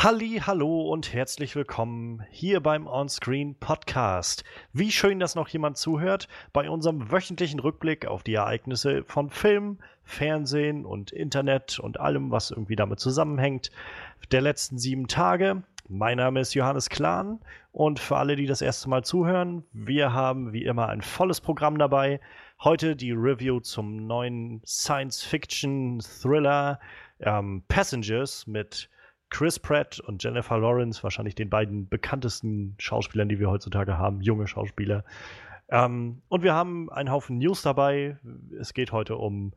Halli, hallo und herzlich willkommen hier beim Onscreen Podcast. Wie schön, dass noch jemand zuhört bei unserem wöchentlichen Rückblick auf die Ereignisse von Film, Fernsehen und Internet und allem, was irgendwie damit zusammenhängt, der letzten sieben Tage. Mein Name ist Johannes Klahn und für alle, die das erste Mal zuhören, wir haben wie immer ein volles Programm dabei. Heute die Review zum neuen Science-Fiction-Thriller ähm, Passengers mit Chris Pratt und Jennifer Lawrence, wahrscheinlich den beiden bekanntesten Schauspielern, die wir heutzutage haben, junge Schauspieler. Ähm, und wir haben einen Haufen News dabei. Es geht heute um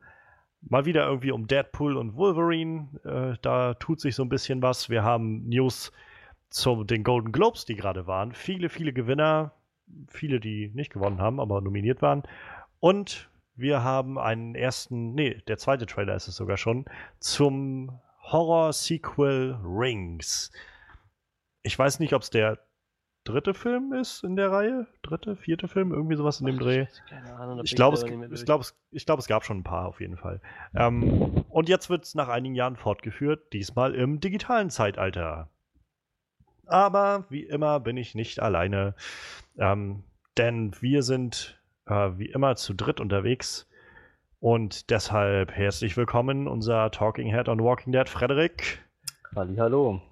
mal wieder irgendwie um Deadpool und Wolverine. Äh, da tut sich so ein bisschen was. Wir haben News zu den Golden Globes, die gerade waren. Viele, viele Gewinner. Viele, die nicht gewonnen haben, aber nominiert waren. Und wir haben einen ersten, nee, der zweite Trailer ist es sogar schon, zum Horror-Sequel Rings. Ich weiß nicht, ob es der dritte Film ist in der Reihe. Dritte, vierte Film, irgendwie sowas in dem Ach, Dreh. Ahnung, Ich glaube, es, ich, glaub, es, ich glaub, es gab schon ein paar auf jeden Fall. Ähm, und jetzt wird es nach einigen Jahren fortgeführt, diesmal im digitalen Zeitalter. Aber wie immer bin ich nicht alleine, ähm, denn wir sind äh, wie immer zu dritt unterwegs. Und deshalb herzlich willkommen, unser Talking Head on Walking Dead, Frederik, Hallo.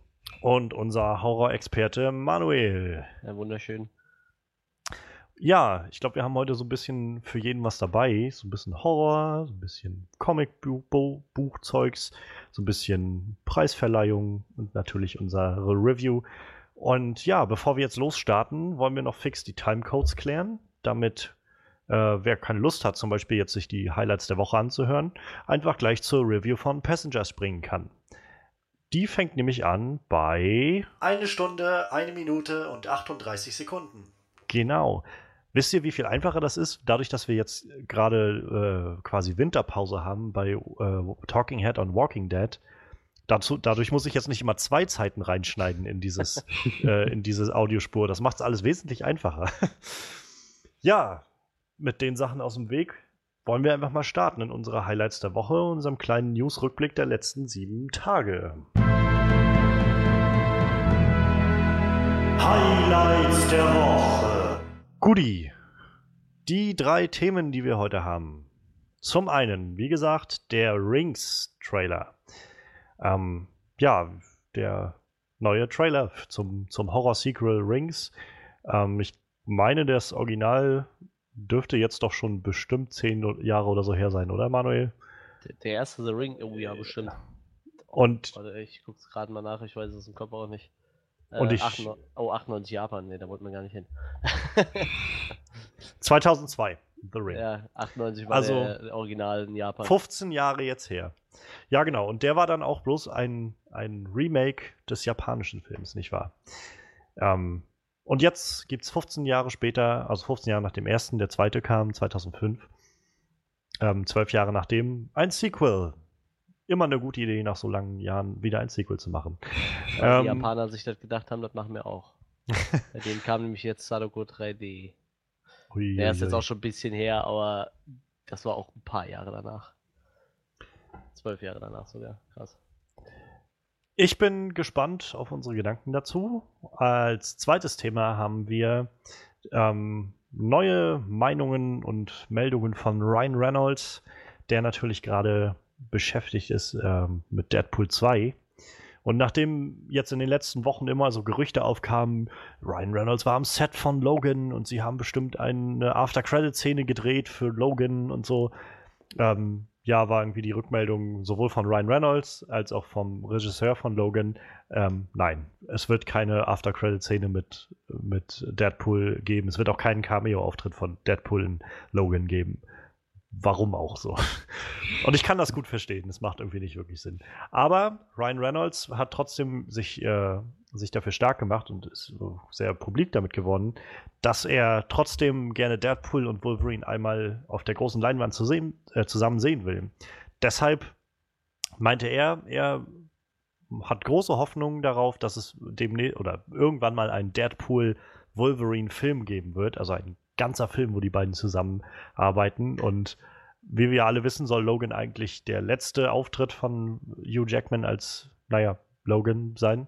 und unser Horrorexperte Manuel. Ja, wunderschön. Ja, ich glaube, wir haben heute so ein bisschen für jeden was dabei. So ein bisschen Horror, so ein bisschen Comic-Buchzeugs, so ein bisschen Preisverleihung und natürlich unsere Review. Und ja, bevor wir jetzt losstarten, wollen wir noch fix die Timecodes klären, damit äh, wer keine Lust hat, zum Beispiel jetzt sich die Highlights der Woche anzuhören, einfach gleich zur Review von Passengers springen kann. Die fängt nämlich an bei Eine Stunde, eine Minute und 38 Sekunden. Genau. Wisst ihr, wie viel einfacher das ist? Dadurch, dass wir jetzt gerade äh, quasi Winterpause haben bei äh, Talking Head on Walking Dead, dazu, dadurch muss ich jetzt nicht immer zwei Zeiten reinschneiden in, dieses, äh, in diese Audiospur. Das macht es alles wesentlich einfacher. ja, mit den Sachen aus dem Weg wollen wir einfach mal starten in unsere Highlights der Woche, unserem kleinen News-Rückblick der letzten sieben Tage. Highlights der Woche. Guti. Die drei Themen, die wir heute haben. Zum einen, wie gesagt, der Rings-Trailer. Ähm, ja, der neue Trailer zum, zum Horror-Sequel Rings. Ähm, ich meine, das Original dürfte jetzt doch schon bestimmt zehn Jahre oder so her sein, oder Manuel? Der, der erste The Ring, oh ja, bestimmt. Und Warte, ich guck's gerade mal nach, ich weiß es im Kopf auch nicht. Und ich- 98, oh, 98 Japan, ne, da wollten wir gar nicht hin. 2002, The Ring. Ja, 98 war Also- der Original in Japan. 15 Jahre jetzt her. Ja, genau. Und der war dann auch bloß ein, ein Remake des japanischen Films, nicht wahr? Ähm, und jetzt gibt es 15 Jahre später, also 15 Jahre nach dem ersten, der zweite kam, 2005, ähm, 12 Jahre nachdem, ein Sequel. Immer eine gute Idee, nach so langen Jahren wieder ein Sequel zu machen. Weil die ähm, Japaner sich das gedacht haben, das machen wir auch. Bei denen kam nämlich jetzt Sadoko 3D. Ui, Der ist jetzt auch schon ein bisschen her, aber das war auch ein paar Jahre danach. Zwölf Jahre danach sogar. Krass. Ich bin gespannt auf unsere Gedanken dazu. Als zweites Thema haben wir ähm, neue Meinungen und Meldungen von Ryan Reynolds, der natürlich gerade beschäftigt ist ähm, mit Deadpool 2. Und nachdem jetzt in den letzten Wochen immer so Gerüchte aufkamen, Ryan Reynolds war am Set von Logan und sie haben bestimmt eine After-Credit-Szene gedreht für Logan und so, ähm, ja, war irgendwie die Rückmeldung sowohl von Ryan Reynolds als auch vom Regisseur von Logan. Ähm, nein, es wird keine After-Credit-Szene mit, mit Deadpool geben. Es wird auch keinen Cameo-Auftritt von Deadpool in Logan geben. Warum auch so? Und ich kann das gut verstehen. Es macht irgendwie nicht wirklich Sinn. Aber Ryan Reynolds hat trotzdem sich, äh, sich dafür stark gemacht und ist sehr publik damit geworden, dass er trotzdem gerne Deadpool und Wolverine einmal auf der großen Leinwand zu sehen, äh, zusammen sehen will. Deshalb meinte er, er hat große Hoffnung darauf, dass es demnächst oder irgendwann mal einen Deadpool Wolverine Film geben wird, also ein ganzer Film, wo die beiden zusammenarbeiten und wie wir alle wissen, soll Logan eigentlich der letzte Auftritt von Hugh Jackman als, naja, Logan sein.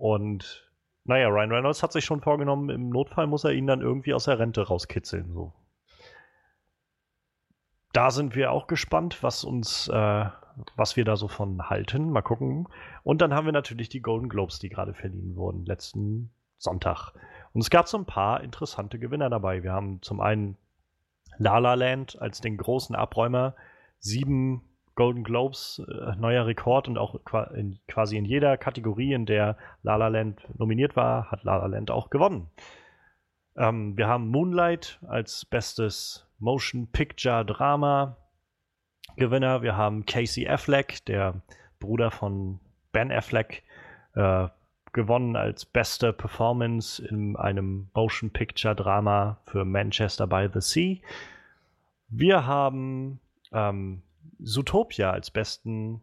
Und naja, Ryan Reynolds hat sich schon vorgenommen, im Notfall muss er ihn dann irgendwie aus der Rente rauskitzeln. So. Da sind wir auch gespannt, was uns, äh, was wir da so von halten. Mal gucken. Und dann haben wir natürlich die Golden Globes, die gerade verliehen wurden, letzten Sonntag. Und es gab so ein paar interessante Gewinner dabei. Wir haben zum einen La La Land als den großen Abräumer. Sieben Golden Globes, äh, neuer Rekord und auch in, quasi in jeder Kategorie, in der La La Land nominiert war, hat La La Land auch gewonnen. Ähm, wir haben Moonlight als bestes Motion Picture Drama Gewinner. Wir haben Casey Affleck, der Bruder von Ben Affleck, äh, gewonnen als beste Performance in einem Motion Picture Drama für Manchester by the Sea. Wir haben ähm, Zootopia als besten,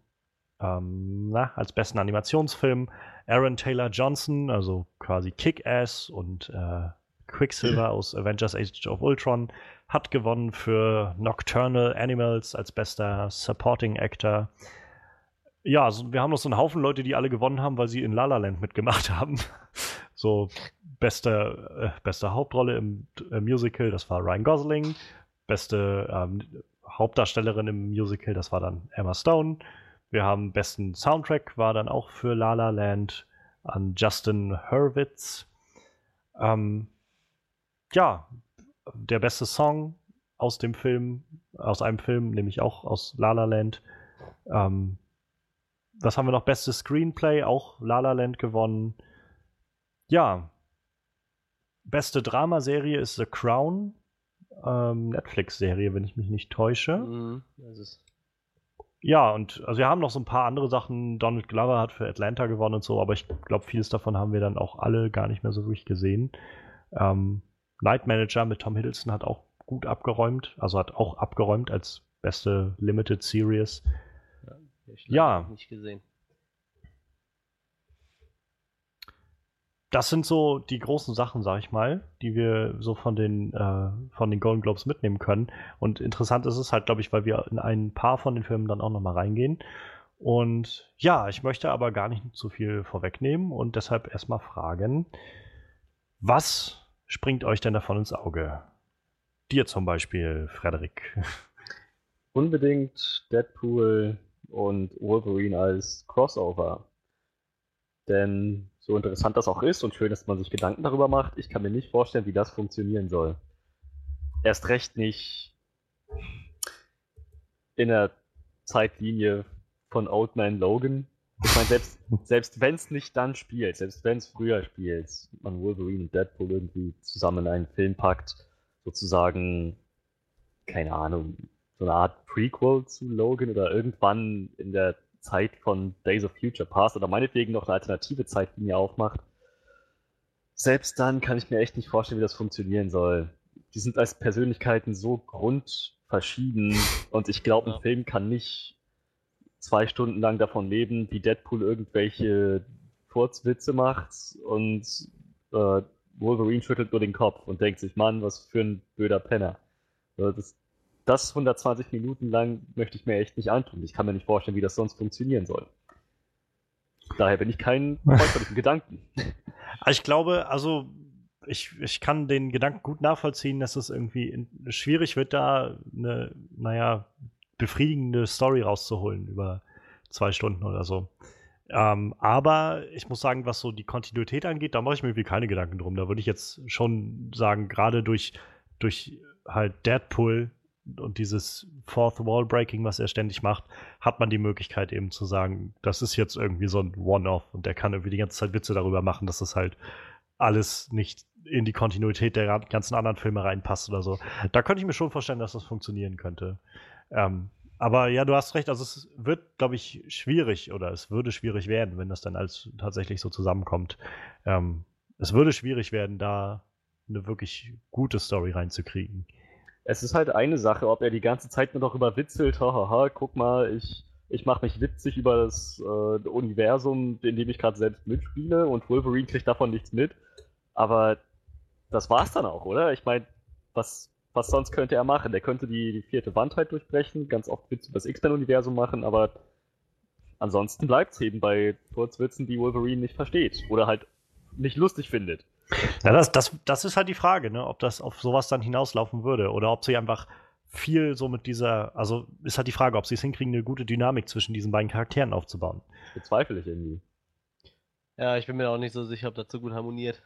ähm, na, als besten Animationsfilm. Aaron Taylor Johnson, also quasi Kick-Ass und äh, Quicksilver aus Avengers Age of Ultron, hat gewonnen für Nocturnal Animals als bester Supporting Actor. Ja, also wir haben noch so einen Haufen Leute, die alle gewonnen haben, weil sie in La La Land mitgemacht haben. so beste, äh, beste Hauptrolle im äh, Musical, das war Ryan Gosling. Beste ähm, Hauptdarstellerin im Musical, das war dann Emma Stone. Wir haben besten Soundtrack, war dann auch für La La Land an Justin Hurwitz. Ähm, ja, der beste Song aus dem Film, aus einem Film, nämlich auch aus La La Land. Ähm, was haben wir noch? Bestes Screenplay, auch La La Land gewonnen. Ja. Beste Dramaserie ist The Crown ähm, Netflix-Serie, wenn ich mich nicht täusche. Mhm, ja, und also wir haben noch so ein paar andere Sachen. Donald Glover hat für Atlanta gewonnen und so, aber ich glaube, vieles davon haben wir dann auch alle gar nicht mehr so wirklich gesehen. Ähm, Night Manager mit Tom Hiddleston hat auch gut abgeräumt, also hat auch abgeräumt als beste Limited Series. Ja, ja. nicht gesehen. Das sind so die großen Sachen, sag ich mal, die wir so von den, äh, von den Golden Globes mitnehmen können. Und interessant ist es halt, glaube ich, weil wir in ein paar von den Filmen dann auch nochmal reingehen. Und ja, ich möchte aber gar nicht zu viel vorwegnehmen und deshalb erstmal fragen, was springt euch denn davon ins Auge? Dir zum Beispiel, Frederik. Unbedingt Deadpool und Wolverine als Crossover. Denn so interessant das auch ist und schön, dass man sich Gedanken darüber macht, ich kann mir nicht vorstellen, wie das funktionieren soll. Erst recht nicht in der Zeitlinie von Old Man Logan. Ich meine, selbst, selbst wenn es nicht dann spielt, selbst wenn es früher spielt, man Wolverine und Deadpool irgendwie zusammen in einen Film packt, sozusagen, keine Ahnung, so eine Art Prequel zu Logan oder irgendwann in der Zeit von Days of Future Past oder meinetwegen noch eine alternative Zeitlinie aufmacht, selbst dann kann ich mir echt nicht vorstellen, wie das funktionieren soll. Die sind als Persönlichkeiten so grundverschieden und ich glaube, ein Film kann nicht zwei Stunden lang davon leben, wie Deadpool irgendwelche Furzwitze macht und äh, Wolverine schüttelt nur den Kopf und denkt sich, Mann, was für ein blöder Penner. Das, das 120 Minuten lang möchte ich mir echt nicht antun. Ich kann mir nicht vorstellen, wie das sonst funktionieren soll. Daher bin ich kein Freund von diesen Gedanken. Ich glaube, also ich, ich kann den Gedanken gut nachvollziehen, dass es irgendwie schwierig wird, da eine, naja, befriedigende Story rauszuholen über zwei Stunden oder so. Ähm, aber ich muss sagen, was so die Kontinuität angeht, da mache ich mir irgendwie keine Gedanken drum. Da würde ich jetzt schon sagen, gerade durch, durch halt Deadpool und dieses Fourth Wall Breaking, was er ständig macht, hat man die Möglichkeit eben zu sagen, das ist jetzt irgendwie so ein One-Off und der kann irgendwie die ganze Zeit Witze darüber machen, dass das halt alles nicht in die Kontinuität der ganzen anderen Filme reinpasst oder so. Da könnte ich mir schon vorstellen, dass das funktionieren könnte. Ähm, aber ja, du hast recht, also es wird, glaube ich, schwierig oder es würde schwierig werden, wenn das dann als tatsächlich so zusammenkommt. Ähm, es würde schwierig werden, da eine wirklich gute Story reinzukriegen. Es ist halt eine Sache, ob er die ganze Zeit nur darüber witzelt, hahaha, guck mal, ich, ich mache mich witzig über das äh, Universum, in dem ich gerade selbst mitspiele und Wolverine kriegt davon nichts mit. Aber das war's dann auch, oder? Ich meine, was, was sonst könnte er machen? Der könnte die, die vierte Wand halt durchbrechen, ganz oft Witz über das X-Men-Universum machen, aber ansonsten bleibt es eben bei Kurzwitzen, die Wolverine nicht versteht oder halt nicht lustig findet. Ja, das, das, das ist halt die Frage, ne? ob das auf sowas dann hinauslaufen würde oder ob sie einfach viel so mit dieser, also ist halt die Frage, ob sie es hinkriegen, eine gute Dynamik zwischen diesen beiden Charakteren aufzubauen. Bezweifle ich irgendwie. Ja, ich bin mir auch nicht so sicher, ob das so gut harmoniert.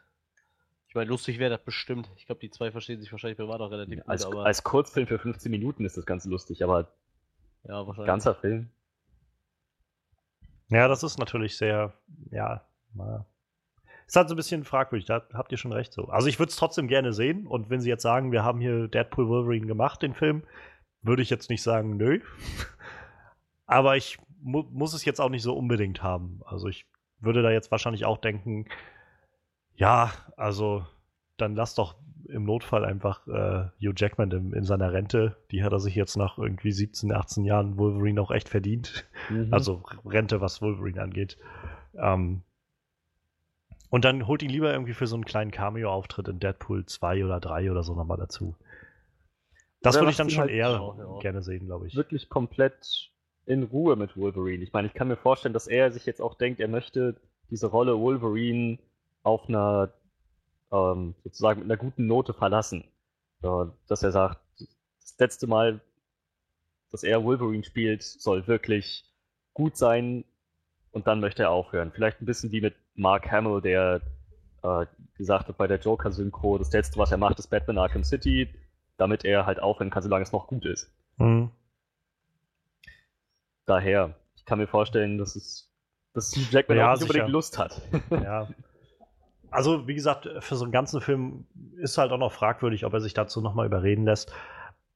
Ich meine, lustig wäre das bestimmt. Ich glaube, die zwei verstehen sich wahrscheinlich privat auch relativ Als, gut, aber als Kurzfilm für 15 Minuten ist das Ganze lustig, aber ja, wahrscheinlich. ganzer Film. Ja, das ist natürlich sehr, ja, na, ist halt so ein bisschen fragwürdig, da habt ihr schon recht so. Also ich würde es trotzdem gerne sehen und wenn sie jetzt sagen, wir haben hier Deadpool Wolverine gemacht, den Film, würde ich jetzt nicht sagen, nö. Aber ich mu muss es jetzt auch nicht so unbedingt haben. Also ich würde da jetzt wahrscheinlich auch denken, ja, also dann lass doch im Notfall einfach äh, Hugh Jackman in, in, seiner Rente, die hat er sich jetzt nach irgendwie 17, 18 Jahren Wolverine auch echt verdient. Mhm. Also Rente, was Wolverine angeht. Ähm, und dann holt ihn lieber irgendwie für so einen kleinen Cameo-Auftritt in Deadpool 2 oder 3 oder so nochmal dazu. Das würde ich dann schon halt eher auch, ja. gerne sehen, glaube ich. Wirklich komplett in Ruhe mit Wolverine. Ich meine, ich kann mir vorstellen, dass er sich jetzt auch denkt, er möchte diese Rolle Wolverine auf einer ähm, sozusagen mit einer guten Note verlassen. Äh, dass er sagt, das letzte Mal, dass er Wolverine spielt, soll wirklich gut sein und dann möchte er aufhören. Vielleicht ein bisschen wie mit Mark Hamill, der äh, gesagt hat bei der Joker-Synchro, das letzte, was er macht, ist Batman Arkham City, damit er halt aufhören kann, solange es noch gut ist. Mhm. Daher, ich kann mir vorstellen, dass es dass Jackman ja, auch nicht unbedingt Lust hat. Ja. Also, wie gesagt, für so einen ganzen Film ist halt auch noch fragwürdig, ob er sich dazu nochmal überreden lässt.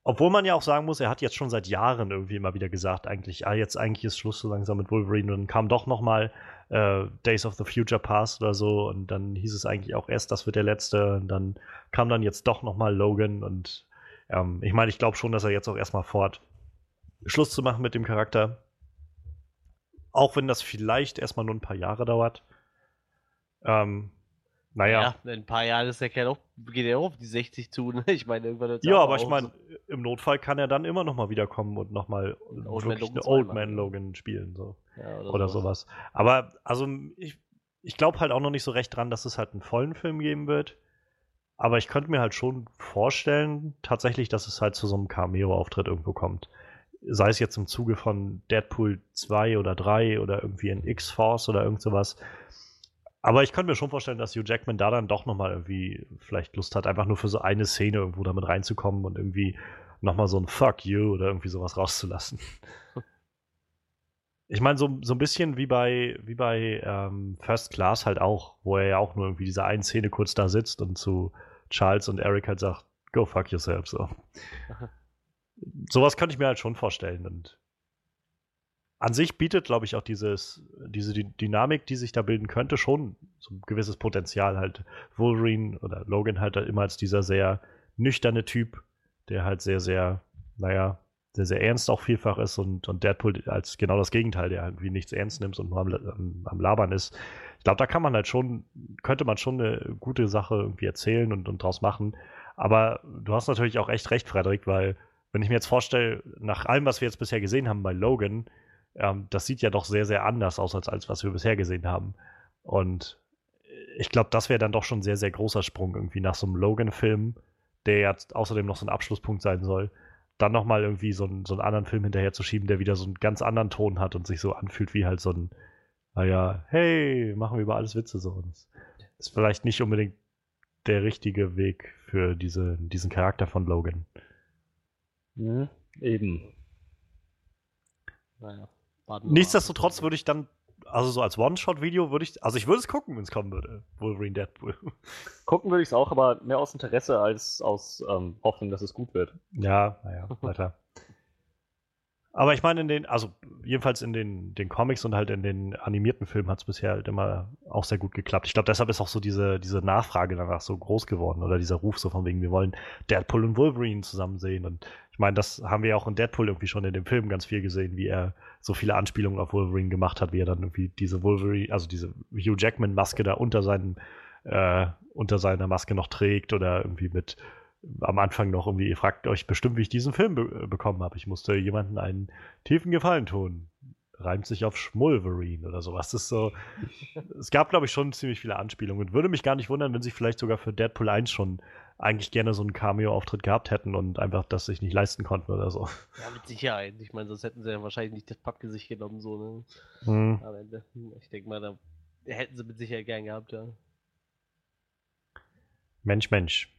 Obwohl man ja auch sagen muss, er hat jetzt schon seit Jahren irgendwie immer wieder gesagt, eigentlich, ah, jetzt eigentlich ist Schluss so langsam mit Wolverine. Und dann kam doch noch mal äh, Days of the Future Past oder so und dann hieß es eigentlich auch erst, das wird der letzte. Und dann kam dann jetzt doch noch mal Logan und ähm, ich meine, ich glaube schon, dass er jetzt auch erstmal fort Schluss zu machen mit dem Charakter. Auch wenn das vielleicht erstmal nur ein paar Jahre dauert. Ähm, naja. Ja, in ein paar Jahren ist der Kerl auch, geht er auch auf die 60 zu. Ne? Ich meine, irgendwann Ja, aber ich meine, im Notfall kann er dann immer noch mal wiederkommen und noch mal wirklich eine Old Man Logan spielen. So. Ja, oder, oder sowas. sowas. Aber also ich, ich glaube halt auch noch nicht so recht dran, dass es halt einen vollen Film geben wird. Aber ich könnte mir halt schon vorstellen, tatsächlich, dass es halt zu so einem Cameo-Auftritt irgendwo kommt. Sei es jetzt im Zuge von Deadpool 2 oder 3 oder irgendwie in X-Force oder irgend sowas. Aber ich könnte mir schon vorstellen, dass Hugh Jackman da dann doch nochmal irgendwie vielleicht Lust hat, einfach nur für so eine Szene irgendwo damit reinzukommen und irgendwie nochmal so ein Fuck you oder irgendwie sowas rauszulassen. Ich meine, so, so ein bisschen wie bei, wie bei ähm, First Class halt auch, wo er ja auch nur irgendwie diese eine Szene kurz da sitzt und zu Charles und Eric halt sagt, go fuck yourself, so. Sowas könnte ich mir halt schon vorstellen und an sich bietet, glaube ich, auch dieses, diese Dynamik, die sich da bilden könnte, schon so ein gewisses Potenzial. Halt Wolverine oder Logan halt immer als dieser sehr nüchterne Typ, der halt sehr, sehr, naja, sehr, sehr ernst auch vielfach ist und, und Deadpool als genau das Gegenteil, der irgendwie nichts ernst nimmt und nur am, am, am Labern ist. Ich glaube, da kann man halt schon, könnte man schon eine gute Sache irgendwie erzählen und, und draus machen. Aber du hast natürlich auch echt recht, Frederik, weil wenn ich mir jetzt vorstelle, nach allem, was wir jetzt bisher gesehen haben bei Logan, ähm, das sieht ja doch sehr, sehr anders aus, als, als was wir bisher gesehen haben. Und ich glaube, das wäre dann doch schon ein sehr, sehr großer Sprung irgendwie nach so einem Logan-Film, der jetzt außerdem noch so ein Abschlusspunkt sein soll, dann nochmal irgendwie so, ein, so einen anderen Film hinterher zu schieben, der wieder so einen ganz anderen Ton hat und sich so anfühlt wie halt so ein, naja, hey, machen wir über alles Witze so. Das ist vielleicht nicht unbedingt der richtige Weg für diese, diesen Charakter von Logan. Ja, eben. Naja. Nichtsdestotrotz würde ich dann, also so als One-Shot-Video würde ich, also ich würde es gucken, wenn es kommen würde. Wolverine Deadpool. Gucken würde ich es auch, aber mehr aus Interesse als aus ähm, Hoffnung, dass es gut wird. Ja, naja, weiter. Aber ich meine, in den, also jedenfalls in den, den Comics und halt in den animierten Filmen hat es bisher halt immer auch sehr gut geklappt. Ich glaube, deshalb ist auch so diese, diese Nachfrage danach so groß geworden oder dieser Ruf so von wegen, wir wollen Deadpool und Wolverine zusammen sehen. Und ich meine, das haben wir ja auch in Deadpool irgendwie schon in dem Film ganz viel gesehen, wie er so viele Anspielungen auf Wolverine gemacht hat, wie er dann irgendwie diese Wolverine, also diese Hugh Jackman-Maske da unter seinen, äh, unter seiner Maske noch trägt oder irgendwie mit am Anfang noch irgendwie, ihr fragt euch bestimmt, wie ich diesen Film be bekommen habe. Ich musste jemandem einen tiefen Gefallen tun. Reimt sich auf Schmulverine oder sowas. Das ist so. es gab, glaube ich, schon ziemlich viele Anspielungen. Würde mich gar nicht wundern, wenn sie vielleicht sogar für Deadpool 1 schon eigentlich gerne so einen Cameo-Auftritt gehabt hätten und einfach das sich nicht leisten konnten oder so. Ja, mit Sicherheit. Ich meine, sonst hätten sie ja wahrscheinlich nicht das Pappgesicht genommen, so, ne? Hm. Am Ende. Ich denke mal, da hätten sie mit Sicherheit gern gehabt, ja. Mensch, Mensch.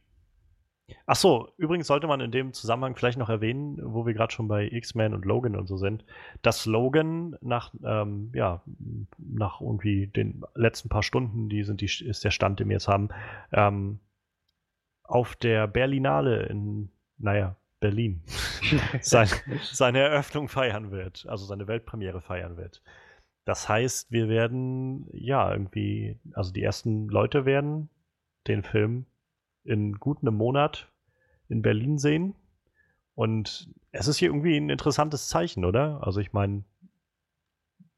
Ach so, übrigens sollte man in dem Zusammenhang vielleicht noch erwähnen, wo wir gerade schon bei X-Men und Logan und so sind, dass Logan nach, ähm, ja, nach irgendwie den letzten paar Stunden, die sind die, ist der Stand, den wir jetzt haben, ähm, auf der Berlinale in, naja, Berlin sein, seine Eröffnung feiern wird, also seine Weltpremiere feiern wird. Das heißt, wir werden, ja, irgendwie, also die ersten Leute werden den Film in gut einem Monat in Berlin sehen. Und es ist hier irgendwie ein interessantes Zeichen, oder? Also ich meine,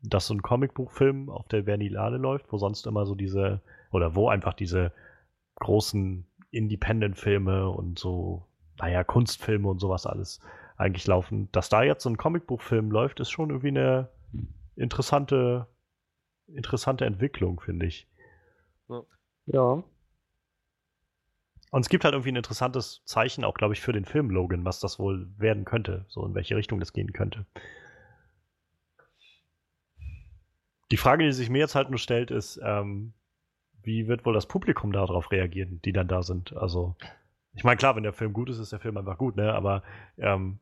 dass so ein Comicbuchfilm auf der Berlinale läuft, wo sonst immer so diese, oder wo einfach diese großen Independent-Filme und so, naja, Kunstfilme und sowas alles eigentlich laufen. Dass da jetzt so ein Comicbuchfilm läuft, ist schon irgendwie eine interessante, interessante Entwicklung, finde ich. Ja. Und es gibt halt irgendwie ein interessantes Zeichen, auch glaube ich, für den Film Logan, was das wohl werden könnte, so in welche Richtung das gehen könnte. Die Frage, die sich mir jetzt halt nur stellt, ist, ähm, wie wird wohl das Publikum darauf reagieren, die dann da sind? Also, ich meine, klar, wenn der Film gut ist, ist der Film einfach gut, ne? Aber ähm,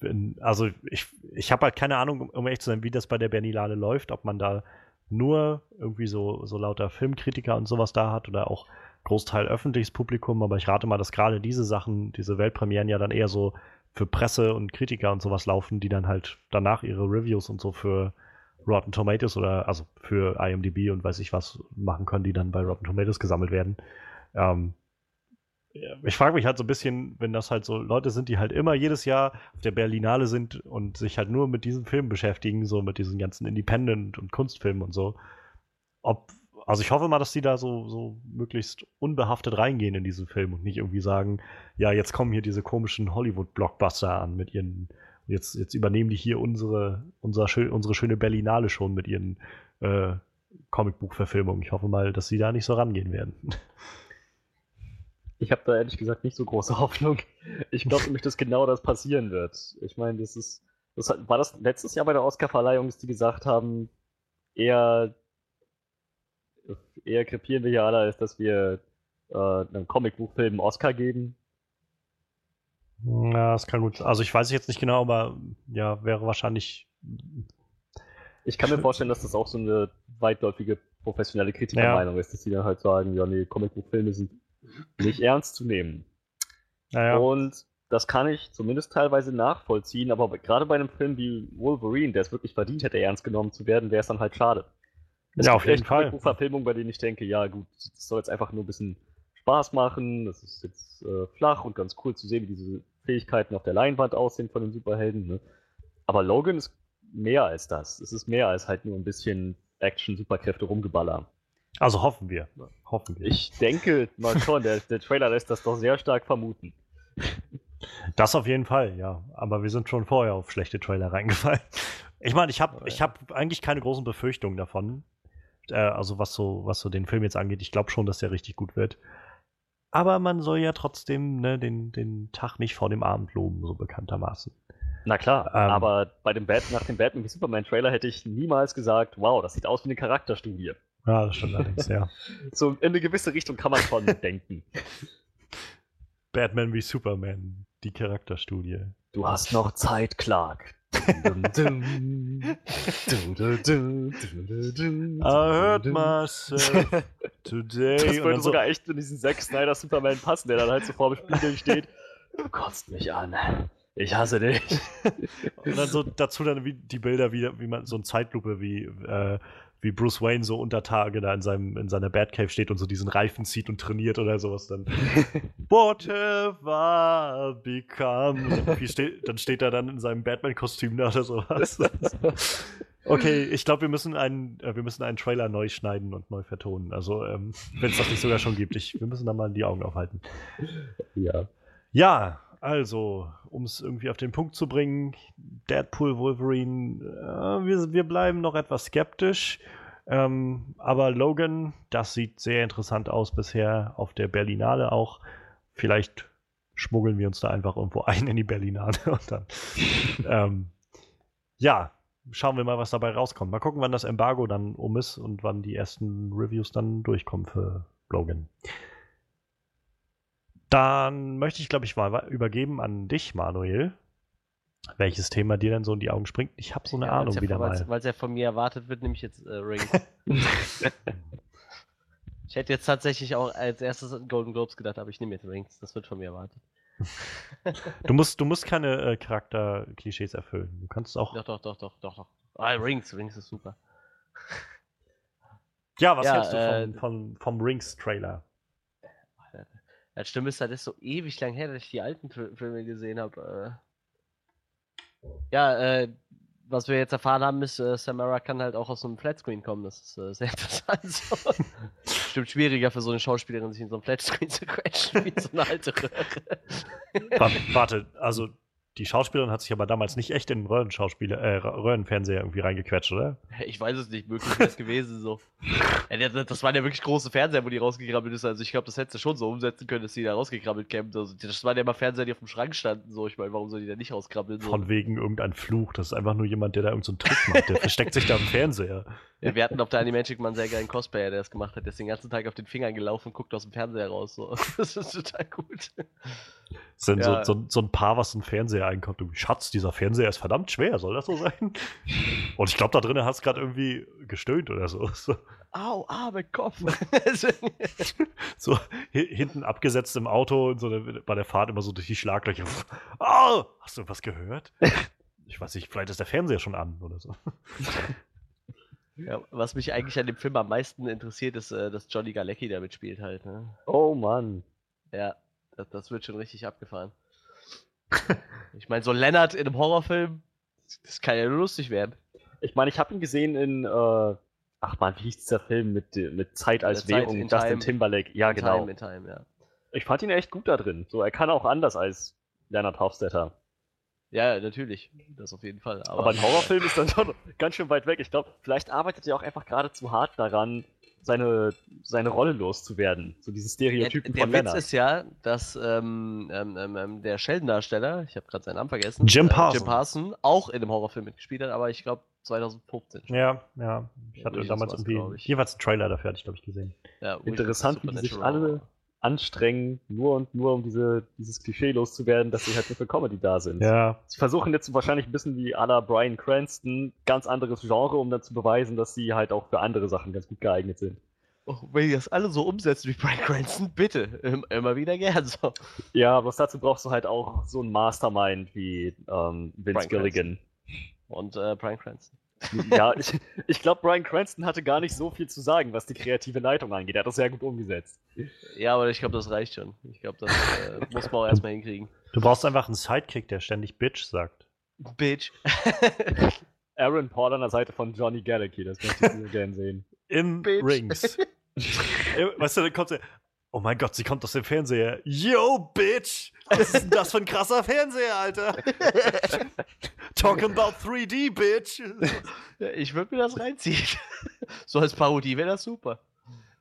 wenn, also ich, ich habe halt keine Ahnung, um ehrlich zu sein, wie das bei der Berlinale läuft, ob man da nur irgendwie so, so lauter Filmkritiker und sowas da hat oder auch Großteil öffentliches Publikum, aber ich rate mal, dass gerade diese Sachen, diese Weltpremieren ja dann eher so für Presse und Kritiker und sowas laufen, die dann halt danach ihre Reviews und so für Rotten Tomatoes oder also für IMDb und weiß ich was machen können, die dann bei Rotten Tomatoes gesammelt werden. Ähm, ich frage mich halt so ein bisschen, wenn das halt so Leute sind, die halt immer jedes Jahr auf der Berlinale sind und sich halt nur mit diesen Filmen beschäftigen, so mit diesen ganzen Independent- und Kunstfilmen und so, ob also ich hoffe mal, dass die da so, so möglichst unbehaftet reingehen in diesen Film und nicht irgendwie sagen, ja, jetzt kommen hier diese komischen Hollywood-Blockbuster an mit ihren, jetzt, jetzt übernehmen die hier unsere, unser, unsere schöne Berlinale schon mit ihren äh, Comicbuchverfilmungen. Ich hoffe mal, dass sie da nicht so rangehen werden. Ich habe da ehrlich gesagt nicht so große Hoffnung. Ich glaube nämlich, dass genau das passieren wird. Ich meine, das ist, das war das letztes Jahr bei der Oscarverleihung, dass die gesagt haben, eher eher krepieren wir hier alle, als dass wir äh, einem Comicbuchfilm einen Oscar geben. Ja, das kann gut. Also ich weiß jetzt nicht genau, aber ja, wäre wahrscheinlich. Ich kann mir vorstellen, dass das auch so eine weitläufige professionelle Kritikermeinung ja. ist, dass sie dann halt sagen, ja, nee, Comicbuchfilme sind nicht ernst zu nehmen. Naja. Und das kann ich zumindest teilweise nachvollziehen, aber gerade bei einem Film wie Wolverine, der es wirklich verdient hätte, ernst genommen zu werden, wäre es dann halt schade. Es ja, auf jeden Fall. Verfilmung, bei denen ich denke, ja gut, das soll jetzt einfach nur ein bisschen Spaß machen. Das ist jetzt äh, flach und ganz cool zu sehen, wie diese Fähigkeiten auf der Leinwand aussehen von den Superhelden. Ne? Aber Logan ist mehr als das. Es ist mehr als halt nur ein bisschen Action, Superkräfte, rumgeballer. Also hoffen wir. Hoffen wir. Ich denke mal schon, der, der Trailer lässt das doch sehr stark vermuten. Das auf jeden Fall, ja. Aber wir sind schon vorher auf schlechte Trailer reingefallen. Ich meine, ich habe ich hab eigentlich keine großen Befürchtungen davon äh, also was so, was so den Film jetzt angeht, ich glaube schon, dass der richtig gut wird. Aber man soll ja trotzdem ne, den, den Tag nicht vor dem Abend loben, so bekanntermaßen. Na klar, ähm, aber bei dem Bat nach dem Batman wie Superman Trailer hätte ich niemals gesagt, wow, das sieht aus wie eine Charakterstudie. Ja, das stimmt allerdings, ja. So in eine gewisse Richtung kann man schon denken. Batman wie Superman, die Charakterstudie. Du hast noch Zeit, Clark. I hurt myself today. Das würde sogar so echt in diesen Zack Snyder Superman passen, der dann halt so vor dem Spiegel steht. Du kotzt mich an. Ich hasse dich. Und dann so dazu dann wie die Bilder, wie, wie man so eine Zeitlupe, wie äh, wie Bruce Wayne so unter Tage da in, seinem, in seiner Batcave steht und so diesen Reifen zieht und trainiert oder sowas dann. Whatever become. Steht, dann steht er dann in seinem Batman-Kostüm da oder sowas. okay, ich glaube, wir müssen einen, äh, wir müssen einen Trailer neu schneiden und neu vertonen. Also, ähm, wenn es das nicht sogar schon gibt. Ich, wir müssen da mal die Augen aufhalten. Ja. Ja, also, um es irgendwie auf den Punkt zu bringen, Deadpool, Wolverine, äh, wir, wir bleiben noch etwas skeptisch. Ähm, aber Logan, das sieht sehr interessant aus bisher auf der Berlinale auch. Vielleicht schmuggeln wir uns da einfach irgendwo ein in die Berlinale und dann. ähm, ja, schauen wir mal, was dabei rauskommt. Mal gucken, wann das Embargo dann um ist und wann die ersten Reviews dann durchkommen für Logan. Dann möchte ich, glaube ich, mal übergeben an dich, Manuel. Welches Thema dir denn so in die Augen springt? Ich habe so eine Ja, Ahnung ja, wieder weil's- mal. Weil es ja von mir erwartet wird, nehme ich jetzt äh, Rings. ich hätte jetzt tatsächlich auch als erstes an Golden Globes gedacht, aber ich nehme jetzt Rings. Das wird von mir erwartet. Du musst, du musst keine äh, Charakterklischees erfüllen. Du kannst auch. Doch, doch, doch, doch, doch, doch. Ah, Rings, Rings ist super. Ja, was Ja, hältst du äh, vom, vom, vom Rings-Trailer? Das stimmt ist, das ist so ewig lang her, dass ich die alten Fil- Filme gesehen habe. Äh. Ja, äh, was wir jetzt erfahren haben, ist, äh, Samara kann halt auch aus so einem Flatscreen kommen. Das ist äh, sehr interessant. So. Stimmt schwieriger für so eine Schauspielerin, sich in so einem Flatscreen zu quetschen, wie so eine alte Röhre. Wa- Warte, also die Schauspielerin hat sich aber damals nicht echt in den Röhrenschauspieler, äh, Röhrenfernseher irgendwie reingequetscht, oder? Ich weiß es nicht, möglich wäre es gewesen so. Das, waren ja wirklich große Fernseher, wo die rausgekrabbelt ist. Also ich glaube, das hättest du schon so umsetzen können, dass die da rausgekrabbelt kämen. Also, das waren ja immer Fernseher, die auf dem Schrank standen. So, ich meine, warum soll die da nicht rauskrabbeln? So? Von wegen irgendein Fluch. Das ist einfach nur jemand, der da irgendeinen so einen Trick macht. Der versteckt sich da im Fernseher. Ja, wir hatten auf der Animagic mal einen sehr geilen Cosplayer, der das gemacht hat. Der ist den ganzen Tag auf den Fingern gelaufen und guckt aus dem Fernseher raus. So. Das ist total gut. Das dann Ja. so, so, so ein Paar, was in den Fernseher einkommt. Und, Schatz, dieser Fernseher ist verdammt schwer. Soll das so sein? Und ich glaube, da drinnen hat es gerade irgendwie gestöhnt oder so. So, Au, ah, mein Kopf. so hi- hinten abgesetzt im Auto und so bei der Fahrt immer so durch die Schlaglöcher. Oh, hast du was gehört? Ich weiß nicht, vielleicht ist der Fernseher schon an oder so. ja, was mich eigentlich an dem Film am meisten interessiert, ist, äh, dass Johnny Galecki da mitspielt halt. Ne? Oh Mann. Ja, das, das wird schon richtig abgefahren. ich meine, so Leonard in einem Horrorfilm, das kann ja nur lustig werden. Ich meine, ich habe ihn gesehen in, äh, ach man, wie hieß dieser Film mit, mit Zeit als Währung, in Justin Time. Timberlake. Ja, In genau. Time, in Time, ja. Ich fand ihn echt gut da drin. So, er kann auch anders als Leonard Hofstetter. Ja, natürlich. Das auf jeden Fall. Aber, Aber ein Horrorfilm ist dann schon ganz schön weit weg. Ich glaube, vielleicht arbeitet er auch einfach gerade zu hart daran, seine, seine Rolle loszuwerden. So diese Ja, Stereotypen der von Witz Leonard. ist ja, dass ähm, ähm, ähm, ähm, der Sheldon-Darsteller, ich habe gerade seinen Namen vergessen, Jim äh, Parsons. Jim Parson, auch in einem Horrorfilm mitgespielt hat, aber ich glaube 2015. schon. Ja, ja. Ich hatte Irgendwie damals irgendwie glaub ich. jeweils einen Trailer dafür, hatte ich, glaube ich, gesehen. Ja, Interessant, wie sich alle anstrengen, nur und nur um diese, dieses Klischee loszuwerden, dass sie halt nur für Comedy da sind. Ja, Sie versuchen jetzt wahrscheinlich ein bisschen wie à la Brian Cranston, ganz anderes Genre, um dann zu beweisen, dass sie halt auch für andere Sachen ganz gut geeignet sind. Oh, wenn die das alle so umsetzen wie Brian Cranston, bitte, im- immer wieder gern so. Ja, bloß dazu brauchst du halt auch so einen Mastermind wie ähm, Vince Bryan Gilligan. Und äh, Brian Cranston. Ja, ich, ich glaube, Brian Cranston hatte gar nicht so viel zu sagen, was die kreative Leitung angeht. Er hat das sehr gut umgesetzt. Ja, aber ich glaube, das reicht schon. Ich glaube, das äh, muss man auch erstmal hinkriegen. du brauchst einfach einen Sidekick, der ständig Bitch sagt. Bitch. Aaron Paul an der Seite von Johnny Galecki, das möchte ich sehr gern sehen. In Bitch. Rings. Äh, weißt du, dann kommt sie. Oh mein Gott, sie kommt aus dem Fernseher. Yo, Bitch! Was ist denn das für ein krasser Fernseher, Alter? Talking about 3D, Bitch! Ich würde mir das reinziehen. so als Parodie wäre das super.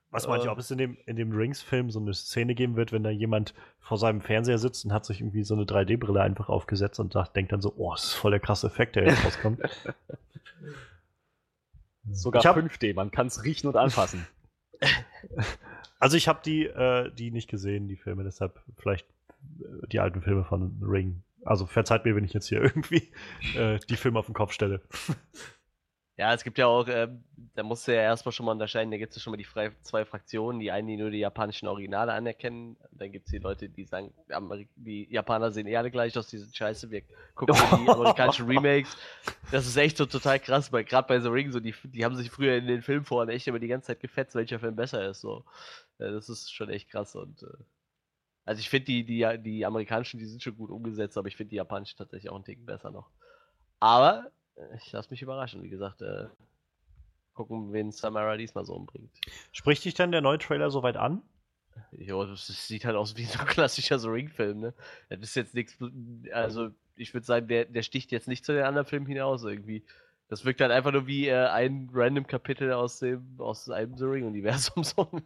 Was meint ihr, Äh. ob es in dem, in dem Rings-Film so eine Szene geben wird, wenn da jemand vor seinem Fernseher sitzt und hat sich irgendwie so eine 3D-Brille einfach aufgesetzt und sagt, denkt dann so, oh, das ist voll der krasse Effekt, der jetzt rauskommt. Sogar hab- 5D, man kann es riechen und anfassen. Also ich habe die, äh, die nicht gesehen, die Filme, deshalb vielleicht äh, die alten Filme von Ring. Also verzeiht mir, wenn ich jetzt hier irgendwie äh, die Filme auf den Kopf stelle. Ja, es gibt ja auch, ähm, da musst du ja erstmal schon mal unterscheiden, da gibt es ja schon mal die frei, zwei Fraktionen, die einen, die nur die japanischen Originale anerkennen, dann gibt es die Leute, die sagen, Ameri die Japaner sehen eh alle gleich aus, die sind scheiße, wir gucken die amerikanischen Remakes. Das ist echt so total krass, weil gerade bei The Ring, so die, die haben sich früher in den Filmforen echt immer die ganze Zeit gefetzt, welcher Film besser ist. So. Ja, das ist schon echt krass und äh, also ich finde die, die, die amerikanischen, die sind schon gut umgesetzt, aber ich finde die japanischen tatsächlich auch einen Ticken besser noch. Aber äh, ich lasse mich überraschen, wie gesagt, äh, gucken, wen Samara diesmal so umbringt. Spricht dich denn der neue Trailer soweit an? Ja, das sieht halt aus wie so ein klassischer so Ring-Film, ne? Das ist jetzt nichts, also ich würde sagen, der, der sticht jetzt nicht zu den anderen Filmen hinaus irgendwie. Das wirkt halt einfach nur wie äh, ein random Kapitel aus dem, aus einem The Ring-Universum. So.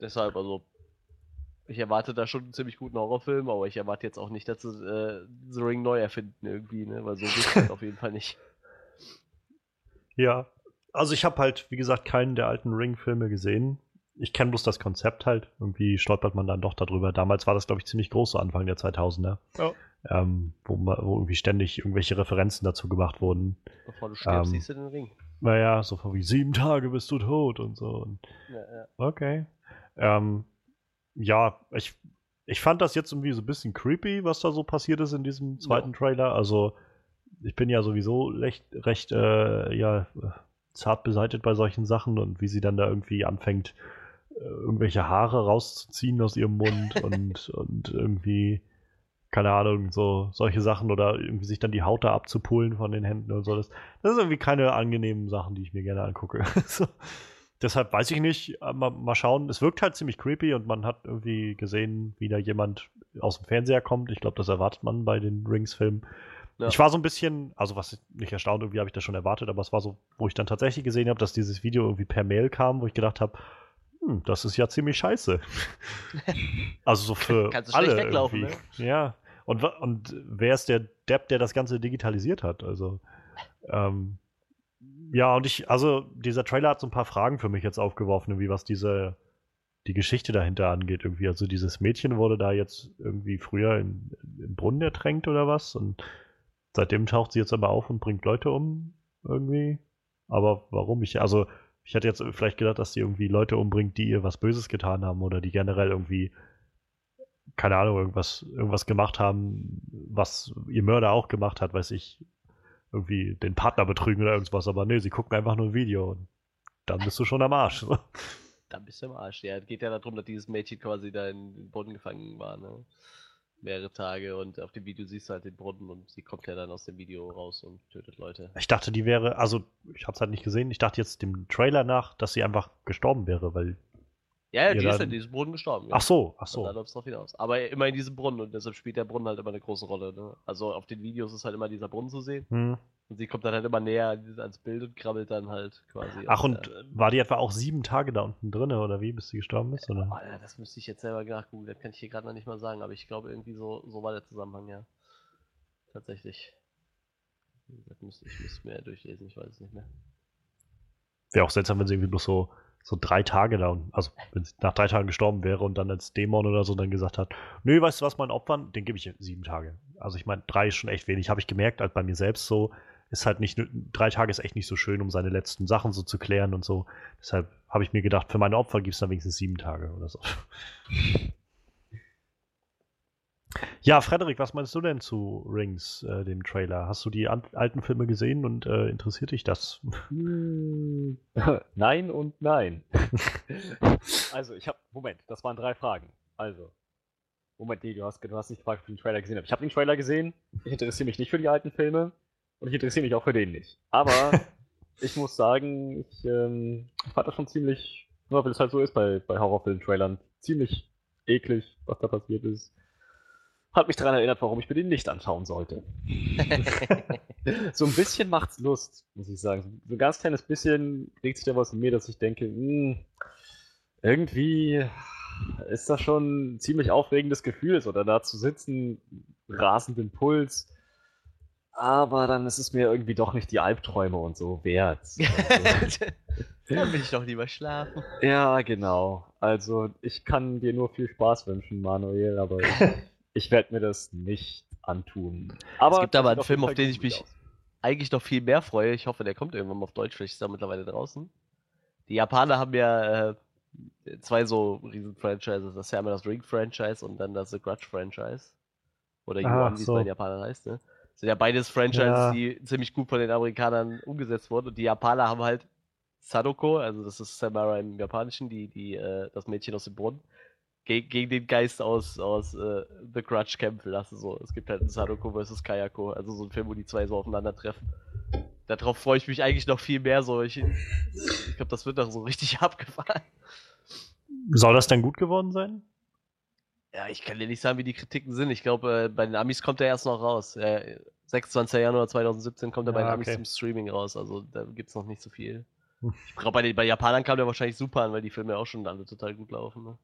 Deshalb, also, ich erwarte da schon einen ziemlich guten Horrorfilm, aber ich erwarte jetzt auch nicht, dass sie äh, The Ring neu erfinden irgendwie, ne? Weil so geht's halt auf jeden Fall nicht. Ja. Also ich habe halt, wie gesagt, keinen der alten Ring-Filme gesehen. Ich kenne bloß das Konzept halt. Irgendwie stolpert man dann doch darüber. Damals war das, glaube ich, ziemlich groß, so Anfang der 2000er. Ja. Ähm, wo, wo irgendwie ständig irgendwelche Referenzen dazu gemacht wurden. Bevor du stirbst, Ähm. siehst du den Ring. Naja, so von wie sieben Tage bist du tot und so. Und Ja, ja. Okay. Ähm, ja, ich, ich fand das jetzt irgendwie so ein bisschen creepy, was da so passiert ist in diesem zweiten Trailer. Also, ich bin ja sowieso recht, recht äh, ja, zart beseitet bei solchen Sachen und wie sie dann da irgendwie anfängt, äh, irgendwelche Haare rauszuziehen aus ihrem Mund und, und irgendwie, keine Ahnung, so solche Sachen oder irgendwie sich dann die Haut da abzupulen von den Händen und so. Das, das sind irgendwie keine angenehmen Sachen, die ich mir gerne angucke. so. Deshalb weiß ich nicht, äh, mal, mal schauen. Es wirkt halt ziemlich creepy und man hat irgendwie gesehen, wie da jemand aus dem Fernseher kommt. Ich glaube, das erwartet man bei den Rings-Filmen. Ja. Ich war so ein bisschen, also was nicht erstaunt, irgendwie habe ich das schon erwartet, aber es war so, wo ich dann tatsächlich gesehen habe, dass dieses Video irgendwie per Mail kam, wo ich gedacht habe, hm, das ist ja ziemlich scheiße. also so für Kannst du alle weglaufen, irgendwie. Ja. Und, und wer ist der Depp, der das Ganze digitalisiert hat? Also, ähm, ja, und ich, also dieser Trailer hat so ein paar Fragen für mich jetzt aufgeworfen, irgendwie was diese, die Geschichte dahinter angeht. Irgendwie, also dieses Mädchen wurde da jetzt irgendwie früher in, im Brunnen ertränkt oder was und seitdem taucht sie jetzt aber auf und bringt Leute um irgendwie. Aber warum? Ich, also, ich hätte jetzt vielleicht gedacht, dass sie irgendwie Leute umbringt, die ihr was Böses getan haben oder die generell irgendwie, keine Ahnung, irgendwas, irgendwas gemacht haben, was ihr Mörder auch gemacht hat, weiß ich, irgendwie den Partner betrügen oder irgendwas. Aber nee, sie gucken einfach nur ein Video und dann bist du schon am Arsch. Dann bist du im Arsch. Ja, es geht ja darum, dass dieses Mädchen quasi da in den Brunnen gefangen war, ne? Mehrere Tage und auf dem Video siehst du halt den Brunnen und sie kommt ja dann aus dem Video raus und tötet Leute. Ich dachte, die wäre, also ich hab's halt nicht gesehen, ich dachte jetzt dem Trailer nach, dass sie einfach gestorben wäre, weil. Ja, ja, die ist dann- in diesem Brunnen gestorben. Ja. Ach so, ach so. da läuft es drauf hinaus. Aber immer in diesem Brunnen und deshalb spielt der Brunnen halt immer eine große Rolle. Ne? Also auf den Videos ist halt immer dieser Brunnen zu sehen Hm. und sie kommt dann halt immer näher ans Bild und krabbelt dann halt quasi. Ach, und der- äh, war die etwa auch sieben Tage da unten drin, oder wie, bis sie gestorben ist? Oder? Ja, das müsste ich jetzt selber nachgucken, das kann ich hier gerade noch nicht mal sagen, aber ich glaube irgendwie so, so war der Zusammenhang, ja. Tatsächlich. Gesagt, müsste, ich müsste mir durchlesen, ich weiß es nicht mehr. Wäre auch seltsam, wenn sie irgendwie bloß so, so drei Tage da also wenn sie nach drei Tagen gestorben wäre und dann als Dämon oder so dann gesagt hat, nö, weißt du was, mein Opfern, den gebe ich sieben Tage. Also ich meine, drei ist schon echt wenig, habe ich gemerkt, halt bei mir selbst so, ist halt nicht, drei Tage ist echt nicht so schön, um seine letzten Sachen so zu klären und so. Deshalb habe ich mir gedacht, für meine Opfer gibt es dann wenigstens sieben Tage oder so. Ja, Frederik, was meinst du denn zu Rings, äh, dem Trailer? Hast du die alten Filme gesehen und äh, interessiert dich das? Hm, nein und nein. also, ich habe. Moment, das waren drei Fragen. Also. Moment, nee, du hast, du hast nicht gefragt, ob ich den Trailer gesehen habe. Ich habe den Trailer gesehen. Ich interessiere mich nicht für die alten Filme. Und ich interessiere mich auch für den nicht. Aber ich muss sagen, ich, ähm, ich fand das schon ziemlich, ja, weil es halt so ist bei, bei Horrorfilm-Trailern, ziemlich eklig, was da passiert ist. Hat mich daran erinnert, warum ich mir den nicht anschauen sollte. so ein bisschen macht's Lust, muss ich sagen. So ein ganz kleines bisschen regt sich da was in mir, dass ich denke, hm, irgendwie ist das schon ein ziemlich aufregendes Gefühl, so da zu sitzen, rasenden Puls. Aber dann ist es mir irgendwie doch nicht die Albträume und so wert. Also, Dann will ich doch lieber schlafen. ja, genau. Also ich kann dir nur viel Spaß wünschen, Manuel, aber ich, werde mir das nicht antun. Aber gibt aber einen Film, auf den ich mich- aus. Eigentlich noch viel mehr freue. Ich hoffe, der kommt irgendwann mal auf Deutsch. Vielleicht ist er mittlerweile draußen. Die Japaner haben ja äh, zwei so riesen Franchises. Das ist ja einmal das Ring-Franchise und dann das The Grudge-Franchise. Oder Yuan, wie es so. bei den Japanern heißt. Ne? Das sind ja beides Franchises, Ja. die ziemlich gut von den Amerikanern umgesetzt wurden. Und die Japaner haben halt Sadoko, also das ist Samara im Japanischen, die, die, äh, das Mädchen aus dem Brunnen, ge gegen den Geist aus, aus äh, The Grudge kämpfen lassen. So. Es gibt halt ein Sadoko versus Kayako, also so ein Film, wo die zwei so aufeinandertreffen. Darauf freue ich mich eigentlich noch viel mehr. So. Ich, ich glaube, das wird doch so richtig abgefahren. Soll das denn gut geworden sein? Ja, ich kann dir nicht sagen, wie die Kritiken sind. Ich glaube, äh, bei den Amis kommt er erst noch raus. Äh, 26. Januar 2017 kommt er bei Ja, den Amis okay. zum Streaming raus. Also da gibt's noch nicht so viel. Ich glaube, bei, den- bei Japanern kam der wahrscheinlich super an, weil die Filme auch schon alle total gut laufen. Ne?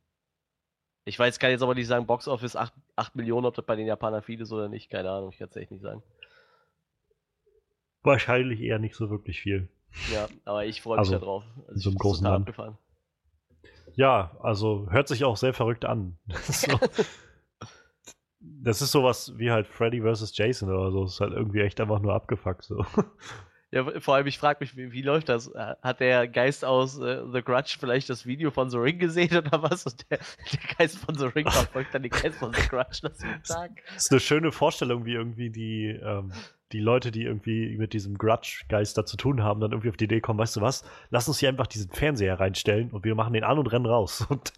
Ich weiß, kann jetzt aber nicht sagen, Box Office 8, 8 Millionen, ob das bei den Japanern viel ist oder nicht. Keine Ahnung, ich kann es echt nicht sagen. Wahrscheinlich eher nicht so wirklich viel. Ja, aber ich freue mich Also, da drauf. Also, so im ich großen total Land. abgefahren. Ja, also hört sich auch sehr verrückt an. Das ist, so, das ist sowas wie halt Freddy vs. Jason oder so. Das ist halt irgendwie echt einfach nur abgefuckt so. Ja, vor allem, ich frage mich, wie, wie läuft das? Hat der Geist aus äh, The Grudge vielleicht das Video von The Ring gesehen oder was? Und der, der Geist von The Ring verfolgt dann den Geist von The Grudge. Das ist eine schöne Vorstellung, wie irgendwie die, ähm, die Leute, die irgendwie mit diesem Grudge-Geist da zu tun haben, dann irgendwie auf die Idee kommen, weißt du was, lass uns hier einfach diesen Fernseher reinstellen und wir machen den an und rennen raus. Und,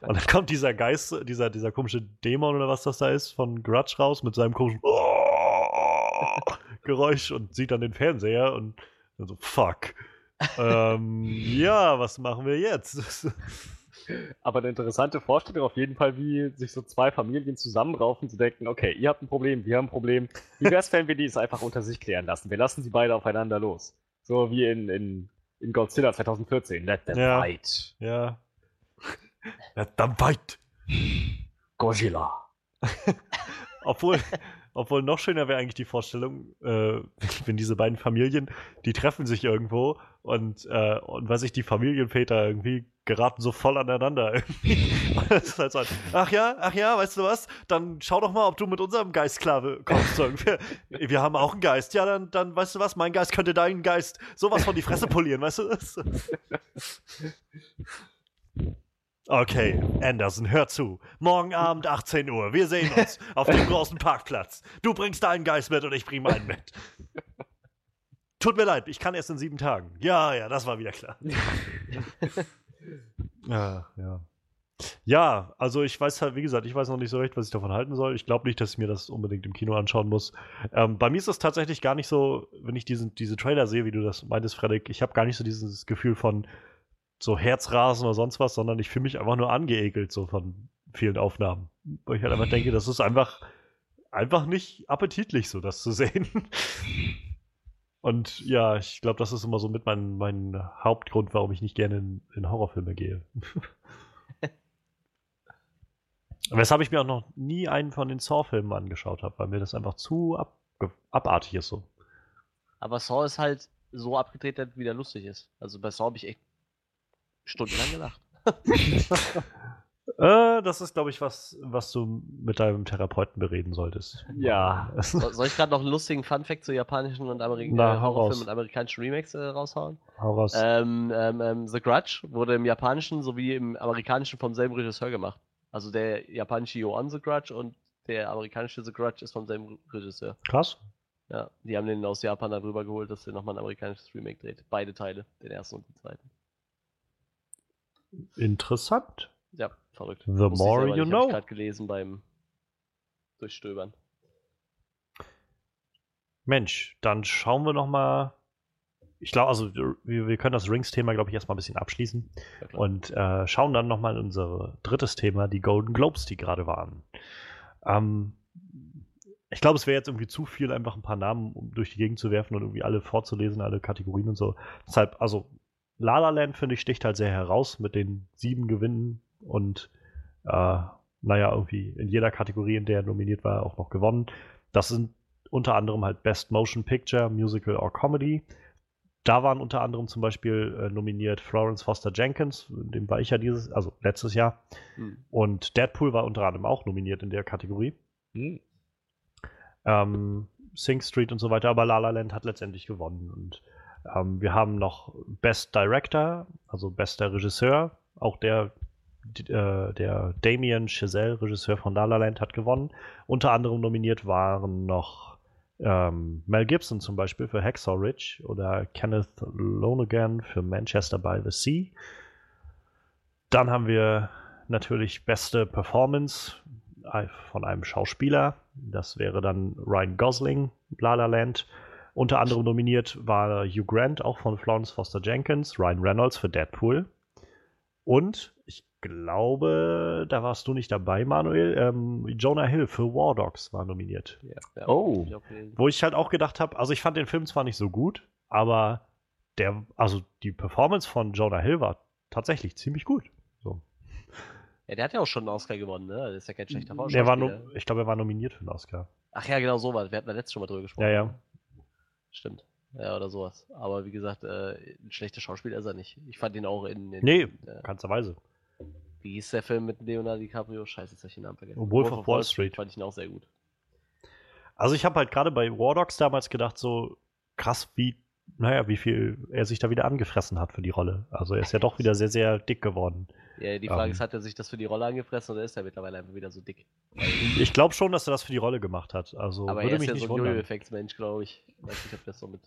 und dann kommt dieser Geist, dieser, dieser komische Dämon oder was das da ist, von Grudge raus mit seinem komischen Geräusch und sieht dann den Fernseher und dann so, fuck. ähm, ja, was machen wir jetzt? Aber eine interessante Vorstellung auf jeden Fall, wie sich so zwei Familien zusammenraufen, zu denken, okay, ihr habt ein Problem, wir haben ein Problem. Wie wäre es, wenn wir die es einfach unter sich klären lassen? Wir lassen sie beide aufeinander los. So wie in, in, in Godzilla 2014. Let them Ja. fight. ja. ja, dann weit. Godzilla. Obwohl, obwohl noch schöner wäre eigentlich die Vorstellung, äh, wenn diese beiden Familien, die treffen sich irgendwo und, äh, und weiß ich, die Familienväter irgendwie geraten so voll aneinander. Das ist halt so ach ja, ach ja, weißt du was? Dann schau doch mal, ob du mit unserem Geist klar kommst. Ungefähr. Wir haben auch einen Geist. Ja, dann, dann weißt du was, mein Geist könnte deinen Geist sowas von die Fresse polieren, weißt du das? Okay, Anderson, hör zu. Morgen Abend 18 Uhr. Wir sehen uns auf dem großen Parkplatz. Du bringst deinen Geist mit und ich bring meinen mit. Tut mir leid, ich kann erst in sieben Tagen. Ja, ja, das war wieder klar. ja, ja. Ja, also ich weiß halt, wie gesagt, ich weiß noch nicht so recht, was ich davon halten soll. Ich glaube nicht, dass ich mir das unbedingt im Kino anschauen muss. Ähm, bei mir ist es tatsächlich gar nicht so, wenn ich diesen, diese Trailer sehe, wie du das meintest, Frederik, ich habe gar nicht so dieses Gefühl von so Herzrasen oder sonst was, sondern ich fühle mich einfach nur angeekelt so von vielen Aufnahmen. Weil ich halt einfach denke, das ist einfach, einfach nicht appetitlich, so das zu sehen. Und ja, ich glaube, das ist immer so mit mein, mein Hauptgrund, warum ich nicht gerne in, in Horrorfilme gehe. Weshalb ich mir auch noch nie einen von den Saw-Filmen angeschaut habe, weil mir das einfach zu ab, abartig ist so. Aber Saw ist halt so abgedreht, dass es wieder lustig ist. Also bei Saw habe ich echt stundenlang gelacht. Äh, das ist, glaube ich, was, was du mit deinem Therapeuten bereden solltest. Ja. So, soll ich gerade noch einen lustigen Funfact zu japanischen und Ameri Na, äh, Horrorfilmen und amerikanischen Remakes äh, raushauen? Hau raus. Ähm, ähm, ähm, The Grudge wurde im japanischen sowie im amerikanischen vom selben Regisseur gemacht. Also der japanische Yoan The Grudge und der amerikanische The Grudge ist vom selben Regisseur. Krass. Ja, die haben den aus Japan darüber geholt, dass der nochmal ein amerikanisches Remake dreht. Beide Teile, den ersten und den zweiten. Interessant. Ja, verrückt. The Wusste more you nicht, hab ich know. gerade gelesen beim Durchstöbern. Mensch, dann schauen wir noch mal. Ich glaube, also wir, wir können das Rings-Thema, glaube ich, erstmal ein bisschen abschließen Ja, und äh, schauen dann noch mal in unser drittes Thema, die Golden Globes, die gerade waren. Ähm, ich glaube, es wäre jetzt irgendwie zu viel, einfach ein paar Namen um durch die Gegend zu werfen und irgendwie alle vorzulesen, alle Kategorien und so. Deshalb, also La La Land, finde ich, sticht halt sehr heraus mit den sieben Gewinnen und äh, naja, irgendwie in jeder Kategorie, in der er nominiert war, auch noch gewonnen. Das sind unter anderem halt Best Motion Picture, Musical or Comedy. Da waren unter anderem zum Beispiel äh, nominiert Florence Foster Jenkins, in dem war ich ja dieses, also letztes Jahr. Hm. Und Deadpool war unter anderem auch nominiert in der Kategorie. Hm. Ähm, Sing Street und so weiter, aber La La Land hat letztendlich gewonnen. Und ähm, wir haben noch Best Director, also bester Regisseur. Auch der, äh, der Damien Chazelle, Regisseur von La La Land, hat gewonnen. Unter anderem nominiert waren noch ähm, Mel Gibson zum Beispiel für Hacksaw Ridge oder Kenneth Lonergan für Manchester by the Sea. Dann haben wir natürlich beste Performance äh, von einem Schauspieler. Das wäre dann Ryan Gosling, La La Land. Unter anderem nominiert war Hugh Grant, auch von Florence Foster Jenkins, Ryan Reynolds für Deadpool. Und ich glaube, da warst du nicht dabei, Manuel. Ähm, Jonah Hill für War Dogs war nominiert. Ja, Oh. Wo ich halt auch gedacht habe, also ich fand den Film zwar nicht so gut, aber der, also die Performance von Jonah Hill war tatsächlich ziemlich gut. So. Ja, der hat ja auch schon einen Oscar gewonnen, ne? Das ist ja kein schlechter Der war Schauspieler. no, ich glaube, er war nominiert für den Oscar. Ach ja, genau so war. Wir hatten da letztes schon mal drüber gesprochen. Ja, ja. Stimmt. Ja, oder sowas. Aber wie gesagt, äh, ein schlechter Schauspieler ist er nicht. Ich fand ihn auch in. in Nee, äh, ganzerweise. wie hieß der Film mit Leonardo DiCaprio? Scheiße, jetzt hab ich den Namen vergessen. Wolf of Wall Street. Fand ich ihn auch sehr gut. Also ich habe halt gerade bei War Dogs damals gedacht, so krass, wie, naja, wie viel er sich da wieder angefressen hat für die Rolle. Also er ist ja doch wieder sehr, sehr dick geworden. Ja, die Frage Ähm. ist, hat er sich das für die Rolle angefressen oder ist er mittlerweile einfach wieder so dick? Ich glaube schon, dass er das für die Rolle gemacht hat. Also Aber würde er ist mich ja nicht so ein. Jojo-Effektsmensch, glaube ich. Ich weiß nicht, ob das so mit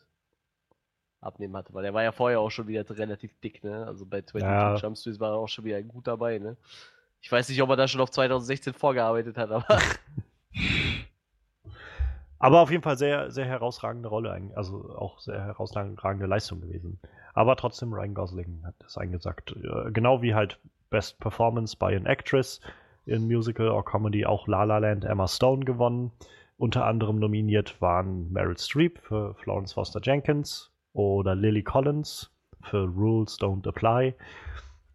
abnehmen hatte, weil er war ja vorher auch schon wieder relativ dick, ne? Also bei 22 Ja. Jump Street war er auch schon wieder gut dabei, ne? Ich weiß nicht, ob er da schon auf 2016 vorgearbeitet hat, aber Aber auf jeden Fall sehr, sehr herausragende Rolle, also auch sehr herausragende Leistung gewesen. Aber trotzdem Ryan Gosling hat das eingesagt. Äh, Genau wie halt Best Performance by an Actress in Musical or Comedy auch La La Land Emma Stone gewonnen. Unter anderem nominiert waren Meryl Streep für Florence Foster Jenkins oder Lily Collins für Rules Don't Apply.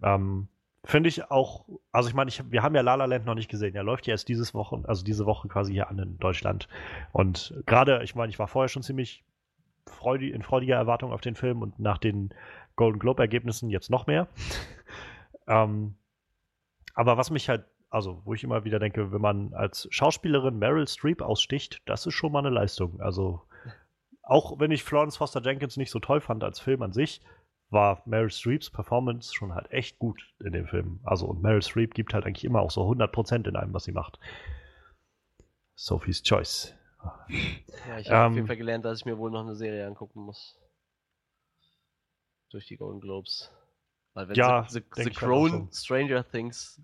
Ähm, Finde ich auch, also ich meine, wir haben ja La La Land noch nicht gesehen. Er läuft ja erst dieses Woche, also diese Woche quasi hier an in Deutschland. Und gerade, ich meine, ich war vorher schon ziemlich freudig, in freudiger Erwartung auf den Film und nach den Golden Globe-Ergebnissen jetzt noch mehr. Ähm, aber was mich halt, also wo ich immer wieder denke, wenn man als Schauspielerin Meryl Streep aussticht, das ist schon mal eine Leistung. Also auch wenn ich Florence Foster Jenkins nicht so toll fand als Film an sich, war Meryl Streeps Performance schon halt echt gut in dem Film. Also und Meryl Streep gibt halt eigentlich immer auch so 100% in allem, was sie macht. Sophie's Choice. ja, ich habe auf Ähm. jeden Fall gelernt, dass ich mir wohl noch eine Serie angucken muss. Durch die Golden Globes. Weil wenn Ja, The, The, The auch Crown so. Stranger Things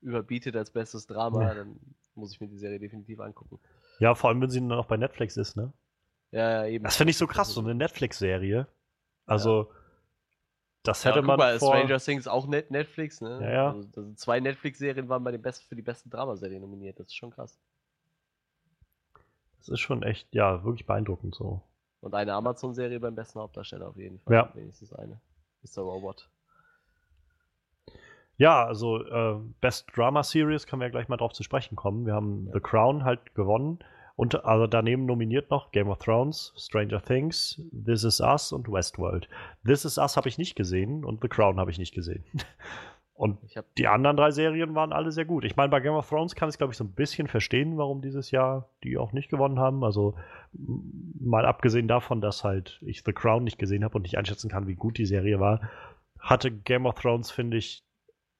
überbietet als bestes Drama, Ja. dann muss ich mir die Serie definitiv angucken. Ja, vor allem, wenn sie noch bei Netflix ist, ne? Ja, ja, eben. Das finde ich so krass, so eine Netflix-Serie. Also, das Ja, hätte guck man mal, vor... Stranger Things auch Net Netflix, ne? Ja, ja. Also, sind zwei Netflix-Serien waren bei den besten für die besten Dramaserien nominiert. Das ist schon krass. Das ist schon echt, ja, wirklich beeindruckend so. Und eine Amazon-Serie beim besten Hauptdarsteller auf jeden Fall. Ja. Wenigstens eine. Mr. Robot. Ja, also äh, Best Drama Series können wir ja gleich mal drauf zu sprechen kommen. Wir haben Ja. The Crown halt gewonnen. Und also daneben nominiert noch Game of Thrones, Stranger Things, This Is Us und Westworld. This Is Us habe ich nicht gesehen und The Crown habe ich nicht gesehen. Und die anderen drei Serien waren alle sehr gut. Ich meine, bei Game of Thrones kann ich, glaube ich, so ein bisschen verstehen, warum dieses Jahr die auch nicht gewonnen haben. Also mal abgesehen davon, dass halt ich The Crown nicht gesehen habe und nicht einschätzen kann, wie gut die Serie war, hatte Game of Thrones, finde ich,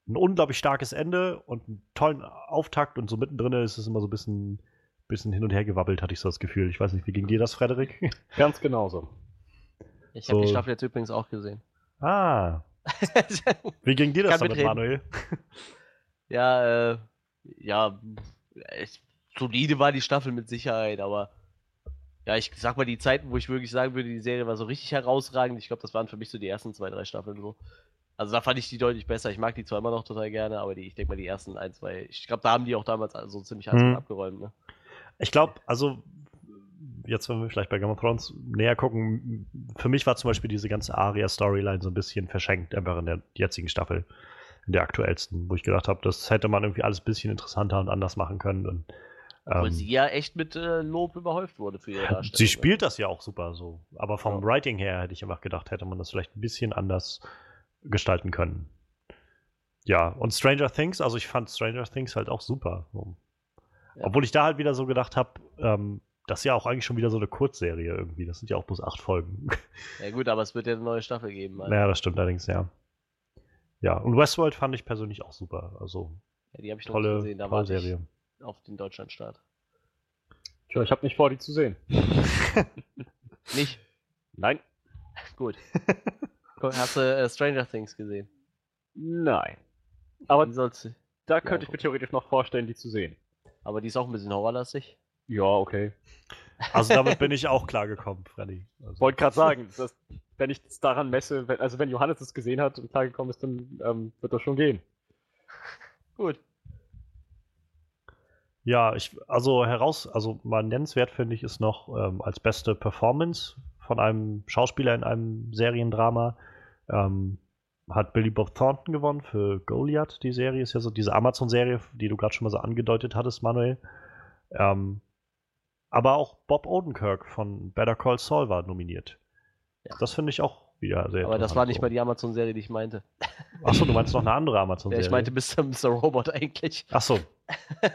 ein unglaublich starkes Ende und einen tollen Auftakt und so mittendrin ist es immer so ein bisschen, bisschen hin und her gewabbelt, hatte ich so das Gefühl. Ich weiß nicht, wie ging dir das, Frederik? Ganz genauso. ich hab die So. Staffel jetzt übrigens auch gesehen. ah, wie ging dir das Kann damit, mitreden. Manuel? ja, äh, ja, echt, solide war die Staffel mit Sicherheit, aber ja, ich sag mal, die Zeiten, wo ich wirklich sagen würde, die Serie war so richtig herausragend, ich glaube, das waren für mich so die ersten zwei, drei Staffeln so. Also da fand ich die deutlich besser. Ich mag die zwar immer noch total gerne, aber die, ich denke mal, die ersten ein, zwei, ich glaube, da haben die auch damals so ziemlich alles Hm. mit abgeräumt, ne? Ich glaube, also jetzt, wenn wir vielleicht bei Game of Thrones näher gucken, für mich war zum Beispiel diese ganze Aria-Storyline so ein bisschen verschenkt, einfach in der jetzigen Staffel, in der aktuellsten, wo ich gedacht habe, das hätte man irgendwie alles ein bisschen interessanter und anders machen können. Und, Obwohl ähm, sie ja echt mit äh, Lob überhäuft wurde für ihre Darstellung. sie ne? spielt das ja auch super so, aber vom Ja. Writing her hätte ich einfach gedacht, hätte man das vielleicht ein bisschen anders gestalten können. Ja, und Stranger Things, also ich fand Stranger Things halt auch super. Ja. Obwohl ich da halt wieder so gedacht habe, ähm, das ist ja auch eigentlich schon wieder so eine Kurzserie irgendwie. Das sind ja auch bloß acht Folgen. Ja gut, aber es wird ja eine neue Staffel geben. Also. naja, das stimmt allerdings, ja. Ja, und Westworld fand ich persönlich auch super. Also Ja, die habe ich noch tolle, nicht gesehen, da warte Serie. ich auf den Deutschlandstart. Tja, ich habe nicht vor, die zu sehen. Nicht? Nein. Gut. Hast du äh, Stranger Things gesehen? Nein. Aber Die sollst du. da könnte ich mir theoretisch noch vorstellen, die zu sehen. Aber die ist auch ein bisschen horrorlastig. Ja, okay. Also damit bin ich auch klargekommen, Freddy. Also, Wollte gerade sagen, das, wenn ich es daran messe, wenn, also wenn Johannes es gesehen hat und klargekommen ist, dann ähm, wird das schon gehen. Gut. Ja, ich, also heraus, also mal nennenswert finde ich ist noch ähm, als beste Performance von einem Schauspieler in einem Seriendrama ähm, hat Billy Bob Thornton gewonnen für Goliath. Die Serie ist ja so diese Amazon-Serie, die du gerade schon mal so angedeutet hattest, Manuel. Ähm, aber auch Bob Odenkirk von Better Call Saul war nominiert. Ja. Das finde ich auch wieder sehr Aber das war nicht mal die Amazon-Serie, die ich meinte. Achso, du meinst noch eine andere Ja, Amazon-Serie? ich meinte Mr. Mr. Robot eigentlich. Achso.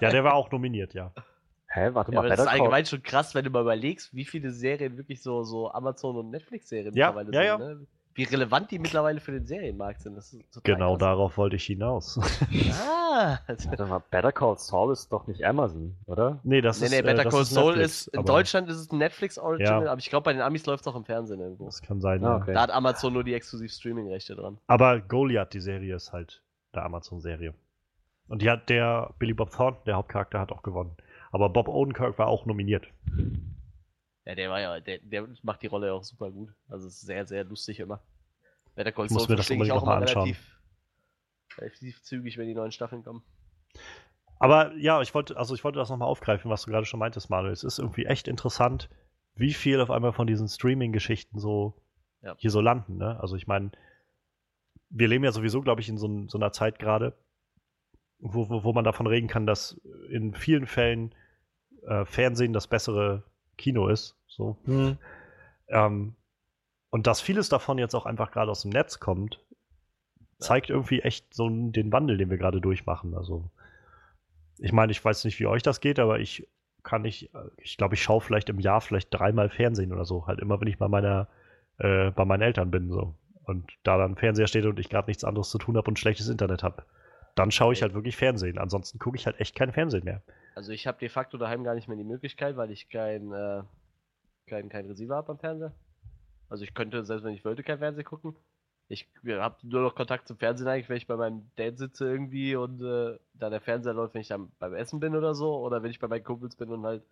Ja, der war auch nominiert, ja. Hä, warte Ja, mal, aber das ist allgemein schon krass, wenn du mal überlegst, wie viele Serien wirklich so, so Amazon- und Netflix-Serien Ja, mittlerweile ja, sind. Ne? Wie relevant die mittlerweile für den Serienmarkt sind. Das ist total Genau krass. darauf wollte ich hinaus. Ah, warte mal, Better Call Saul ist doch nicht Amazon, oder? nee, das nee, ist nee, äh, Better das Call ist Saul Netflix, ist, in aber Deutschland ist es ein Netflix-Original, Ja. aber ich glaube, bei den Amis läuft es auch im Fernsehen irgendwo. Das kann sein, Ah, ja. okay. Da hat Amazon nur die Exklusiv-Streaming-Rechte dran. Aber Goliath, die Serie, ist halt der Amazon-Serie. Und die hat der Billy Bob Thornton, der Hauptcharakter, hat auch gewonnen. Aber Bob Odenkirk war auch nominiert. Ja, der war ja, der, der macht die Rolle ja auch super gut. Also ist sehr, sehr lustig immer. Better Call Saul verstehe ich auch mal anschauen. relativ, relativ zügig, wenn die neuen Staffeln kommen. Aber ja, ich wollte, also ich wollte das nochmal aufgreifen, was du gerade schon meintest, Manuel. Es ist irgendwie echt interessant, wie viel auf einmal von diesen Streaming-Geschichten so Ja. hier so landen. Ne? Also ich meine, wir leben ja sowieso, glaube ich, in so, so einer Zeit gerade, wo, wo, wo man davon reden kann, dass in vielen Fällen äh, Fernsehen das bessere Kino ist. So. Ähm, und dass vieles davon jetzt auch einfach gerade aus dem Netz kommt, zeigt irgendwie echt so den Wandel, den wir gerade durchmachen. Also, ich meine, ich weiß nicht, wie euch das geht, aber ich kann nicht, ich glaube, ich schaue vielleicht im Jahr vielleicht dreimal Fernsehen oder so. Halt immer, wenn ich bei meiner, äh, bei meinen Eltern bin, so. Und da dann Fernseher steht und ich gerade nichts anderes zu tun habe und schlechtes Internet habe, dann schaue ich halt wirklich Fernsehen. Ansonsten gucke ich halt echt kein Fernsehen mehr. Also ich habe de facto daheim gar nicht mehr die Möglichkeit, weil ich kein, äh, kein, kein Receiver habe am Fernseher. Also ich könnte, selbst wenn ich wollte, kein Fernsehen gucken. Ich habe nur noch Kontakt zum Fernsehen eigentlich, wenn ich bei meinem Dad sitze irgendwie und äh, da der Fernseher läuft, wenn ich dann beim Essen bin oder so, oder wenn ich bei meinen Kumpels bin und halt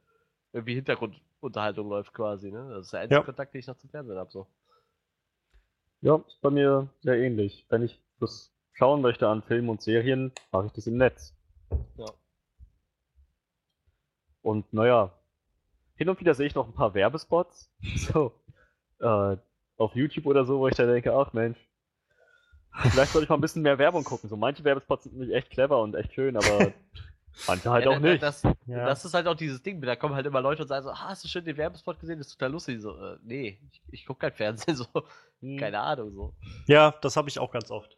irgendwie Hintergrundunterhaltung läuft quasi, ne? Das ist der einzige Ja. Kontakt, den ich noch zum Fernsehen habe, so. Ja, ist bei mir sehr ähnlich. Wenn ich das schauen möchte an Filmen und Serien, mache ich das im Netz. Ja. Und naja, hin und wieder sehe ich noch ein paar Werbespots. So, äh, auf YouTube oder so, wo ich da denke, ach Mensch, vielleicht sollte ich mal ein bisschen mehr Werbung gucken. So manche Werbespots sind nämlich echt clever und echt schön, aber manche halt Ja, auch nicht. Das, Ja. das ist halt auch dieses Ding, da kommen halt immer Leute und sagen so, ah, hast du schön den Werbespot gesehen? Das ist total lustig. So, äh, nee, ich, ich gucke kein Fernsehen, so, Hm. keine Ahnung, so. Ja, das habe ich auch ganz oft.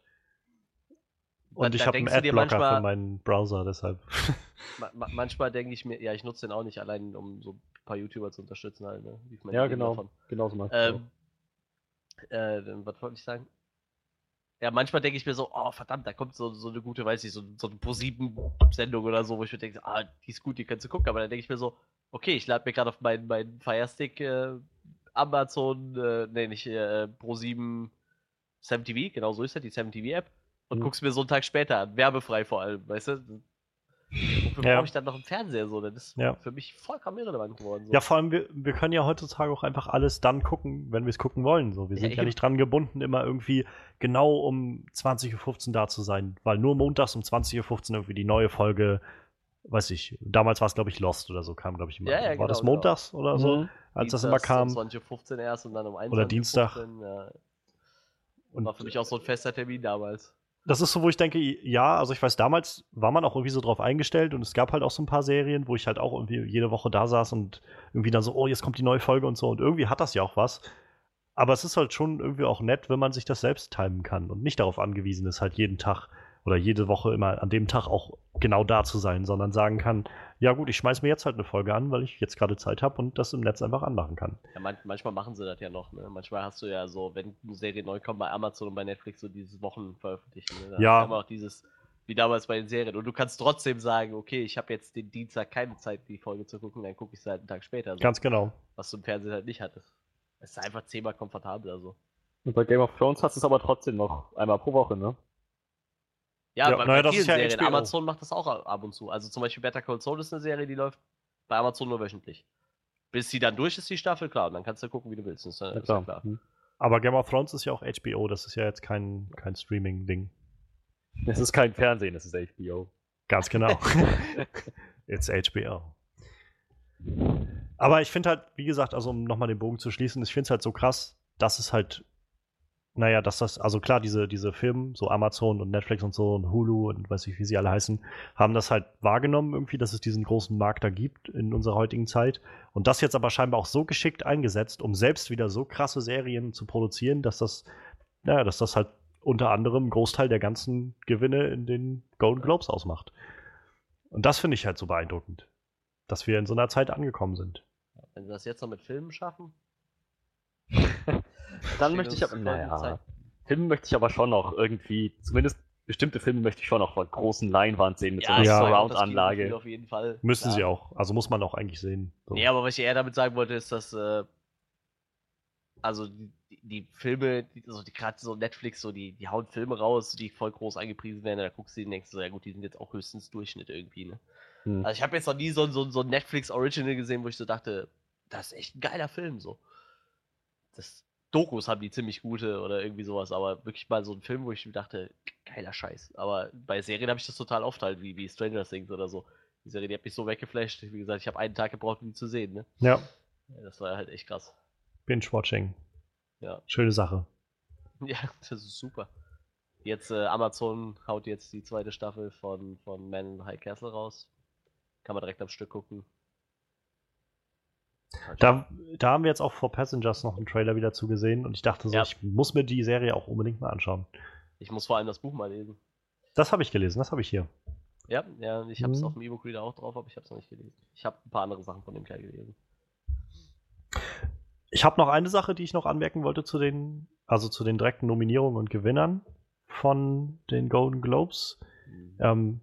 Und Da- ich habe einen Adblocker manchmal- für meinen Browser, deshalb. Ma ma manchmal denke ich mir, ja, ich nutze den auch nicht allein, um so ein paar YouTuber zu unterstützen halt, ne? Wie ich meine Ja, genau. davon. Genauso das Ähm, äh, was wollte ich sagen? Ja, manchmal denke ich mir so, oh verdammt, da kommt so, so eine gute, weiß ich, so, so eine Pro-7-Sendung oder so, wo ich mir denke, ah, die ist gut, die kannst du gucken, aber dann denke ich mir so, okay, ich lade mir gerade auf meinen, meinen Firestick äh, Amazon, äh, nee, nicht äh, Pro7 Sam TV, genau so ist das, die Sam TV App, und Mhm. guck's mir so einen Tag später an, werbefrei vor allem, weißt du? Wofür Ja. brauche ich dann noch einen Fernseher so? Das ist Ja. für mich vollkommen irrelevant geworden. So. Ja, vor allem, wir, wir können ja heutzutage auch einfach alles dann gucken, wenn wir es gucken wollen. So. Wir Ja, sind ja, nicht dran gebunden, immer irgendwie genau um 20.15 Uhr da zu sein, weil nur montags um 20.15 Uhr irgendwie die neue Folge, weiß ich, damals war es, glaube ich, Lost oder so, kam, glaube ich, immer. Ja, ja, war genau, das genau. montags oder so, Mhm. als das immer Dienstags kam? Um 20.15 Uhr erst und dann um 21.15 Oder Dienstag. Ja. Und War für mich auch so ein fester Termin damals. Das ist so, wo ich denke, ja, also ich weiß, damals war man auch irgendwie so drauf eingestellt und es gab halt auch so ein paar Serien, wo ich halt auch irgendwie jede Woche da saß und irgendwie dann so, oh, jetzt kommt die neue Folge und so und irgendwie hat das ja auch was. Aber es ist halt schon irgendwie auch nett, wenn man sich das selbst timen kann und nicht darauf angewiesen ist, halt jeden Tag oder jede Woche immer an dem Tag auch genau da zu sein, sondern sagen kann, ja gut, ich schmeiß mir jetzt halt eine Folge an, weil ich jetzt gerade Zeit habe und das im Netz einfach anmachen kann. Ja, man, manchmal machen sie das ja noch. Ne? Manchmal hast du ja so, wenn eine Serie neu kommt bei Amazon und bei Netflix, so dieses Wochen veröffentlichen. Ne? Da Ja. du immer auch dieses, wie damals bei den Serien. Und du kannst trotzdem sagen, okay, ich habe jetzt den Dienstag keine Zeit, die Folge zu gucken, dann gucke ich sie halt einen Tag später. So, Ganz genau. was du im Fernsehen halt nicht hattest. Es ist einfach zehnmal komfortabler so. Und bei Game of Thrones hast du es aber trotzdem noch einmal pro Woche, ne? Ja, Ja, bei, naja, bei vielen ist ja Serien. HBO. Amazon macht das auch ab und zu. Also zum Beispiel Better Call Saul ist eine Serie, die läuft bei Amazon nur wöchentlich. bis sie dann durch ist, die Staffel, klar. Und dann kannst du gucken, wie du willst. Das ist, Ja, ist klar. ja klar. Hm. Aber Game of Thrones ist ja auch HBO, das ist ja jetzt kein, kein Streaming-Ding. Das ist kein Fernsehen, das ist HBO. Ganz genau. It's HBO. Aber ich finde halt, wie gesagt, also um nochmal den Bogen zu schließen, ich finde es halt so krass, dass es halt, naja, dass das, also klar, diese, diese Filme, so Amazon und Netflix und so und Hulu und weiß ich, wie sie alle heißen, haben das halt wahrgenommen irgendwie, dass es diesen großen Markt da gibt in unserer heutigen Zeit. Und das jetzt aber scheinbar auch so geschickt eingesetzt, um selbst wieder so krasse Serien zu produzieren, dass das, naja, dass das halt unter anderem einen Großteil der ganzen Gewinne in den Golden Globes ausmacht. Und das finde ich halt so beeindruckend, dass wir in so einer Zeit angekommen sind. Wenn sie das jetzt noch mit Filmen schaffen, Dann möchte ich aber, naja. Filme möchte ich aber schon noch irgendwie, zumindest bestimmte Filme möchte ich schon noch vor großen Leinwand sehen mit so einer Ja, Surround-Anlage. Auf jeden Fall. Müssen klar. sie auch. Also muss man auch eigentlich sehen. So. Nee, aber was ich eher damit sagen wollte, ist, dass äh, also die, die, Filme, die, also die gerade so Netflix, so die, die hauen Filme raus, die voll groß angepriesen werden, da guckst du die und denkst so, ja gut, die sind jetzt auch höchstens Durchschnitt irgendwie, ne? Hm. Also ich habe jetzt noch nie so, ein- so, so ein Netflix Original gesehen, wo ich so dachte, das ist echt ein geiler Film, so. Das Dokus haben die ziemlich gute oder irgendwie sowas, aber wirklich mal so ein Film, wo ich mir dachte, geiler Scheiß. Aber bei Serien habe ich das total oft halt, wie, wie Stranger Things oder so. Die Serie, die hat mich so weggeflasht. Wie gesagt, ich habe einen Tag gebraucht, um die zu sehen, ne? Ja, Ja, Das war halt echt krass. Binge-Watching. Ja. Schöne Sache. Ja, das ist super. Jetzt äh, Amazon haut jetzt die zweite Staffel von, von Man in High Castle raus. Kann man direkt am Stück gucken. Da, da haben wir jetzt auch vor Passengers noch einen Trailer wieder zugesehen und ich dachte so, Ja. ich muss mir die Serie auch unbedingt mal anschauen. Ich muss vor allem das Buch mal lesen. Das habe ich gelesen, das habe ich hier. Ja, ja, und ich habe es Mhm. auf dem E-Book Reader auch drauf, aber ich habe es noch nicht gelesen. Ich habe ein paar andere Sachen von dem Kerl gelesen. Ich habe noch eine Sache, die ich noch anmerken wollte zu den, also zu den direkten Nominierungen und Gewinnern von den Golden Globes. Ähm,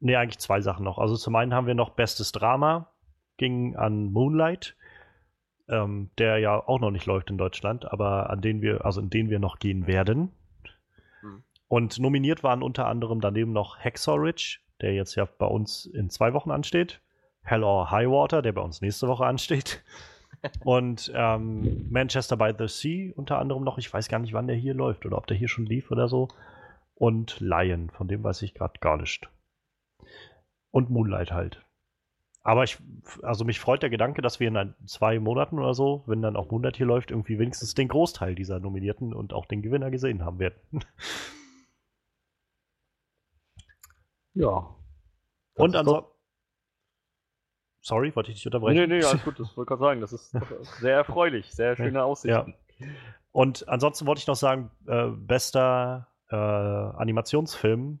nee, eigentlich zwei Sachen noch. Also zum einen haben wir noch Bestes Drama, ging an Moonlight, ähm, der ja auch noch nicht läuft in Deutschland, aber an den wir, also in den wir noch gehen werden. Mhm. Und nominiert waren unter anderem daneben noch Ridge, der jetzt ja bei uns in zwei Wochen ansteht. Hell or High Water, der bei uns nächste Woche ansteht. Und ähm, Manchester by the Sea unter anderem noch. Ich weiß gar nicht, wann der hier läuft oder ob der hier schon lief oder so. Und Lion, von dem weiß ich gerade gar nicht. Und Moonlight halt. Aber ich, also mich freut der Gedanke, dass wir in zwei Monaten oder so, wenn dann auch Moonlight hier läuft, irgendwie wenigstens den Großteil dieser Nominierten und auch den Gewinner gesehen haben werden. Ja. und ansonsten. Sorry, wollte ich dich unterbrechen? Nee, nee, alles gut, das wollte ich gerade sagen. Das ist sehr erfreulich, sehr schöne Aussichten. Und ansonsten wollte ich noch sagen, äh, bester äh, Animationsfilm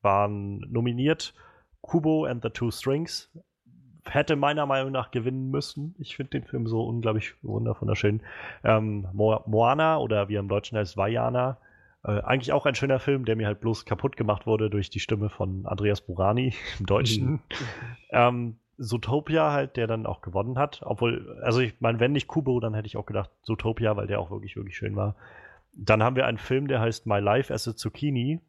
waren nominiert Kubo and the Two Strings. Hätte meiner Meinung nach gewinnen müssen. Ich finde den Film so unglaublich wunderschön. Ähm, Mo Moana oder wie er im Deutschen heißt, Vajana. Äh, eigentlich auch ein schöner Film, der mir halt bloß kaputt gemacht wurde durch die Stimme von Andreas Burani im Deutschen. ähm, Zootopia halt, der dann auch gewonnen hat. Obwohl, also ich meine, wenn nicht Kubo, dann hätte ich auch gedacht Zootopia, weil der auch wirklich, wirklich schön war. Dann haben wir einen Film, der heißt My Life as a Zucchini.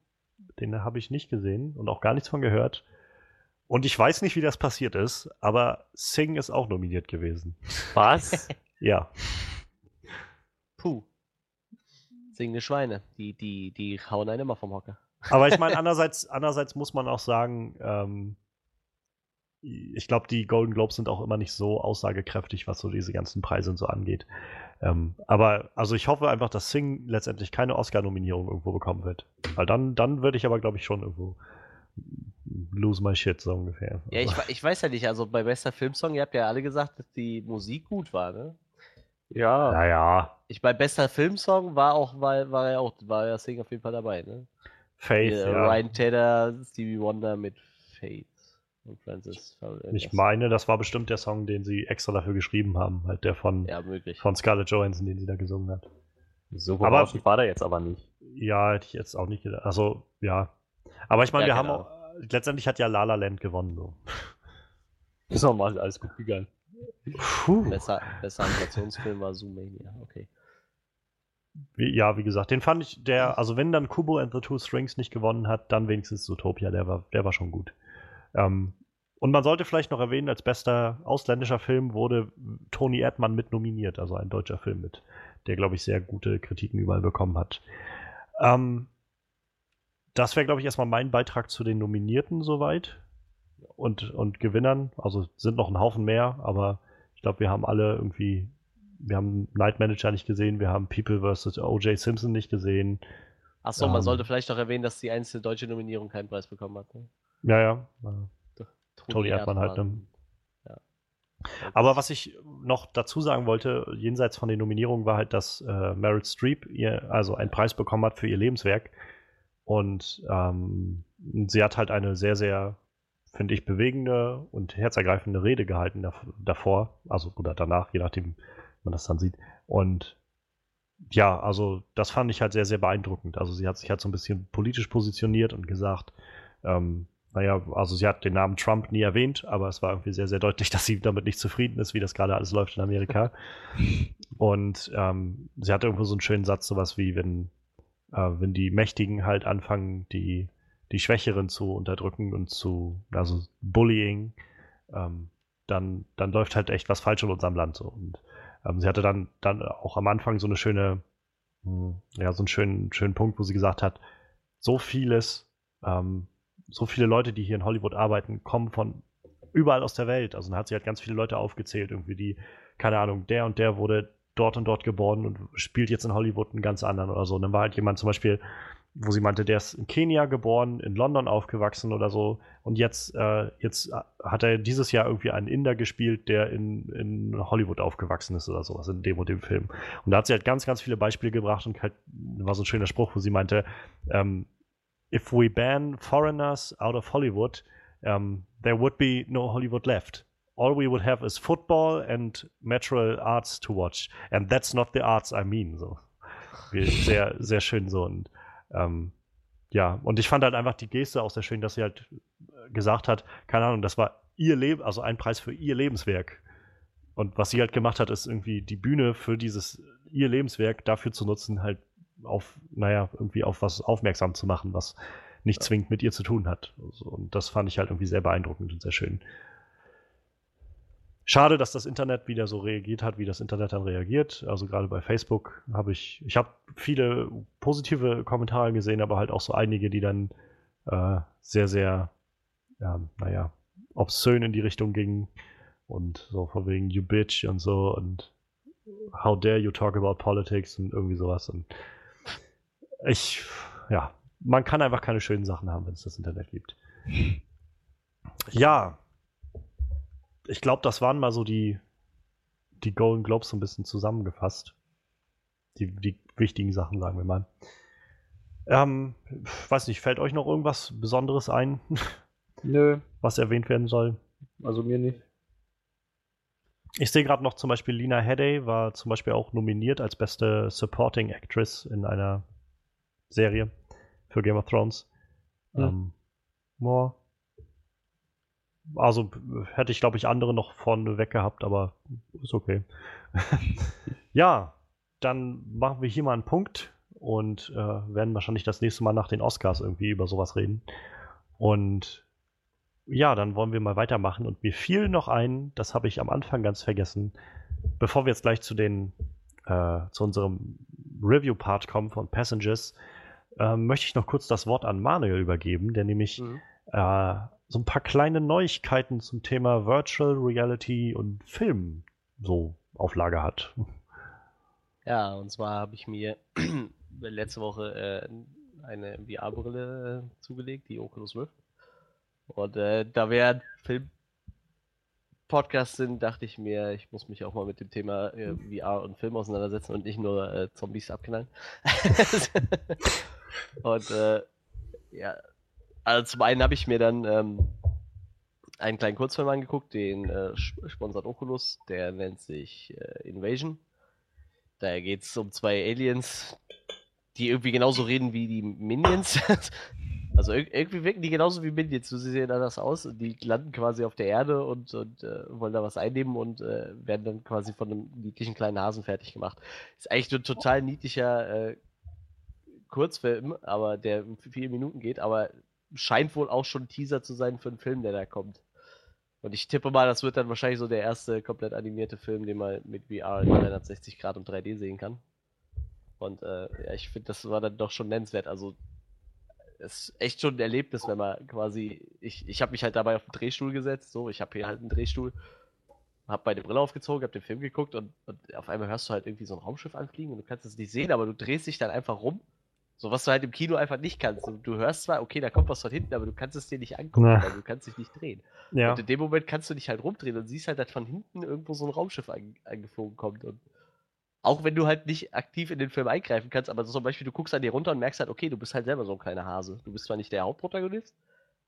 Den habe ich nicht gesehen und auch gar nichts von gehört. Und ich weiß nicht, wie das passiert ist, aber Sing ist auch nominiert gewesen. Was? Ja. Puh. Singende Schweine, die, die, die hauen einen immer vom Hocker. Aber ich meine, andererseits, andererseits muss man auch sagen, ähm, ich glaube, die Golden Globes sind auch immer nicht so aussagekräftig, was so diese ganzen Preise und so angeht. Ähm, aber also ich hoffe einfach, dass Sing letztendlich keine Oscar-Nominierung irgendwo bekommen wird. Weil dann, dann würde ich aber, glaube ich, schon irgendwo lose my shit, so ungefähr. Ja, ich, we- ich weiß ja nicht, also bei bester Filmsong, ihr habt ja alle gesagt, dass die Musik gut war, ne? Ja, naja, Ich bei bester Filmsong war auch, war, war ja auch, war ja Sing auf jeden Fall dabei, ne? Faith, Hier, ja. Ryan Tedder, Stevie Wonder mit Faith und Francis. Ich meine, das war bestimmt der Song, den sie extra dafür geschrieben haben, halt der von, Ja, von Scarlett Johansson, den sie da gesungen hat. so Aber- war der jetzt aber nicht. Ja, hätte ich jetzt auch nicht gedacht. Also, ja. Aber ich meine, Ja, wir genau. haben auch, letztendlich hat ja La La Land gewonnen. So. Ist normal alles gut gegangen. Puh. Besser, besser Animationsfilm war Zoomania, okay. Wie, ja, wie gesagt, den fand ich, der, also wenn dann Kubo and the Two Strings nicht gewonnen hat, dann wenigstens Zootopia, der war, der war schon gut. Ähm, Und man sollte vielleicht noch erwähnen, als bester ausländischer Film wurde Tony Erdmann mit nominiert, also ein deutscher Film mit, der, glaube ich, sehr gute Kritiken überall bekommen hat. Ähm, das wäre, glaube ich, erstmal mein Beitrag zu den Nominierten soweit und, und Gewinnern. Also sind noch ein Haufen mehr, aber ich glaube, wir haben alle irgendwie, wir haben Night Manager nicht gesehen, wir haben People vs. O.J. Simpson nicht gesehen. Achso, man sollte vielleicht noch erwähnen, dass die einzige deutsche Nominierung keinen Preis bekommen hat. Ne? Ja, ja. Tony Erdmann halt. Ne? Ja. Aber was ich noch dazu sagen wollte, jenseits von den Nominierungen, war halt, dass äh, Meryl Streep ihr also einen Preis bekommen hat für ihr Lebenswerk. Und ähm, sie hat halt eine sehr, sehr, finde ich, bewegende und herzergreifende Rede gehalten davor, also oder danach, je nachdem, wie man das dann sieht. Und ja, also das fand ich halt sehr, sehr beeindruckend. Also sie hat sich halt so ein bisschen politisch positioniert und gesagt, ähm, naja, also sie hat den Namen Trump nie erwähnt, aber es war irgendwie sehr, sehr deutlich, dass sie damit nicht zufrieden ist, wie das gerade alles läuft in Amerika. Und ähm, sie hat irgendwo so einen schönen Satz, sowas wie, wenn, äh, wenn die Mächtigen halt anfangen, die, die Schwächeren zu unterdrücken und zu, also Bullying, ähm, dann, dann läuft halt echt was falsch in unserem Land so. Und ähm, sie hatte dann, dann auch am Anfang so eine schöne, mh, hm, ja, so einen schönen, schönen Punkt, wo sie gesagt hat, so vieles, ähm, so viele Leute, die hier in Hollywood arbeiten, kommen von überall aus der Welt. Also dann hat sie halt ganz viele Leute aufgezählt, irgendwie die, keine Ahnung, der und der wurde dort und dort geboren und spielt jetzt in Hollywood einen ganz anderen oder so. Und dann war halt jemand zum Beispiel, wo sie meinte, der ist in Kenia geboren, in London aufgewachsen oder so. Und jetzt, äh, jetzt hat er dieses Jahr irgendwie einen Inder gespielt, der in, in Hollywood aufgewachsen ist oder sowas, in dem und dem Film. Und da hat sie halt ganz, ganz viele Beispiele gebracht und halt war so ein schöner Spruch, wo sie meinte, ähm, if we ban foreigners out of Hollywood, um, there would be no Hollywood left. All we would have is football and natural arts to watch. And that's not the arts I mean. So. Sehr, sehr schön so. Und ähm, ja, und ich fand halt einfach die Geste auch sehr schön, dass sie halt gesagt hat, keine Ahnung, das war ihr Leben, also ein Preis für ihr Lebenswerk. Und was sie halt gemacht hat, ist irgendwie die Bühne für dieses ihr Lebenswerk dafür zu nutzen, halt auf, naja, irgendwie auf was aufmerksam zu machen, was nicht zwingend mit ihr zu tun hat. Und das fand ich halt irgendwie sehr beeindruckend und sehr schön. Schade, dass das Internet wieder so reagiert hat, wie das Internet dann reagiert. Also gerade bei Facebook habe ich, ich habe viele positive Kommentare gesehen, aber halt auch so einige, die dann äh, sehr, sehr, ja, naja, obszön in die Richtung gingen und so von wegen you bitch und so und how dare you talk about politics und irgendwie sowas und ich, ja, man kann einfach keine schönen Sachen haben, wenn es das Internet gibt. Ja, ich glaube, das waren mal so die, die Golden Globes so ein bisschen zusammengefasst. Die, die wichtigen Sachen, sagen wir mal. Ähm, weiß nicht, fällt euch noch irgendwas Besonderes ein? Nö. Was erwähnt werden soll? Also mir nicht. Ich sehe gerade noch zum Beispiel Lina Headey war zum Beispiel auch nominiert als beste Supporting Actress in einer Serie für Game of Thrones. Ja. Ähm, boah. Also hätte ich, glaube ich, andere noch vorne weg gehabt, aber ist okay. ja, dann machen wir hier mal einen Punkt und äh, werden wahrscheinlich das nächste Mal nach den Oscars irgendwie über sowas reden. Und ja, dann wollen wir mal weitermachen. Und mir fiel noch ein, das habe ich am Anfang ganz vergessen, bevor wir jetzt gleich zu den äh, zu unserem Review-Part kommen von Passengers, äh, möchte ich noch kurz das Wort an Manuel übergeben, der nämlich mhm. äh, so ein paar kleine Neuigkeiten zum Thema Virtual Reality und Film so auf Lager hat. Ja, und zwar habe ich mir letzte Woche äh, eine VR-Brille äh, zugelegt, die Oculus Rift. Und äh, da wir ein Film-Podcast sind, dachte ich mir, ich muss mich auch mal mit dem Thema äh, VR und Film auseinandersetzen und nicht nur äh, Zombies abknallen. und äh, ja, also zum einen habe ich mir dann ähm, einen kleinen Kurzfilm angeguckt, den äh, sponsert Oculus, der nennt sich äh, Invasion. Da geht es um zwei Aliens, die irgendwie genauso reden wie die Minions. also irgendwie wirken die genauso wie Minions, sie sehen anders aus. Die landen quasi auf der Erde und, und äh, wollen da was einnehmen und äh, werden dann quasi von einem niedlichen kleinen Hasen fertig gemacht. Ist eigentlich ein total niedlicher äh, Kurzfilm, aber der vier Minuten geht, aber scheint wohl auch schon Teaser zu sein für einen Film, der da kommt. Und ich tippe mal, das wird dann wahrscheinlich so der erste komplett animierte Film, den man mit VR in 360 Grad und 3D sehen kann. Und äh, ja, ich finde, das war dann doch schon nennenswert. Also es ist echt schon ein Erlebnis, wenn man quasi, ich, ich habe mich halt dabei auf den Drehstuhl gesetzt, so, ich habe hier halt einen Drehstuhl, habe meine Brille aufgezogen, habe den Film geguckt und, und auf einmal hörst du halt irgendwie so ein Raumschiff anfliegen und du kannst es nicht sehen, aber du drehst dich dann einfach rum. So was du halt im Kino einfach nicht kannst. Du, du hörst zwar, okay, da kommt was von hinten, aber du kannst es dir nicht angucken, Na. weil du kannst dich nicht drehen. Ja. Und in dem Moment kannst du dich halt rumdrehen und siehst halt, dass von hinten irgendwo so ein Raumschiff an, angeflogen kommt. Und auch wenn du halt nicht aktiv in den Film eingreifen kannst, aber so zum Beispiel, du guckst an dir runter und merkst halt, okay, du bist halt selber so ein kleiner Hase. Du bist zwar nicht der Hauptprotagonist,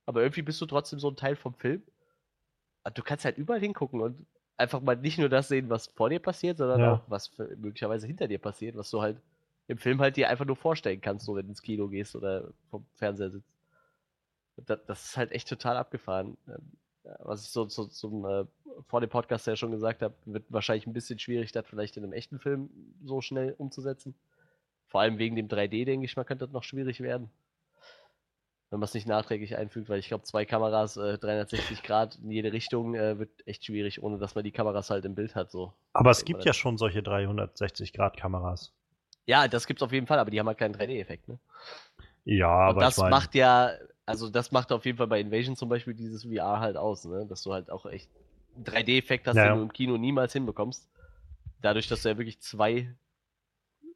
aber irgendwie bist du trotzdem so ein Teil vom Film. Und du kannst halt überall hingucken und einfach mal nicht nur das sehen, was vor dir passiert, sondern Ja. auch, was möglicherweise hinter dir passiert, was du halt im Film halt dir einfach nur vorstellen kannst, so wenn du ins Kino gehst oder vom Fernseher sitzt. Das, das ist halt echt total abgefahren. Ähm, Was ich so, so zum, äh, vor dem Podcast ja schon gesagt habe, wird wahrscheinlich ein bisschen schwierig, das vielleicht in einem echten Film so schnell umzusetzen. Vor allem wegen dem 3D, denke ich mal, könnte das noch schwierig werden. Wenn man es nicht nachträglich einfügt, weil ich glaube, zwei Kameras, äh, 360 Grad in jede Richtung, äh, wird echt schwierig, ohne dass man die Kameras halt im Bild hat. So. Aber es gibt ja schon solche 360-Grad-Kameras. Ja, das gibt's auf jeden Fall, aber die haben halt keinen 3D-Effekt, ne? Ja, Und aber das ich mein, macht ja, also das macht auf jeden Fall bei Invasion zum Beispiel dieses VR halt aus, ne? Dass du halt auch echt einen 3D-Effekt hast, Ja, den du im Kino niemals hinbekommst. Dadurch, dass du ja wirklich zwei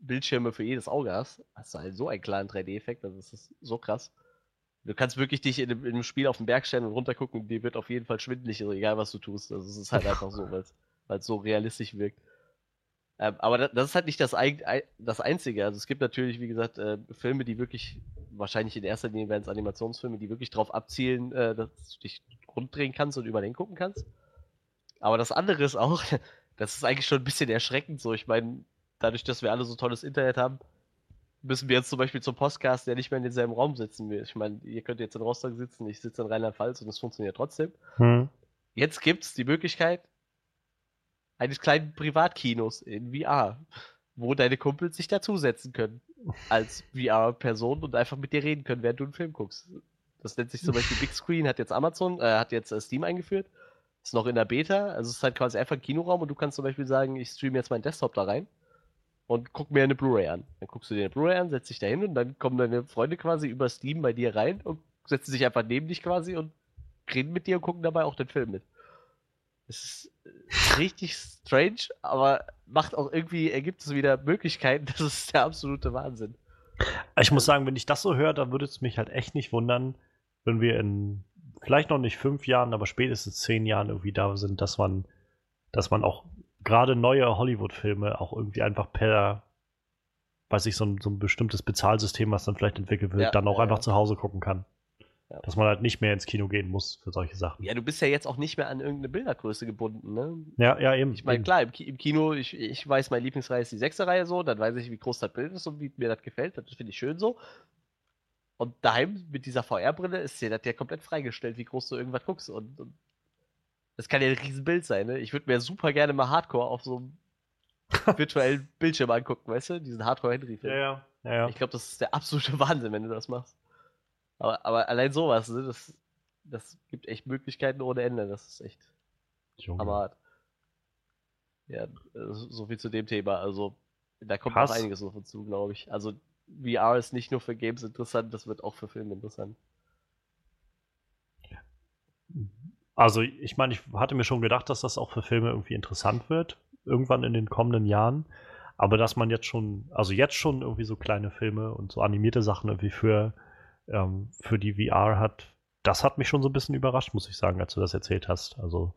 Bildschirme für jedes Auge hast, hast du halt so einen klaren 3D-Effekt, also das ist so krass. Du kannst wirklich dich in einem, in einem Spiel auf den Berg stellen und runtergucken, dir wird auf jeden Fall schwindelig, also egal was du tust. Also es ist halt einfach so, weil es so realistisch wirkt. Ähm, aber das, ist halt nicht das, das Einzige. Also es gibt natürlich, wie gesagt, äh, Filme, die wirklich, wahrscheinlich in erster Linie wären es Animationsfilme, die wirklich darauf abzielen, äh, dass du dich runddrehen kannst und über den gucken kannst. Aber das andere ist auch, das ist eigentlich schon ein bisschen erschreckend so. Ich meine, dadurch, dass wir alle so tolles Internet haben, müssen wir jetzt zum Beispiel zum Podcast ja nicht mehr in denselben Raum sitzen. Ich meine, ihr könnt jetzt in Rostock sitzen, ich sitze in Rheinland-Pfalz und es funktioniert trotzdem. Hm. Jetzt gibt es die Möglichkeit eines kleinen Privatkinos in VR, wo deine Kumpels sich dazusetzen können als VR-Person und einfach mit dir reden können, während du einen Film guckst. Das nennt sich zum Beispiel Big Screen, hat jetzt Amazon, äh, hat jetzt äh, Steam eingeführt. Ist noch in der Beta, also es ist halt quasi einfach ein Kinoraum und du kannst zum Beispiel sagen, ich streame jetzt meinen Desktop da rein und guck mir eine Blu-ray an. Dann guckst du dir eine Blu-ray an, setzt dich da hin und dann kommen deine Freunde quasi über Steam bei dir rein und setzen sich einfach neben dich quasi und reden mit dir und gucken dabei auch den Film mit. Es ist äh, richtig strange, aber macht auch irgendwie, ergibt es wieder Möglichkeiten. Das ist der absolute Wahnsinn. Ich muss sagen, wenn ich das so höre, dann würde es mich halt echt nicht wundern, wenn wir in vielleicht noch nicht fünf Jahren, aber spätestens zehn Jahren irgendwie da sind, dass man, dass man auch gerade neue Hollywood-Filme auch irgendwie einfach per, weiß ich, so ein, so ein bestimmtes Bezahlsystem, was dann vielleicht entwickelt wird, Ja, dann auch ja, einfach ja. zu Hause gucken kann. Ja. Dass man halt nicht mehr ins Kino gehen muss für solche Sachen. Ja, du bist ja jetzt auch nicht mehr an irgendeine Bildergröße gebunden, ne? Ja, ja, eben. Ich meine, klar, im Kino, ich, ich weiß, meine Lieblingsreihe ist die sechste Reihe so, dann weiß ich, wie groß das Bild ist und wie mir das gefällt. Das finde ich schön so. Und daheim mit dieser VR-Brille ist dir das ja komplett freigestellt, wie groß du irgendwas guckst. Und, und das kann ja ein Riesenbild sein, ne? Ich würde mir super gerne mal Hardcore auf so einem virtuellen Bildschirm angucken, weißt du? Diesen Hardcore-Henry-Film. Ja, ja. ja, ja. Ich glaube, das ist der absolute Wahnsinn, wenn du das machst. Aber, aber allein sowas, ne? Das, das gibt echt Möglichkeiten ohne Ende. Das ist echt Junge. Hammerhart. Ja, äh, so viel zu dem Thema. Also, da kommt Krass. noch einiges auf uns zu, glaube ich. Also, VR ist nicht nur für Games interessant, das wird auch für Filme interessant. Also, ich meine, ich hatte mir schon gedacht, dass das auch für Filme irgendwie interessant wird, irgendwann in den kommenden Jahren. Aber dass man jetzt schon, also jetzt schon irgendwie so kleine Filme und so animierte Sachen irgendwie für, ähm, für die VR hat, das hat mich schon so ein bisschen überrascht, muss ich sagen, als du das erzählt hast. Also,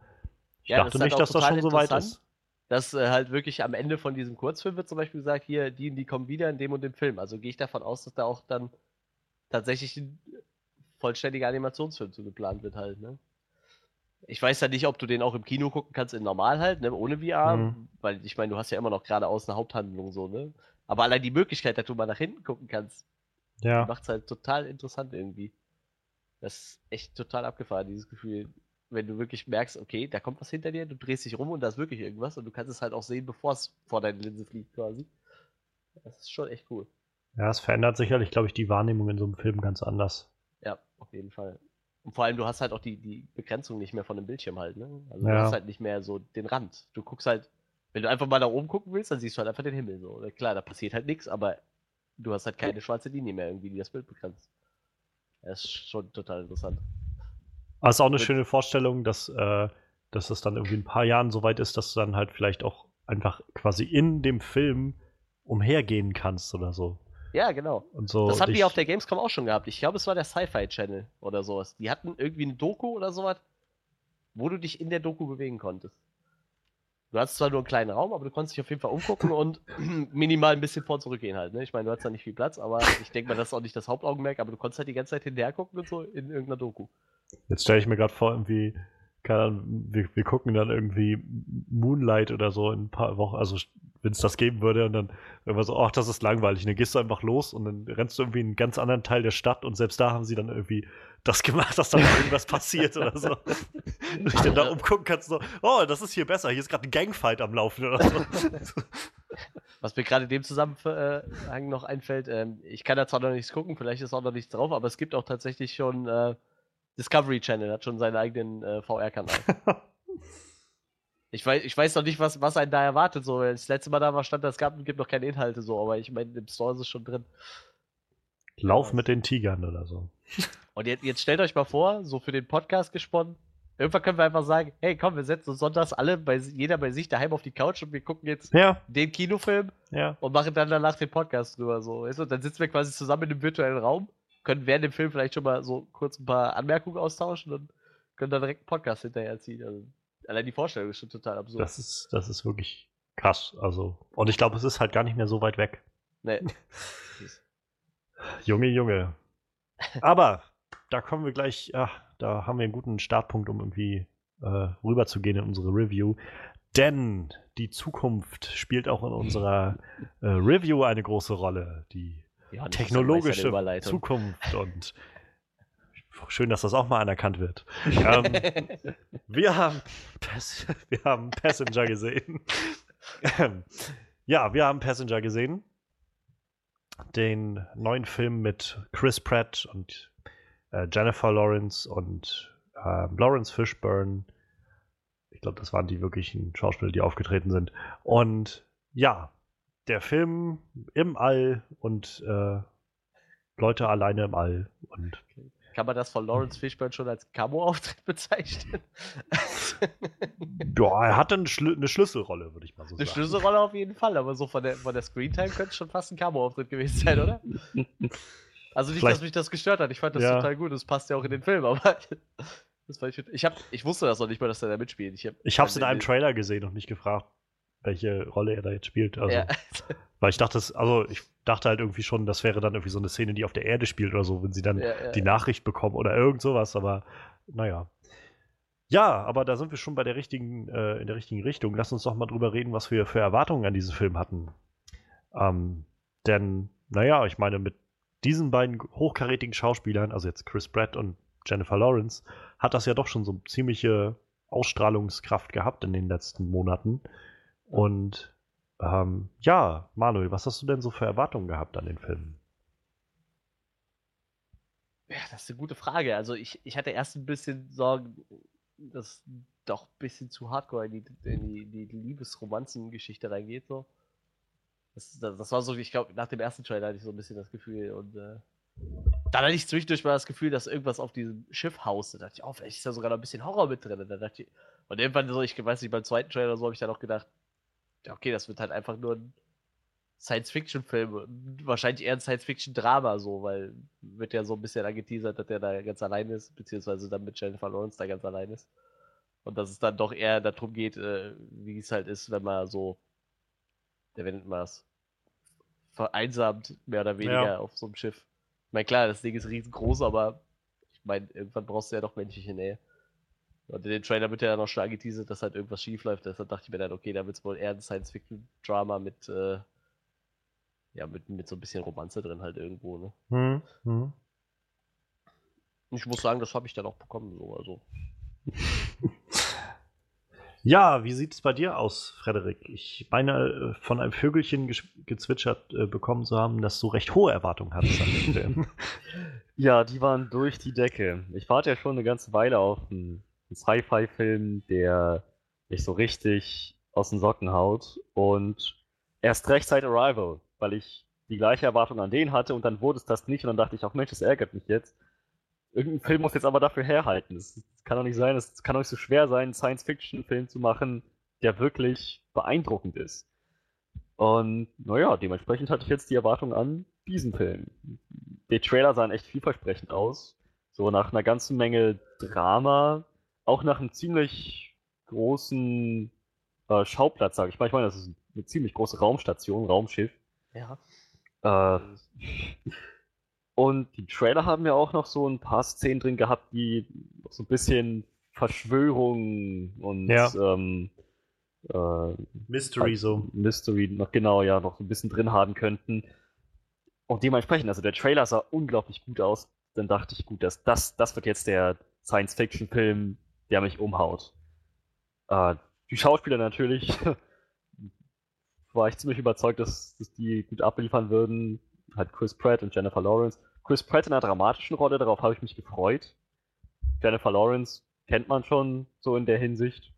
ich Ja, das dachte halt nicht, auch dass das schon so weit ist. Dass äh, halt wirklich am Ende von diesem Kurzfilm wird zum Beispiel gesagt, hier, die und die kommen wieder in dem und dem Film. Also gehe ich davon aus, dass da auch dann tatsächlich ein vollständiger Animationsfilm zu geplant wird halt, ne? Ich weiß ja nicht, ob du den auch im Kino gucken kannst, in normal halt, ne, ohne VR, Mhm. weil ich meine, du hast ja immer noch geradeaus eine Haupthandlung so, ne? Aber allein die Möglichkeit, dass du mal nach hinten gucken kannst, Ja. macht es halt total interessant irgendwie. Das ist echt total abgefahren, dieses Gefühl. Wenn du wirklich merkst, okay, da kommt was hinter dir, du drehst dich rum und da ist wirklich irgendwas und du kannst es halt auch sehen, bevor es vor deine Linse fliegt quasi. Das ist schon echt cool. Ja, es verändert sicherlich, glaube ich, die Wahrnehmung in so einem Film ganz anders. Ja, auf jeden Fall. Und vor allem, du hast halt auch die, die Begrenzung nicht mehr von dem Bildschirm halt, ne? Also du Ja. hast halt nicht mehr so den Rand. Du guckst halt, wenn du einfach mal nach oben gucken willst, dann siehst du halt einfach den Himmel so. Klar, da passiert halt nichts, aber du hast halt keine schwarze Linie mehr irgendwie, die das Bild begrenzt. Das ist schon total interessant. Aber es ist auch eine schöne Vorstellung, dass, äh, dass es dann irgendwie in ein paar Jahren so weit ist, dass du dann halt vielleicht auch einfach quasi in dem Film umhergehen kannst oder so. Ja, genau. Und so Das hatten die auf der Gamescom auch schon gehabt. Ich glaube, es war der Sci-Fi Channel oder sowas. Die hatten irgendwie eine Doku oder sowas, wo du dich in der Doku bewegen konntest. Du hattest zwar nur einen kleinen Raum, aber du konntest dich auf jeden Fall umgucken und minimal ein bisschen vor und zurück gehen halt. Ne? Ich meine, du hattest da nicht viel Platz, aber ich denke mal, das ist auch nicht das Hauptaugenmerk, aber du konntest halt die ganze Zeit hinterher gucken und so in irgendeiner Doku. Jetzt stelle ich mir gerade vor, irgendwie, keine Ahnung, wir, wir gucken dann irgendwie Moonlight oder so in ein paar Wochen, also wenn es das geben würde und dann irgendwann so, ach, das ist langweilig. Und dann gehst du einfach los und dann rennst du irgendwie in einen ganz anderen Teil der Stadt und selbst da haben sie dann irgendwie das gemacht, dass dann irgendwas passiert oder so. Und dich dann da umgucken kannst, so, oh, das ist hier besser, hier ist gerade ein Gangfight am Laufen oder so. Was mir gerade in dem Zusammenhang noch einfällt, ähm, ich kann da zwar noch nichts gucken, vielleicht ist auch noch nichts drauf, aber es gibt auch tatsächlich schon äh, Discovery Channel, hat schon seinen eigenen äh, VR-Kanal. Ich weiß, ich weiß noch nicht, was, was einen da erwartet. So, das letzte Mal da war, stand, es gab, gibt noch keine Inhalte so, aber ich meine, im Store ist es schon drin. Lauf mit den Tigern oder so. Und jetzt, jetzt stellt euch mal vor, so für den Podcast gesponnen, irgendwann können wir einfach sagen, hey komm, wir setzen uns sonntags alle, bei, jeder bei sich daheim auf die Couch und wir gucken jetzt Ja, den Kinofilm ja. und machen dann danach den Podcast drüber. So, weißt du? Dann sitzen wir quasi zusammen in einem virtuellen Raum, können während dem Film vielleicht schon mal so kurz ein paar Anmerkungen austauschen und können dann direkt einen Podcast hinterherziehen. Also, allein die Vorstellung ist schon total absurd. Das ist, das ist wirklich krass. Also, und ich glaube, es ist halt gar nicht mehr so weit weg. nee. Junge, Junge. Aber da kommen wir gleich, ach, da haben wir einen guten Startpunkt, um irgendwie äh, rüberzugehen in unsere Review. Denn die Zukunft spielt auch in unserer äh, Review eine große Rolle. Die Ja, technologische. Zukunft und schön, dass das auch mal anerkannt wird. ähm, wir, haben Pass wir haben Passenger gesehen. Ähm, ja, wir haben Passenger gesehen. Den neuen Film mit Chris Pratt und äh, Jennifer Lawrence und äh, Lawrence Fishburne. Ich glaube, das waren die wirklichen Schauspieler, die aufgetreten sind. Und ja, der Film im All und äh, Leute alleine im All. Und Kann man das von Lawrence Fishburne schon als Camo-Auftritt bezeichnen? ja, er hatte eine, Schlü eine Schlüsselrolle, würde ich mal so Eine sagen. Schlüsselrolle auf jeden Fall, aber so von der, von der Screentime könnte es schon fast ein Camo-Auftritt gewesen sein, oder? Also nicht, Vielleicht- dass mich das gestört hat. Ich fand das Ja. total gut. Das passt ja auch in den Film, aber ich, ich, hab, ich wusste das noch nicht mal, dass er da mitspielt. Ich, hab, Ich habe es in dann einem Trailer gesehen und nicht gefragt, welche Rolle er da jetzt spielt. Also, Ja. Weil ich dachte, also ich dachte halt irgendwie schon, das wäre dann irgendwie so eine Szene, die auf der Erde spielt oder so, wenn sie dann Ja, ja, die. Nachricht bekommen oder irgend sowas, aber naja. Ja, aber da sind wir schon bei der richtigen, äh, in der richtigen Richtung. Lass uns doch mal drüber reden, was wir für Erwartungen an diesen Film hatten. Ähm, denn, naja, ich meine, mit diesen beiden hochkarätigen Schauspielern, also jetzt Chris Pratt und Jennifer Lawrence, hat das ja doch schon so ziemliche Ausstrahlungskraft gehabt in den letzten Monaten. Und ähm, ja, Manuel, was hast du denn so für Erwartungen gehabt an den Film? Ja, das ist eine gute Frage. Also ich, ich hatte erst ein bisschen Sorgen, dass doch ein bisschen zu hardcore in die, in die, die Liebesromanzen-Geschichte reingeht. So. Das, das, das war so, ich glaube, nach dem ersten Trailer hatte ich so ein bisschen das Gefühl und äh, dann hatte ich zwischendurch mal das Gefühl, dass irgendwas auf diesem Schiff haust. Da dachte ich, oh, vielleicht ist da sogar noch ein bisschen Horror mit drin. Und, dann dachte ich, und irgendwann so, ich weiß nicht, beim zweiten Trailer so habe ich dann auch gedacht, ja, okay, das wird halt einfach nur ein Science-Fiction-Film. und Wahrscheinlich eher ein Science-Fiction-Drama, so, weil wird ja so ein bisschen angeteasert, dass der da ganz allein ist, beziehungsweise dann mit Jennifer Lawrence da ganz allein ist. Und dass es dann doch eher darum geht, äh, wie es halt ist, wenn man so, der nennt man das, vereinsamt, mehr oder weniger, Ja. auf so einem Schiff. Ich meine, klar, das Ding ist riesengroß, aber ich meine, irgendwann brauchst du ja doch menschliche Nähe. Und in den Trailer wird ja dann auch schon angeteasert, dass halt irgendwas schief läuft. Deshalb dachte ich mir dann, okay, da wird es wohl eher ein Science-Fiction-Drama mit, äh, ja, mit, mit so ein bisschen Romanze drin halt irgendwo, ne? Hm, hm. Ich muss sagen, das habe ich dann auch bekommen, so, also. Ja, wie sieht es bei dir aus, Frederik? Ich meine, äh, von einem Vögelchen gezwitschert äh, bekommen zu haben, dass du recht hohe Erwartungen hattest an den Film. ja, die waren durch die Decke. Ich warte ja schon eine ganze Weile auf einen, einen Sci-Fi-Film, der mich so richtig aus den Socken haut. Und erst recht seit Arrival, weil ich die gleiche Erwartung an den hatte und dann wurde es das nicht und dann dachte ich auch, Mensch, das ärgert mich jetzt. Irgendein Film muss jetzt aber dafür herhalten. Es kann doch nicht sein, es kann doch nicht so schwer sein, einen Science-Fiction-Film zu machen, der wirklich beeindruckend ist. Und naja, dementsprechend hatte ich jetzt die Erwartung an diesen Film. Die Trailer sahen echt vielversprechend aus. So nach einer ganzen Menge Drama, auch nach einem ziemlich großen äh, Schauplatz, sage ich mal. Ich meine, das ist eine ziemlich große Raumstation, Raumschiff. Ja. Äh, und die Trailer haben ja auch noch so ein paar Szenen drin gehabt, die so ein bisschen Verschwörung und ja. ähm, äh, Mystery halt so. Mystery noch genau, ja, noch so ein bisschen drin haben könnten. Und dementsprechend, also der Trailer sah unglaublich gut aus. Dann dachte ich, gut, das, das, das wird jetzt der Science-Fiction-Film, der mich umhaut. Äh, die Schauspieler natürlich war ich ziemlich überzeugt, dass, dass die gut abliefern würden. Halt Chris Pratt und Jennifer Lawrence. Chris Pratt in einer dramatischen Rolle, darauf habe ich mich gefreut. Jennifer Lawrence kennt man schon so in der Hinsicht.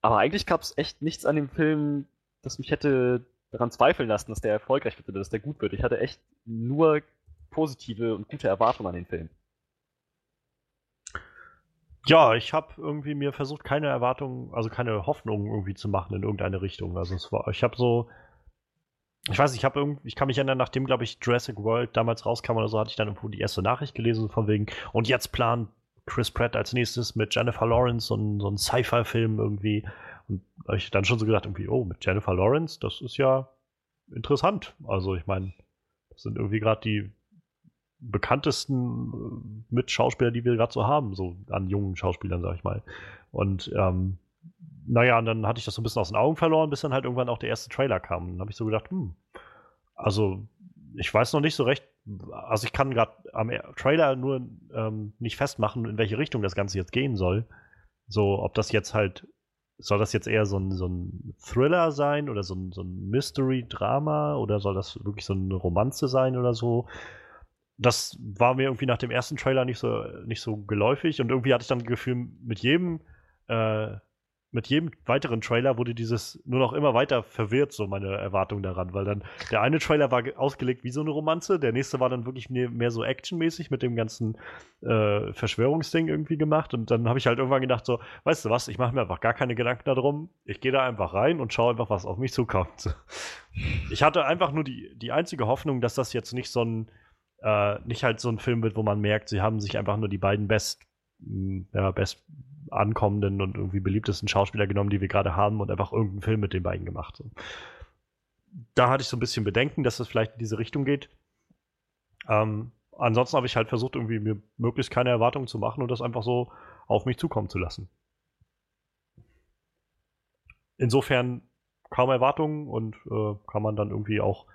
Aber eigentlich gab es echt nichts an dem Film, das mich hätte daran zweifeln lassen, dass der erfolgreich wird oder dass der gut wird. Ich hatte echt nur positive und gute Erwartungen an den Film. Ja, ich habe irgendwie mir versucht, keine Erwartungen, also keine Hoffnungen irgendwie zu machen in irgendeine Richtung. Also es war, ich habe so, ich weiß, ich habe irgendwie, ich kann mich erinnern, nachdem, glaube ich, Jurassic World damals rauskam oder so, hatte ich dann irgendwo die erste Nachricht gelesen von wegen, und jetzt plant Chris Pratt als nächstes mit Jennifer Lawrence so ein, so ein Sci-Fi-Film irgendwie. Und ich dann schon so gedacht, irgendwie, oh, mit Jennifer Lawrence, das ist ja interessant. Also ich meine, das sind irgendwie gerade die bekanntesten äh, Mitschauspieler, die wir gerade so haben, so an jungen Schauspielern, sag ich mal. Und ähm, naja, und dann hatte ich das so ein bisschen aus den Augen verloren, bis dann halt irgendwann auch der erste Trailer kam. Und dann habe ich so gedacht, hm, also ich weiß noch nicht so recht, also ich kann gerade am Trailer nur ähm, nicht festmachen, in welche Richtung das Ganze jetzt gehen soll. So, ob das jetzt halt, soll das jetzt eher so ein, so ein Thriller sein oder so ein, so ein Mystery-Drama oder soll das wirklich so eine Romanze sein oder so? Das war mir irgendwie nach dem ersten Trailer nicht so, nicht so geläufig und irgendwie hatte ich dann das Gefühl, mit jedem, äh, mit jedem weiteren Trailer wurde dieses nur noch immer weiter verwirrt, so meine Erwartung daran, weil dann der eine Trailer war ausgelegt wie so eine Romanze, der nächste war dann wirklich mehr, mehr so actionmäßig mit dem ganzen äh, Verschwörungsding irgendwie gemacht und dann habe ich halt irgendwann gedacht so, weißt du was, ich mache mir einfach gar keine Gedanken darum, ich gehe da einfach rein und schaue einfach, was auf mich zukommt. Ich hatte einfach nur die, die einzige Hoffnung, dass das jetzt nicht so ein äh, nicht halt so ein Film wird, wo man merkt, sie haben sich einfach nur die beiden best, mm, ja, best ankommenden und irgendwie beliebtesten Schauspieler genommen, die wir gerade haben und einfach irgendeinen Film mit den beiden gemacht. So. Da hatte ich so ein bisschen Bedenken, dass das vielleicht in diese Richtung geht. Ähm, ansonsten habe ich halt versucht, irgendwie mir möglichst keine Erwartungen zu machen und das einfach so auf mich zukommen zu lassen. Insofern kaum Erwartungen und äh, kann man dann irgendwie auch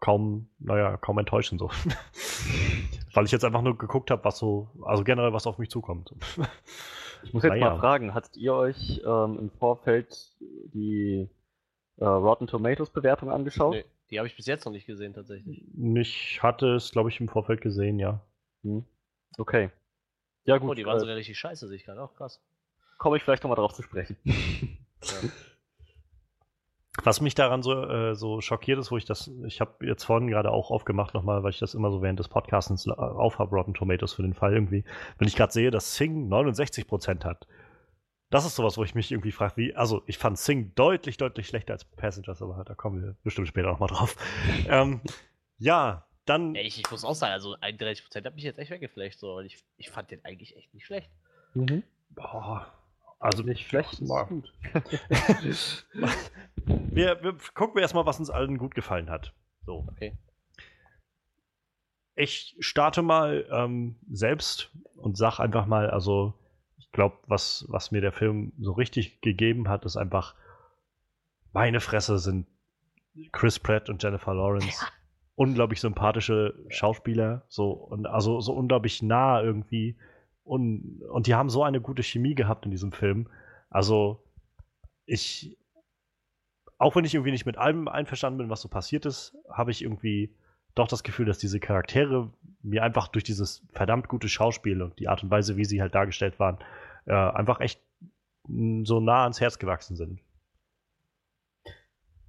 kaum, naja, kaum enttäuschen so. Weil ich jetzt einfach nur geguckt habe, was so, also generell was auf mich zukommt. ich muss jetzt naja. mal fragen, hattet ihr euch ähm, im Vorfeld die äh, Rotten Tomatoes Bewertung angeschaut? Nee, die habe ich bis jetzt noch nicht gesehen tatsächlich. Ich hatte es, glaube ich, im Vorfeld gesehen, ja. Hm. Okay. Ja gut. Oh, die waren äh, sogar richtig scheiße, sehe ich gerade auch krass. Komme ich vielleicht nochmal drauf zu sprechen. ja. Was mich daran so, äh, so schockiert ist, wo ich das, ich habe jetzt vorhin gerade auch aufgemacht nochmal, weil ich das immer so während des Podcastens aufhabe, Rotten Tomatoes für den Fall irgendwie, wenn ich gerade sehe, dass Sing 69% hat. Das ist sowas, wo ich mich irgendwie frage, wie, also ich fand Sing deutlich, deutlich schlechter als Passengers, aber da kommen wir bestimmt später nochmal drauf. ähm, ja, dann. Ja, ich, ich, muss auch sagen, also 31% hat mich jetzt echt weggeflecht, so, und ich, ich fand den eigentlich echt nicht schlecht. Mhm. Boah, also nicht schlecht, ist gut. wir, wir gucken wir erstmal, was uns allen gut gefallen hat. So. Okay. Ich starte mal ähm, selbst und sag einfach mal, also ich glaube, was, was mir der Film so richtig gegeben hat, ist einfach, meine Fresse sind Chris Pratt und Jennifer Lawrence. Ja. Unglaublich sympathische Schauspieler, so und also so unglaublich nah irgendwie und, und die haben so eine gute Chemie gehabt in diesem Film. Also, ich, auch wenn ich irgendwie nicht mit allem einverstanden bin, was so passiert ist, habe ich irgendwie doch das Gefühl, dass diese Charaktere mir einfach durch dieses verdammt gute Schauspiel und die Art und Weise, wie sie halt dargestellt waren, äh, einfach echt so nah ans Herz gewachsen sind.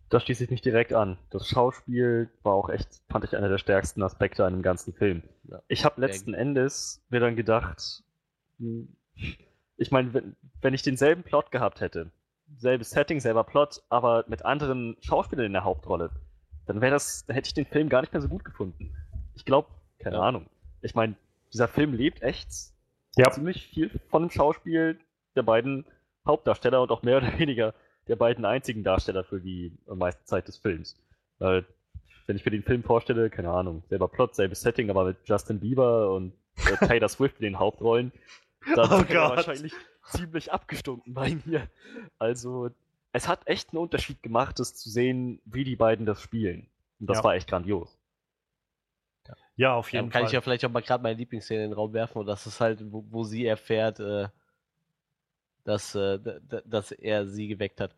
Da schließe ich mich direkt an. Das Schauspiel war auch echt, fand ich, einer der stärksten Aspekte an dem ganzen Film. Ja. Ich habe letzten Endes mir dann gedacht, ich meine, wenn, wenn ich denselben Plot gehabt hätte, selbes Setting, selber Plot, aber mit anderen Schauspielern in der Hauptrolle, dann wäre das, dann hätte ich den Film gar nicht mehr so gut gefunden. Ich glaube, keine Ja. Ahnung. Ich meine, dieser Film lebt echt Ja. ziemlich viel von dem Schauspiel der beiden Hauptdarsteller und auch mehr oder weniger der beiden einzigen Darsteller für die meiste Zeit des Films. Weil, wenn ich mir den Film vorstelle, keine Ahnung, selber Plot, selbes Setting, aber mit Justin Bieber und äh, Taylor Swift in den Hauptrollen, dann Oh wäre wahrscheinlich ziemlich abgestunken bei mir. Also, es hat echt einen Unterschied gemacht, das zu sehen, wie die beiden das spielen. Und das Ja. war echt grandios. Ja, auf Dann jeden kann Fall. ich ja vielleicht auch mal gerade meine Lieblingsszene in den Raum werfen und das ist halt, wo, wo sie erfährt, äh, dass, äh, dass er sie geweckt hat.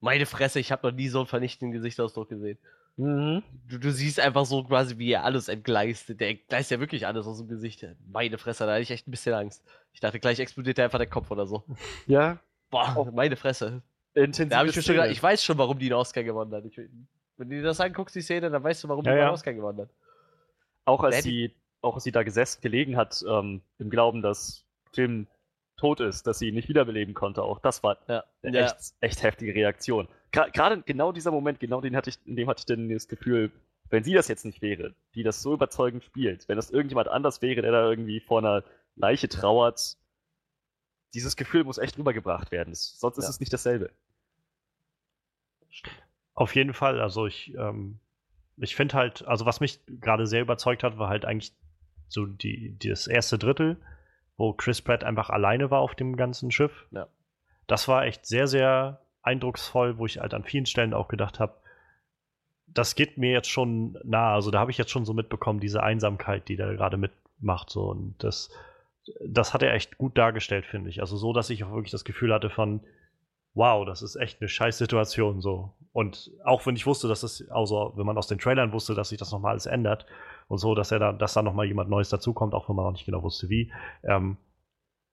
Meine Fresse, ich habe noch nie so einen vernichtenden Gesichtsausdruck gesehen. Mhm. Du, du siehst einfach so quasi, wie er alles entgleist. Der entgleist ja wirklich alles aus dem Gesicht. Meine Fresse, da hatte ich echt ein bisschen Angst. Ich dachte, gleich explodiert er einfach der Kopf oder so. Ja, Boah, Oh. meine Fresse. intensive Da habe ich mir schon Szene. gedacht, ich weiß schon, warum die den Oscar gewonnen hat. Ich, wenn du dir das anguckst, die Szene, dann weißt du, warum Ja, die den ja. Oscar gewonnen hat. Auch als sie, auch als sie da gesessen gelegen hat, ähm, im Glauben, dass Jim tot ist, dass sie ihn nicht wiederbeleben konnte, auch das war eine Ja. echt, echt heftige Reaktion. Gerade genau dieser Moment, genau den hatte ich, in dem hatte ich dann das Gefühl, wenn sie das jetzt nicht wäre, die das so überzeugend spielt, wenn das irgendjemand anders wäre, der da irgendwie vor einer Leiche trauert, dieses Gefühl muss echt rübergebracht werden. Sonst ist Ja. es nicht dasselbe. Auf jeden Fall. Also ich, ähm, ich finde halt, also was mich gerade sehr überzeugt hat, war halt eigentlich so die, die- das erste Drittel, wo Chris Pratt einfach alleine war auf dem ganzen Schiff. Ja. Das war echt sehr, sehr eindrucksvoll, wo ich halt an vielen Stellen auch gedacht habe, das geht mir jetzt schon nah. Also da habe ich jetzt schon so mitbekommen, diese Einsamkeit, die der gerade mitmacht. So. Und das, das hat er echt gut dargestellt, finde ich. Also so, dass ich auch wirklich das Gefühl hatte von, wow, das ist echt eine scheiß Situation so. Und auch wenn ich wusste, dass es, also wenn man aus den Trailern wusste, dass sich das nochmal alles ändert und so, dass er da, dass da nochmal jemand Neues dazukommt, auch wenn man noch nicht genau wusste wie, ähm,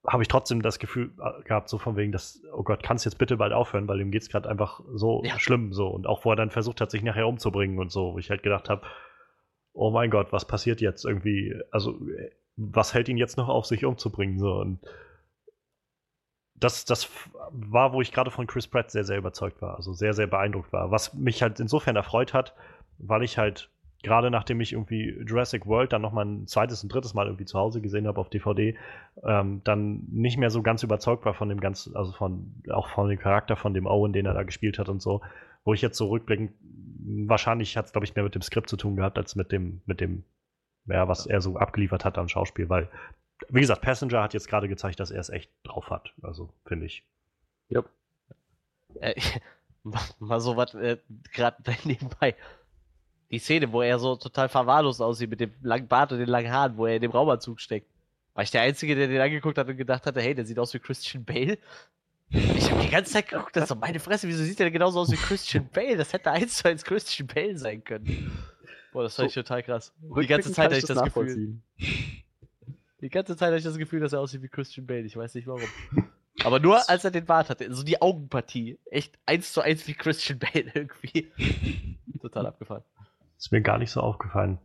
habe ich trotzdem das Gefühl äh, gehabt, so von wegen, dass, oh Gott, kannst jetzt bitte bald aufhören, weil ihm geht's gerade einfach so Ja. schlimm so. Und auch wo er dann versucht hat, sich nachher umzubringen und so, wo ich halt gedacht habe, oh mein Gott, was passiert jetzt irgendwie? Also, äh, was hält ihn jetzt noch auf, sich umzubringen? So, und das, das war, wo ich gerade von Chris Pratt sehr, sehr überzeugt war, also sehr, sehr beeindruckt war. Was mich halt insofern erfreut hat, weil ich halt gerade nachdem ich irgendwie Jurassic World dann nochmal ein zweites und drittes Mal irgendwie zu Hause gesehen habe auf DVD, ähm, dann nicht mehr so ganz überzeugt war von dem ganzen, also von, auch von dem Charakter von dem Owen, den er da gespielt hat und so, wo ich jetzt so rückblickend, wahrscheinlich hat es, glaube ich, mehr mit dem Skript zu tun gehabt, als mit dem, mit dem, ja, was er so abgeliefert hat am Schauspiel, weil, wie gesagt, Passenger hat jetzt gerade gezeigt, dass er es echt drauf hat, also, finde ich. Äh, mal- mal so was, äh, gerade nebenbei. Die Szene, wo er so total verwahrlost aussieht mit dem langen Bart und den langen Haaren, wo er in dem Raumanzug steckt. War ich der Einzige, der den angeguckt hat und gedacht hatte, hey, der sieht aus wie Christian Bale? Ich habe die ganze Zeit geguckt, das ist doch meine Fresse, wieso sieht der denn genauso aus wie Christian Bale? Das hätte eins zu eins Christian Bale sein können. Boah, das fand ich total krass. Die ganze Zeit hatte ich das Gefühl. Die ganze Zeit hatte ich das Gefühl, dass er aussieht wie Christian Bale. Ich weiß nicht warum. Aber nur als er den Bart hatte. So die Augenpartie. Echt eins zu eins wie Christian Bale irgendwie. Total abgefahren. Ist mir gar nicht so aufgefallen.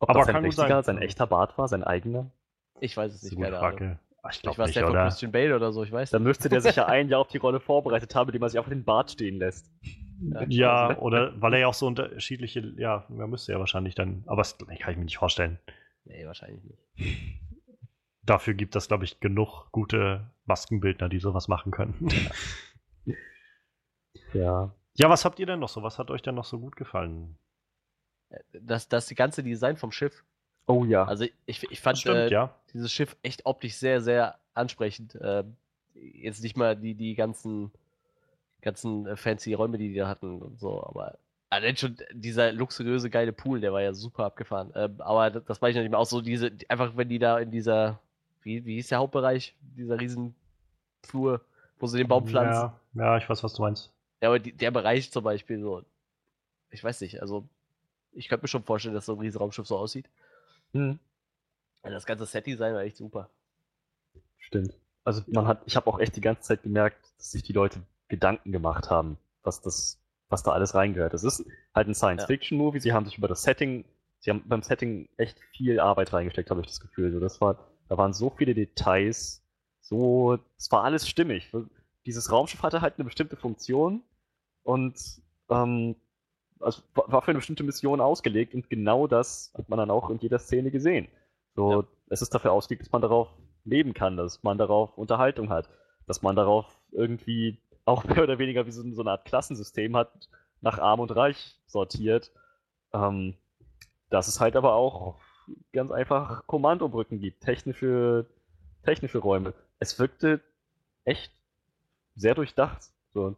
Ob Aber das sein richtiger, sein. sein echter Bart war, sein eigener? Ich weiß es nicht, keine. Frage. Ach, Ich Vielleicht glaube war es nicht, der von oder? Christian Bale oder so, ich weiß Dann nicht. müsste der sich ja ein Jahr auf die Rolle vorbereitet haben, indem er sich einfach den Bart stehen lässt. Ja, oder weil er ja auch so unterschiedliche, ja, er müsste ja wahrscheinlich dann, aber das kann ich mir nicht vorstellen. Nee, wahrscheinlich nicht. Dafür gibt es, glaube ich, genug gute Maskenbildner, die sowas machen können. Ja. ja, was habt ihr denn noch so? Was hat euch denn noch so gut gefallen? Das, das ganze Design vom Schiff. Oh ja. Also ich, ich fand Stimmt, äh, ja. dieses Schiff echt optisch sehr, sehr ansprechend. Ähm, jetzt nicht mal die, die ganzen, ganzen äh, fancy Räume, die die da hatten und so, aber allein schon dieser luxuriöse, geile Pool, der war ja super abgefahren. Ähm, aber das, das weiß ich noch nicht mehr. Auch so diese, die- einfach wenn die da in dieser, wie, wie hieß der Hauptbereich, dieser riesen Flur, wo sie den Baum pflanzen. Ja, ja, ich weiß, was du meinst. Ja, aber die, der Bereich zum Beispiel so, ich weiß nicht, also ich könnte mir schon vorstellen, dass so ein Riesenraumschiff so aussieht. Hm, Das ganze Set-Design war echt super. stimmt. Also man hat, ich habe auch echt die ganze Zeit gemerkt, dass sich die Leute Gedanken gemacht haben, was das, was da alles reingehört. Es ist halt ein Science-Fiction-Movie. Sie haben sich über das Setting, sie haben beim Setting echt viel Arbeit reingesteckt, habe ich das Gefühl. So, das war, da waren so viele Details, so, es war alles stimmig. Dieses Raumschiff hatte halt eine bestimmte Funktion und ähm, also war für eine bestimmte Mission ausgelegt und genau das hat man dann auch in jeder Szene gesehen. So, Ja. es ist dafür ausgelegt, dass man darauf leben kann, dass man darauf Unterhaltung hat, dass man darauf irgendwie auch mehr oder weniger wie so, so eine Art Klassensystem hat, nach Arm und Reich sortiert. Ähm, dass es halt aber auch ganz einfach Kommandobrücken gibt, technische, technische Räume. Es wirkte echt sehr durchdacht. So,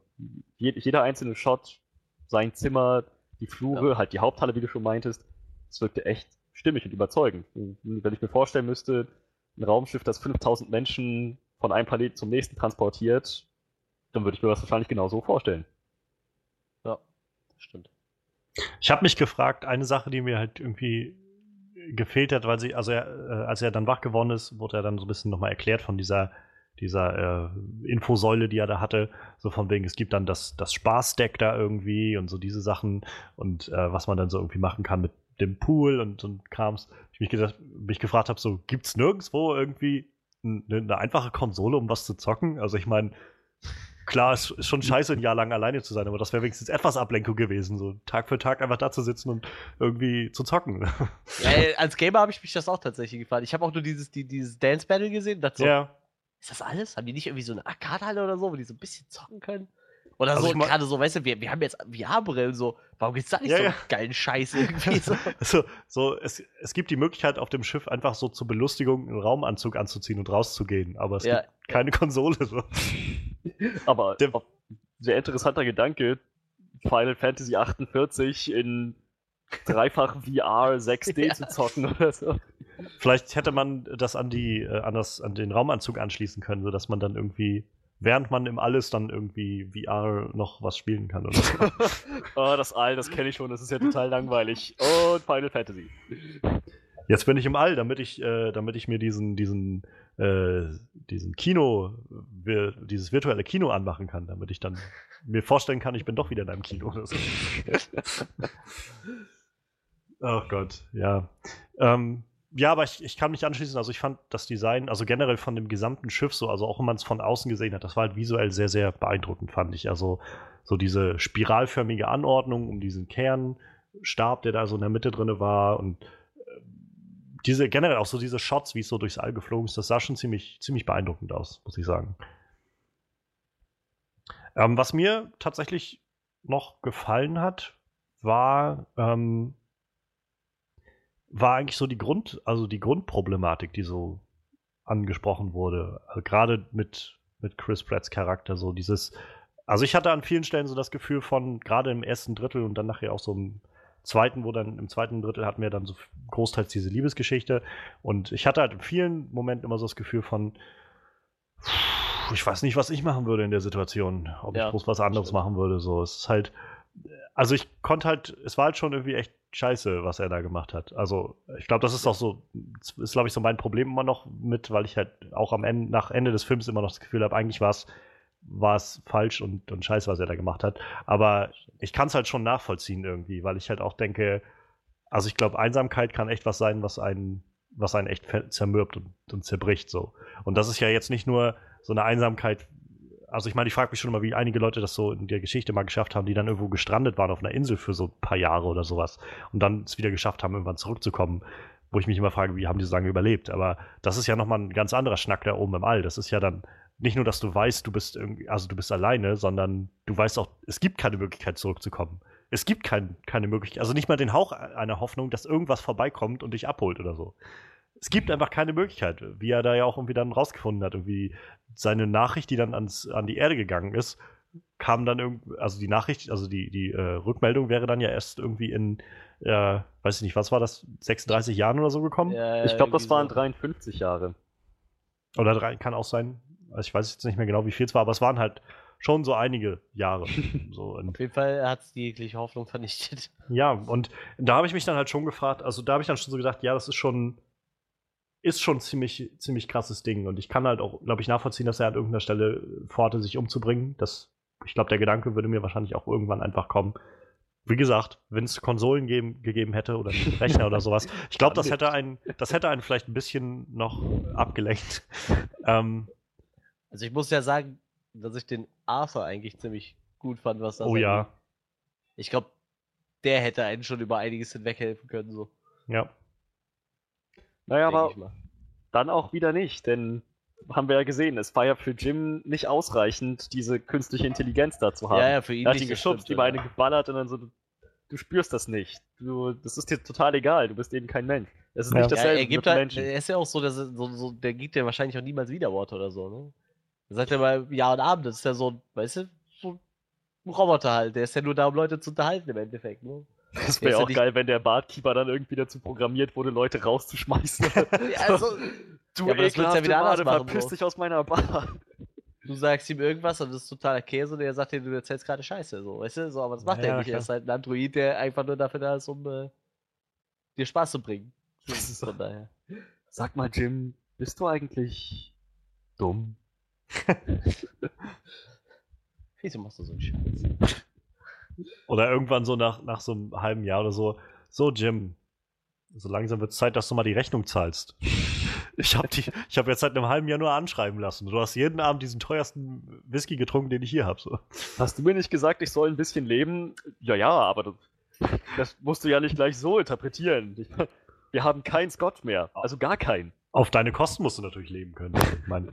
je- jeder einzelne Shot, sein Zimmer, die Flure, halt die Haupthalle, wie du schon meintest, es wirkte echt stimmig und überzeugend. Wenn ich mir vorstellen müsste, ein Raumschiff, das 5000 Menschen von einem Planeten zum nächsten transportiert, dann würde ich mir das wahrscheinlich genau so vorstellen. Ja, das stimmt. Ich habe mich gefragt, eine Sache, die mir halt irgendwie gefehlt hat, weil sie, also er, äh, als er dann wach geworden ist, wurde er dann so ein bisschen nochmal erklärt von dieser, dieser äh, Infosäule, die er da hatte. So von wegen, es gibt dann das, das Spaßdeck da irgendwie und so diese Sachen und äh, was man dann so irgendwie machen kann mit dem Pool und, und Krams. Ich mich, gedacht, mich gefragt habe, so, gibt's nirgendwo irgendwie eine, eine einfache Konsole, um was zu zocken? Also ich meine, klar, es ist schon scheiße, ein Jahr lang alleine zu sein, aber das wäre wenigstens etwas Ablenkung gewesen, so Tag für Tag einfach da zu sitzen und irgendwie zu zocken. Ja, äh, als Gamer habe ich mich das auch tatsächlich gefallen. Ich habe auch nur dieses, die, dieses Dance Battle gesehen. dachte So, ja. Ist das alles? Haben die nicht irgendwie so eine Arcade-Halle oder so, wo die so ein bisschen zocken können? Oder Also so, gerade so, weißt du, wir, wir haben jetzt VR-Brillen, so, warum gibt's da nicht Ja, so ja. einen geilen Scheiß irgendwie so? Also, so, es, es gibt die Möglichkeit, auf dem Schiff einfach so zur Belustigung einen Raumanzug anzuziehen und rauszugehen, aber es Ja. gibt keine Konsole. So. Aber Der- sehr interessanter Gedanke, Final Fantasy 48 in dreifach VR 6D Ja. zu zocken oder so. Vielleicht hätte man das an die, äh, an das, an den Raumanzug anschließen können, sodass man dann irgendwie, während man im All ist, dann irgendwie VR noch was spielen kann oder so. Oh, das All, das kenne ich schon, das ist ja total langweilig. Und Final Fantasy. Jetzt bin ich im All, damit ich, äh, damit ich mir diesen, diesen, äh, diesen Kino, wir, dieses virtuelle Kino anmachen kann, damit ich dann mir vorstellen kann, ich bin doch wieder in einem Kino. Oder so. oh Gott, ja. Ähm, ja, aber ich, ich kann mich anschließen. Also ich fand das Design, also generell von dem gesamten Schiff so, also auch wenn man es von außen gesehen hat, das war halt visuell sehr, sehr beeindruckend, fand ich. Also so diese spiralförmige Anordnung um diesen Kernstab, der da so in der Mitte drin war und äh, diese generell auch so diese Shots, wie es so durchs All geflogen ist, das sah schon ziemlich, ziemlich beeindruckend aus, muss ich sagen. Ähm, was mir tatsächlich noch gefallen hat, war, ähm, war eigentlich so die Grund, also die Grundproblematik, die so angesprochen wurde. Also gerade mit, mit Chris Pratts Charakter, so dieses, also ich hatte an vielen Stellen so das Gefühl von, gerade im ersten Drittel und dann nachher auch so im zweiten, wo dann im zweiten Drittel hatten wir dann so großteils diese Liebesgeschichte. Und ich hatte halt in vielen Momenten immer so das Gefühl von, ich weiß nicht, was ich machen würde in der Situation, ob Ja, ich groß was anderes stimmt. machen würde. So, es ist halt, also ich konnte halt, es war halt schon irgendwie echt scheiße, was er da gemacht hat. Also ich glaube, das ist auch so, ist glaube ich so mein Problem immer noch mit, weil ich halt auch am Ende, nach Ende des Films immer noch das Gefühl habe, eigentlich war es war es falsch und, und scheiße, was er da gemacht hat. Aber ich kann es halt schon nachvollziehen irgendwie, weil ich halt auch denke, also ich glaube, Einsamkeit kann echt was sein, was einen, was einen echt zermürbt und, und zerbricht so. Und das ist ja jetzt nicht nur so eine Einsamkeit. Also ich meine, ich frage mich schon immer, wie einige Leute das so in der Geschichte mal geschafft haben, die dann irgendwo gestrandet waren auf einer Insel für so ein paar Jahre oder sowas und dann es wieder geschafft haben, irgendwann zurückzukommen. Wo ich mich immer frage, wie haben die so lange überlebt? Aber das ist ja nochmal ein ganz anderer Schnack da oben im All. Das ist ja dann nicht nur, dass du weißt, du bist irgendwie, also du bist alleine, sondern du weißt auch, es gibt keine Möglichkeit zurückzukommen. Es gibt kein, keine Möglichkeit, also nicht mal den Hauch einer Hoffnung, dass irgendwas vorbeikommt und dich abholt oder so. Es gibt einfach keine Möglichkeit, wie er da ja auch irgendwie dann rausgefunden hat. Irgendwie seine Nachricht, die dann ans, an die Erde gegangen ist, kam dann irgendwie, also die Nachricht, also die, die äh, Rückmeldung wäre dann ja erst irgendwie in, äh, weiß ich nicht, was war das, 36 Jahren oder so gekommen? Ja, Ich glaube, das waren so. 53 Jahre. Oder drei, kann auch sein. Also ich weiß jetzt nicht mehr genau, wie viel es war, aber es waren halt schon so einige Jahre. so, Auf jeden Fall hat es die jegliche Hoffnung vernichtet. Ja, und da habe ich mich dann halt schon gefragt, also da habe ich dann schon so gedacht, ja, das ist schon, ist schon ziemlich, ziemlich krasses Ding. Und ich kann halt auch, glaube ich, nachvollziehen, dass er an irgendeiner Stelle vorhatte, sich umzubringen. Das, ich glaube, der Gedanke würde mir wahrscheinlich auch irgendwann einfach kommen. Wie gesagt, wenn es Konsolen geben, gegeben hätte oder Rechner oder sowas, ich glaube, das hätte einen, das hätte einen vielleicht ein bisschen noch abgelenkt. Ähm, Also ich muss ja sagen, dass ich den Arthur eigentlich ziemlich gut fand, was das oh ja. Ich glaube, der hätte einen schon über einiges hinweghelfen können, so. ja. Naja, aber dann auch wieder nicht, denn haben wir ja gesehen, es war ja für Jim nicht ausreichend, diese künstliche Intelligenz da zu haben. Ja, ja, für ihn er hat nicht, ihn geschubst, stimmt, ihm ja. eine geballert und dann so, du, du spürst das nicht. Du, das ist dir total egal, du bist eben kein Mensch. Es ist Ja. nicht Ja, dasselbe er mit gibt einem halt, Menschen. er ist ja auch so, dass er, so, so, der gibt ja wahrscheinlich auch niemals wieder Worte oder so, ne? Er sagt ja mal Ja und Abend, das ist ja so, ein- weißt du, so ein Roboter halt, der ist ja nur da, um Leute zu unterhalten im Endeffekt, ne? Das wäre auch geil, wenn der Barkeeper dann irgendwie dazu programmiert wurde, Leute rauszuschmeißen. Also, du Ja, wird's ja ekelhafte wieder Made, verpiss dich aus meiner Bar. du sagst ihm irgendwas und das ist totaler Käse und er sagt dir, du erzählst gerade Scheiße, so, weißt du, so, aber das macht Ja, er nicht, klar. er ist halt ein Android, der einfach nur dafür da ist, um äh, dir Spaß zu bringen. Das ist so- Von daher. Sag mal, Jim, bist du eigentlich dumm? Wieso machst du so einen Scheiß? Oder irgendwann so nach, nach so einem halben Jahr oder so. So, Jim, so langsam wird es Zeit, dass du mal die Rechnung zahlst. Ich habe hab jetzt seit einem halben Jahr nur anschreiben lassen. Du hast jeden Abend diesen teuersten Whisky getrunken, den ich hier habe. So. Hast du mir nicht gesagt, ich soll ein bisschen leben? Ja, ja, aber das, das musst du ja nicht gleich so interpretieren. Ich, wir haben keinen Scott mehr. Also gar keinen. Auf deine Kosten musst du natürlich leben können. Ich meine,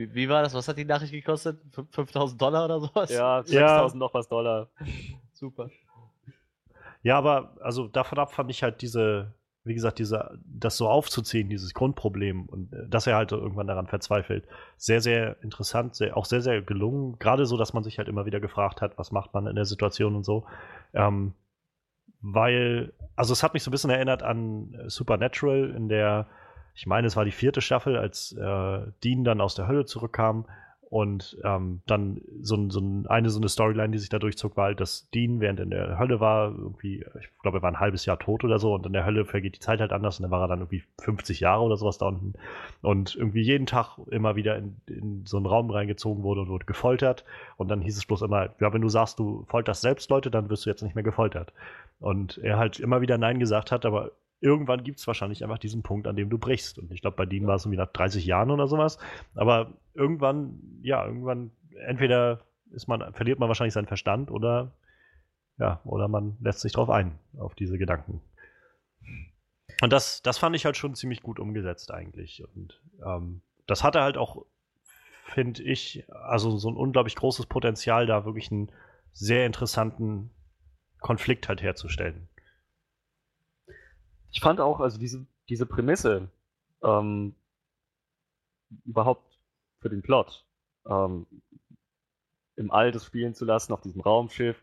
Wie, wie war das? Was hat die Nachricht gekostet? Fün- 5000 Dollar oder sowas? Ja, Ja. 6000 noch was Dollar. super. ja, aber also davon ab fand ich halt diese, wie gesagt, diese, das so aufzuziehen, dieses Grundproblem und äh, dass er halt irgendwann daran verzweifelt, sehr, sehr interessant, sehr, auch sehr, sehr gelungen. Gerade so, dass man sich halt immer wieder gefragt hat, was macht man in der Situation und so. Ähm, weil, also es hat mich so ein bisschen erinnert an äh, Supernatural, in der, ich meine, es war die vierte Staffel, als äh, Dean dann aus der Hölle zurückkam und ähm, dann so, so ein- eine so eine Storyline, die sich da durchzog, war halt, dass Dean, während er in der Hölle war, irgendwie, ich glaube, er war ein halbes Jahr tot oder so und in der Hölle vergeht die Zeit halt anders und dann war er dann irgendwie 50 Jahre oder sowas da unten und irgendwie jeden Tag immer wieder in, in so einen Raum reingezogen wurde und wurde gefoltert und dann hieß es bloß immer, ja, wenn du sagst, du folterst selbst Leute, dann wirst du jetzt nicht mehr gefoltert. Und er halt immer wieder Nein gesagt hat, aber irgendwann gibt es wahrscheinlich einfach diesen Punkt, an dem du brichst. Und ich glaube, bei Dean war es irgendwie nach 30 Jahren oder sowas. Aber irgendwann, ja, irgendwann, entweder ist man, verliert man wahrscheinlich seinen Verstand oder ja, oder man lässt sich drauf ein, auf diese Gedanken. Und das, das fand ich halt schon ziemlich gut umgesetzt eigentlich. Und ähm, das hatte halt auch, finde ich, also so ein unglaublich großes Potenzial, da wirklich einen sehr interessanten Konflikt halt herzustellen. Ich fand auch, also diese, diese Prämisse ähm, überhaupt für den Plot ähm, im All das spielen zu lassen, auf diesem Raumschiff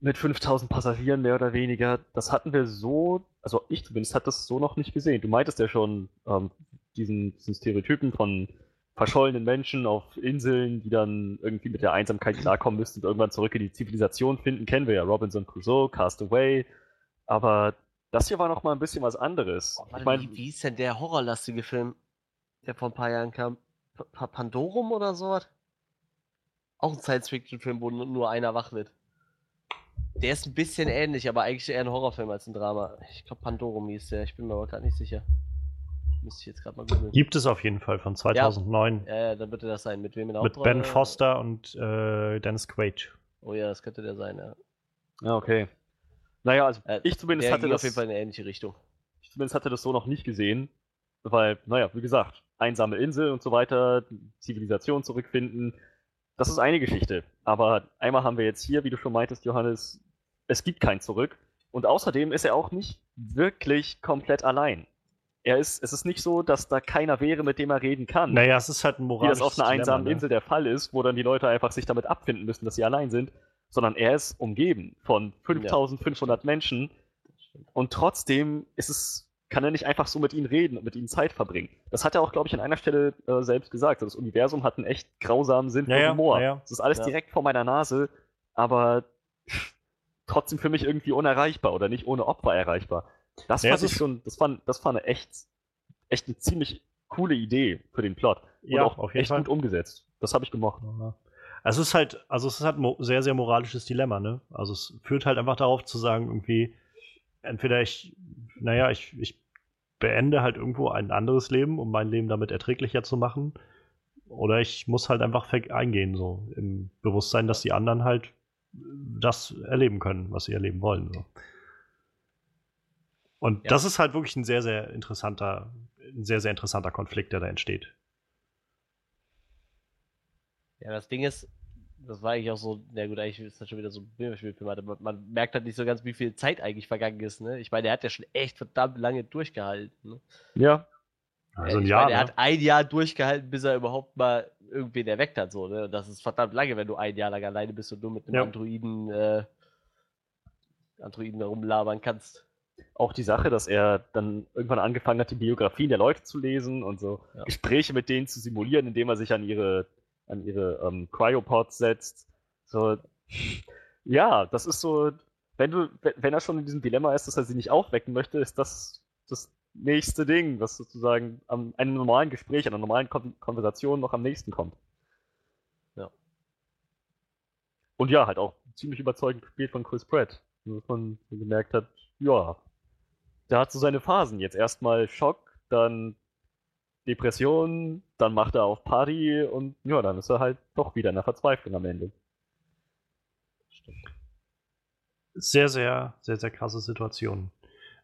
mit 5000 Passagieren mehr oder weniger, das hatten wir so, also ich zumindest hatte das so noch nicht gesehen. Du meintest ja schon ähm, diesen, diesen Stereotypen von verschollenen Menschen auf Inseln, die dann irgendwie mit der Einsamkeit klarkommen müssten und irgendwann zurück in die Zivilisation finden, kennen wir ja Robinson Crusoe, Castaway, aber das hier war noch mal ein bisschen was anderes. Oh, ich warte, meine, wie, wie ist denn der horrorlastige Film, der vor ein paar Jahren kam? P Pa- Pandorum oder sowas? Auch ein Science-Fiction-Film, wo nur- einer wach wird. Der ist ein bisschen ähnlich, aber eigentlich eher ein Horrorfilm als ein Drama. Ich glaube, Pandorum hieß der, ich bin mir aber gerade nicht sicher. Müsste ich jetzt gerade mal googeln. Gibt es auf jeden Fall von 2009 Ja, ja, dann wird das sein. Mit wem in der mit? Ben Foster und äh, Dennis Quaid. Oh ja, das könnte der sein, ja. ja, okay. Naja, also Äh, ich zumindest hatte das, auf jeden Fall in eine ähnliche Richtung. ich zumindest hatte das so noch nicht gesehen, weil, naja, wie gesagt, einsame Insel und so weiter, Zivilisation zurückfinden, das ist eine Geschichte. Aber einmal haben wir jetzt hier, wie du schon meintest, Johannes, es gibt kein Zurück. Und außerdem ist er auch nicht wirklich komplett allein. Er ist, es ist nicht so, dass da keiner wäre, mit dem er reden kann. Naja, es ist halt ein wie moralisches das auf einer Dilemma, einsamen ne? Insel der Fall ist, wo dann die Leute einfach sich damit abfinden müssen, dass sie allein sind, sondern er ist umgeben von 5500 Menschen und trotzdem ist es kann er nicht einfach so mit ihnen reden und mit ihnen Zeit verbringen? Das hat er auch, glaube ich, an einer Stelle äh, selbst gesagt. Das Universum hat einen echt grausamen Sinn Ja, für ja, Humor. ja, ja. Das ist alles Ja. direkt vor meiner Nase, aber trotzdem für mich irgendwie unerreichbar oder nicht ohne Opfer erreichbar. Das Ja, fand ich schon, das fand, das fand eine echt, echt eine ziemlich coole Idee für den Plot. Und Ja, auch echt Fall. gut umgesetzt. Das habe ich gemocht. Ja. Also es ist halt, also es ist halt ein sehr, sehr moralisches Dilemma, ne? Also es führt halt einfach darauf zu sagen, irgendwie, entweder ich, naja, ich, ich beende halt irgendwo ein anderes Leben, um mein Leben damit erträglicher zu machen. Oder ich muss halt einfach eingehen, so im Bewusstsein, dass die anderen halt das erleben können, was sie erleben wollen. So. Und Ja. das ist halt wirklich ein sehr, sehr interessanter, ein sehr, sehr interessanter Konflikt, der da entsteht. Ja, das Ding ist, das war eigentlich auch so, na gut, eigentlich ist das schon wieder so ein Filmspielfilm, aber man, man merkt halt nicht so ganz, wie viel Zeit eigentlich vergangen ist, ne? Ich meine, der hat ja schon echt verdammt lange durchgehalten, ne? Ja, Also ein ich Jahr, meine, er ne? hat ein Jahr durchgehalten, bis er überhaupt mal irgendwen erweckt hat, so, ne? Und Das ist verdammt lange, wenn du ein Jahr lang alleine bist und nur mit einem Ja. Androiden, äh, Androiden rumlabern kannst. auch die Sache, dass er dann irgendwann angefangen hat, die Biografien der Leute zu lesen und so Ja. Gespräche mit denen zu simulieren, indem er sich an ihre, an ihre ähm, Cryopods setzt. So, ja, das ist so, wenn du, wenn er schon in diesem Dilemma ist, dass er sie nicht aufwecken möchte, ist das das nächste Ding, was sozusagen an einem normalen Gespräch, einer normalen Kon Konversation noch am nächsten kommt. Ja. Und ja, halt auch ziemlich überzeugend gespielt von Chris Pratt. Dass man gemerkt hat, ja, der hat so seine Phasen. Jetzt erstmal Schock, dann Depression, dann macht er auf Party und ja, dann ist er halt doch wieder in der Verzweiflung am Ende. sehr, sehr, sehr, sehr krasse Situation.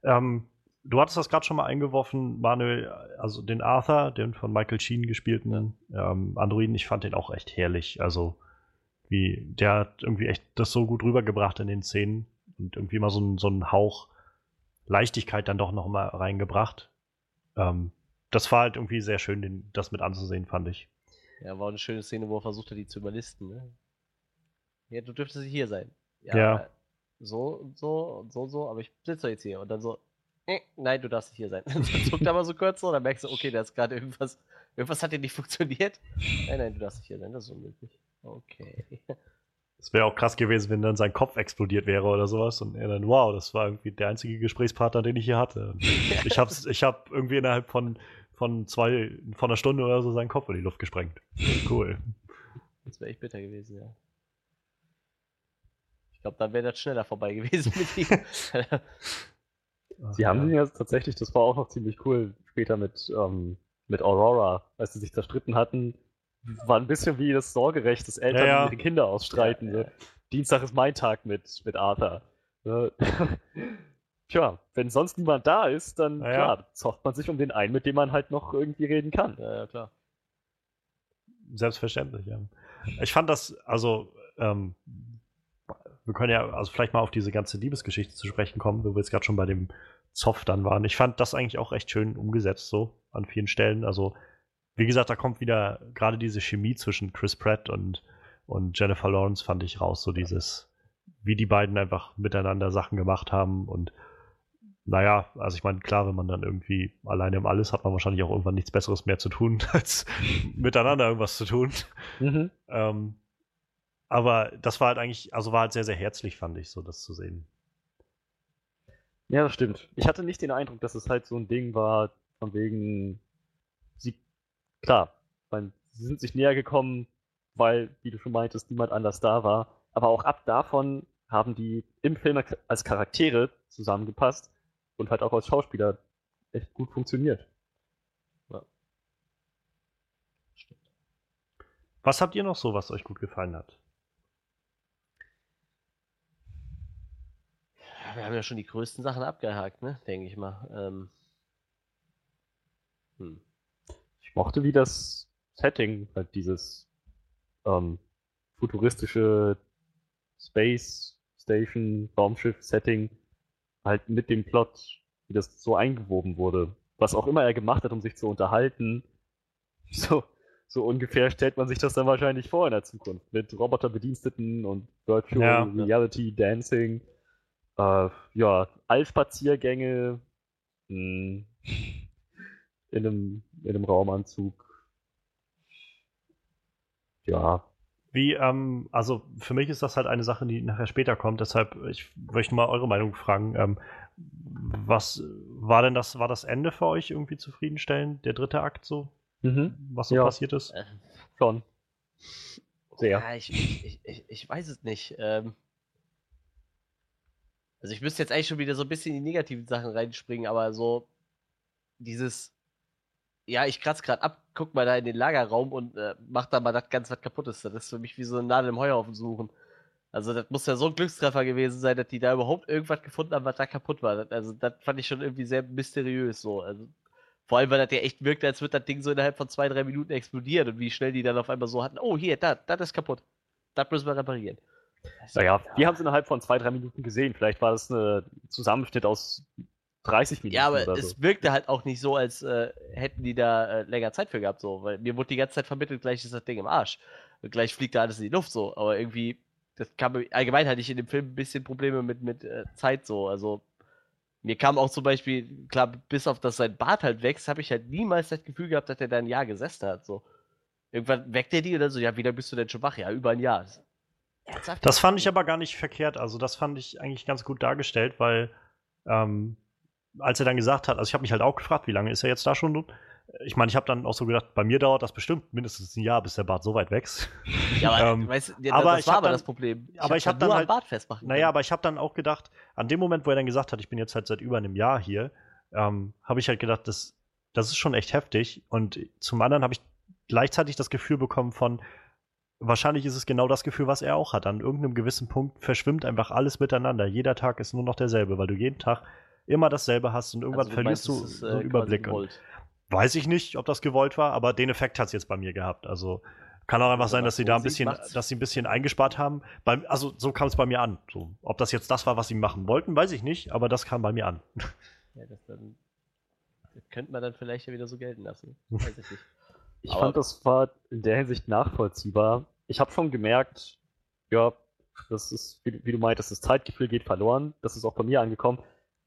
Ähm, du hattest das gerade schon mal eingeworfen, Manuel, also den Arthur, den von Michael Sheen gespielten ähm, Androiden, ich fand den auch echt herrlich. Also, wie, der hat irgendwie echt das so gut rübergebracht in den Szenen und irgendwie mal so, so einen Hauch Leichtigkeit dann doch noch mal reingebracht. Ähm, das war halt irgendwie sehr schön, den, das mit anzusehen, fand ich. Ja, war eine schöne Szene, wo er versucht hat, die zu überlisten, ne? Ja, du dürftest hier sein. Ja. Ja. So und so und so und so, aber ich sitze doch jetzt hier. Und dann so, äh, nein, du darfst nicht hier sein. dann zuckt er mal so kurz so, dann merkst du, okay, da ist gerade irgendwas, irgendwas hat hier nicht funktioniert. Nein, nein, du darfst nicht hier sein, das ist unmöglich. Okay. Es wäre auch krass gewesen, wenn dann sein Kopf explodiert wäre oder sowas und er dann, wow, das war irgendwie der einzige Gesprächspartner, den ich hier hatte. Und ich hab's, ich hab irgendwie innerhalb von, von zwei, von einer Stunde oder so seinen Kopf in die Luft gesprengt. Cool. Das wäre echt bitter gewesen, ja. Ich glaube, dann wäre das schneller vorbei gewesen mit ihm. Sie haben ihn ja tatsächlich, das war auch noch ziemlich cool, später mit, ähm, mit Aurora, als sie sich zerstritten hatten, war ein bisschen wie das Sorgerecht des Eltern, Ja, ja. die ihre Kinder ausstreiten. Ja, so. ja. Dienstag ist mein Tag mit, mit Arthur. Tja, wenn sonst niemand da ist, dann Ja, ja. klar, zocht man sich um den einen, mit dem man halt noch irgendwie reden kann. ja, ja, klar. Selbstverständlich, ja. Ich fand das, also, ähm, wir können ja also vielleicht mal auf diese ganze Liebesgeschichte zu sprechen kommen, wo wir jetzt gerade schon bei dem Zoff dann waren. Ich fand das eigentlich auch recht schön umgesetzt, so an vielen Stellen. Also, wie gesagt, da kommt wieder gerade diese Chemie zwischen Chris Pratt und, und Jennifer Lawrence, fand ich raus, so dieses, wie die beiden einfach miteinander Sachen gemacht haben und naja, also ich meine, klar, wenn man dann irgendwie alleine im Alles hat man wahrscheinlich auch irgendwann nichts Besseres mehr zu tun, als miteinander irgendwas zu tun. Mhm. Ähm, aber das war halt eigentlich, also war halt sehr, sehr herzlich, fand ich, so das zu sehen. Ja, das stimmt. Ich hatte nicht den Eindruck, dass es halt so ein Ding war, von wegen, sie, klar, weil sie sind sich näher gekommen, weil, wie du schon meintest, niemand anders da war. Aber auch ab davon haben die im Film als Charaktere zusammengepasst und halt auch als Schauspieler echt gut funktioniert. Was habt ihr noch so, was euch gut gefallen hat? Ja, Wir haben ja schon die größten Sachen abgehakt, ne? Denke ich mal. Ähm, hm. Ich mochte, wie das Setting, halt dieses ähm, futuristische Space Station Raumschiff Setting halt mit dem Plot, wie das so eingewoben wurde. Was auch immer er gemacht hat, um sich zu unterhalten, so, so ungefähr stellt man sich das dann wahrscheinlich vor in der Zukunft. Mit Roboterbediensteten und Virtual Ja. Reality Dancing. Äh, ja, Allspaziergänge, Hm. In einem, in einem Raumanzug. Ja. Wie, ähm, also für mich ist das halt eine Sache, die nachher später kommt, deshalb ich möchte mal eure Meinung fragen. Ähm, was war denn das, war das Ende für euch irgendwie zufriedenstellend, der dritte Akt so, Mhm. was so Ja. passiert ist? Äh, Schon. Sehr. Ja, ich, ich, ich, ich weiß es nicht. Ähm, also ich müsste jetzt eigentlich schon wieder so ein bisschen in die negativen Sachen reinspringen, aber so dieses, ja, ich kratze gerade ab, guck mal da in den Lagerraum und äh, mach da mal das ganz was kaputtes. Das ist für mich wie so eine Nadel im Heuhaufen suchen. Also das muss ja so ein Glückstreffer gewesen sein, dass die da überhaupt irgendwas gefunden haben, was da kaputt war. Das, also das fand ich schon irgendwie sehr mysteriös so. Also vor allem, weil das ja echt wirkte, als würde das Ding so innerhalb von zwei, drei Minuten explodieren und wie schnell die dann auf einmal so hatten, oh hier, da, das ist kaputt. Das müssen wir reparieren. Naja, wir haben es innerhalb von zwei, drei Minuten gesehen. Vielleicht war das ein Zusammenschnitt aus 30 Minuten Ja, aber oder es so. wirkte halt auch nicht so, als äh, hätten die da äh, länger Zeit für gehabt, so, weil mir wurde die ganze Zeit vermittelt, gleich ist das Ding im Arsch. Und gleich fliegt da alles in die Luft, so, aber irgendwie, das kam allgemein hatte ich in dem Film ein bisschen Probleme mit, mit äh, Zeit, so, also mir kam auch zum Beispiel, klar, bis auf das sein Bart halt wächst, habe ich halt niemals das Gefühl gehabt, dass er da ein Jahr gesessen hat, so. Irgendwann weckt er die oder so, ja, wie lange bist du denn schon wach? Ja, über ein Jahr. Das fand ich aber gar nicht verkehrt. Also das fand ich eigentlich ganz gut dargestellt, weil ähm, als er dann gesagt hat, also ich habe mich halt auch gefragt, wie lange ist er jetzt da schon? Ich meine, ich habe dann auch so gedacht, bei mir dauert das bestimmt mindestens ein Jahr, bis der Bart so weit wächst. Ja, aber, Ähm, weißt, ja, aber das ich war aber dann- das Problem. aber ich hab's hab dann nur halt- am Bart festmachen Naja, können. aber ich habe dann auch gedacht, an dem Moment, wo er dann gesagt hat, ich bin jetzt halt seit über einem Jahr hier, ähm, habe ich halt gedacht, das, das ist schon echt heftig. Und zum anderen habe ich gleichzeitig das Gefühl bekommen von, wahrscheinlich ist es genau das Gefühl, was er auch hat. An irgendeinem gewissen Punkt verschwimmt einfach alles miteinander. Jeder Tag ist nur noch derselbe, weil du jeden Tag immer dasselbe hast und irgendwann Also verlierst meinst, du ist, so äh, einen quasi Überblick. Weiß ich nicht, ob das gewollt war, aber den Effekt hat es jetzt bei mir gehabt. Also kann auch einfach Also sein, dass sie da ein bisschen, macht's. dass sie ein bisschen eingespart haben. Beim, also so kam es bei mir an. So, ob das jetzt das war, was sie machen wollten, weiß ich nicht, aber das kam bei mir an. Ja, das, dann, das könnte man dann vielleicht ja wieder so gelten lassen. Weiß ich nicht. Ich Aber- fand, das war in der Hinsicht nachvollziehbar. Ich habe schon gemerkt, ja, das ist, wie, wie du meintest, das Zeitgefühl geht verloren. Das ist auch bei mir angekommen.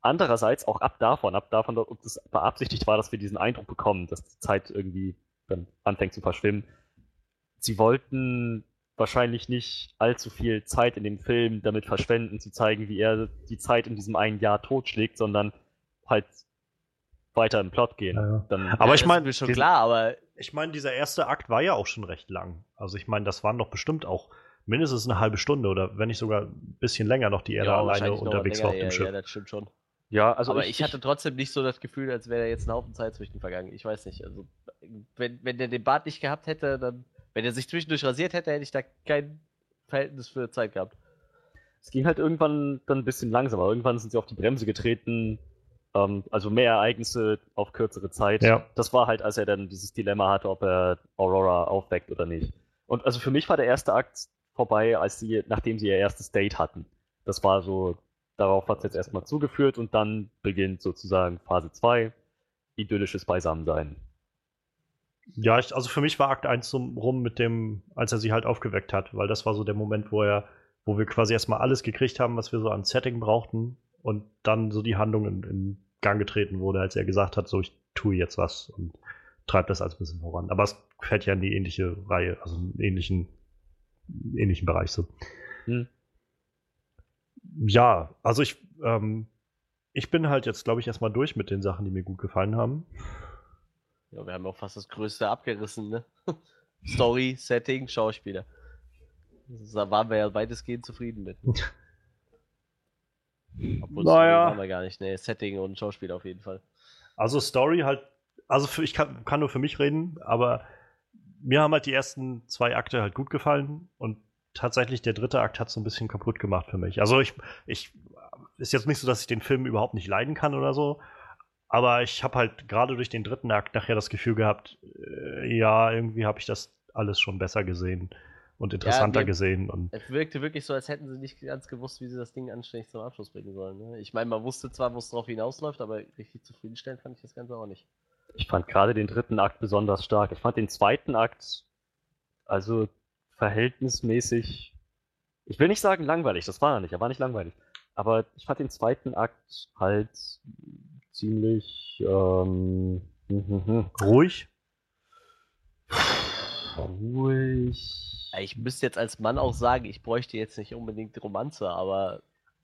Andererseits auch ab davon, ab davon, ob das beabsichtigt war, dass wir diesen Eindruck bekommen, dass die Zeit irgendwie dann anfängt zu verschwimmen. Sie wollten wahrscheinlich nicht allzu viel Zeit in dem Film damit verschwenden, zu zeigen, wie er die Zeit in diesem einen Jahr totschlägt, sondern halt weiter im Plot gehen. Ja, ja. Dann, Aber Ja, ich das mein, ist mir schon klar, aber Ich meine, dieser erste Akt war ja auch schon recht lang. Also ich meine, das waren doch bestimmt auch mindestens eine halbe Stunde oder wenn nicht sogar ein bisschen länger noch, die er da alleine unterwegs länger, war auf dem ja, Schiff. Ja, das stimmt schon. Ja, also aber ich, hatte trotzdem nicht so das Gefühl, als wäre da jetzt ein Haufen Zeit zwischen vergangen. Ich weiß nicht. Also, wenn, wenn der den Bart nicht gehabt hätte, dann, wenn er sich zwischendurch rasiert hätte, hätte ich da kein Verhältnis für Zeit gehabt. Es ging halt irgendwann dann ein bisschen langsamer. Irgendwann sind sie auf die Bremse getreten. Ähm, also mehr Ereignisse auf kürzere Zeit. Ja. Das war halt, als er dann dieses Dilemma hatte, ob er Aurora aufweckt oder nicht. Und also für mich war der erste Akt vorbei, als sie, nachdem sie ihr erstes Date hatten. Das war so, darauf hat es jetzt erstmal zugeführt und dann beginnt sozusagen Phase 2, idyllisches Beisammensein. Ja, ich, also für mich war Akt 1 so rum mit dem, als er sie halt aufgeweckt hat, weil das war so der Moment, wo er, wo wir quasi erstmal alles gekriegt haben, was wir so an Setting brauchten und dann so die Handlung in, in Gang getreten wurde, als er gesagt hat, so ich tue jetzt was und treibe das alles ein bisschen voran. Aber es fällt ja in die ähnliche Reihe, also einen ähnlichen, ähnlichen Bereich so. Hm. Ja, also ich, ähm, ich bin halt jetzt, glaube ich, erstmal durch mit den Sachen, die mir gut gefallen haben. Ja, wir haben auch fast das Größte abgerissen, ne? Story, Setting, Schauspieler. Da waren wir ja weitestgehend zufrieden mit. Obwohl Naja. waren wir gar nicht, ne? Setting und Schauspieler auf jeden Fall. Also Story halt, also für, ich kann, kann nur für mich reden, aber mir haben halt die ersten zwei Akte halt gut gefallen und tatsächlich der dritte Akt hat so ein bisschen kaputt gemacht für mich. Also ich, ich ist jetzt nicht so, dass ich den Film überhaupt nicht leiden kann oder so, aber ich habe halt gerade durch den dritten Akt nachher das Gefühl gehabt, äh, ja, irgendwie habe ich das alles schon besser gesehen und interessanter mir- gesehen und Es wirkte wirklich so, als hätten sie nicht ganz gewusst, wie sie das Ding anständig zum Abschluss bringen sollen. Ne? Ich meine, man wusste zwar, wo es drauf hinausläuft, aber richtig zufriedenstellend fand ich das Ganze auch nicht. Ich fand gerade den dritten Akt besonders stark. Ich fand den zweiten Akt, also verhältnismäßig, ich will nicht sagen langweilig, das war er nicht, er war nicht langweilig. Aber ich fand den zweiten Akt halt ziemlich ähm, ruhig. Ruhig. Ich müsste jetzt als Mann auch sagen, ich bräuchte jetzt nicht unbedingt Romanze, aber.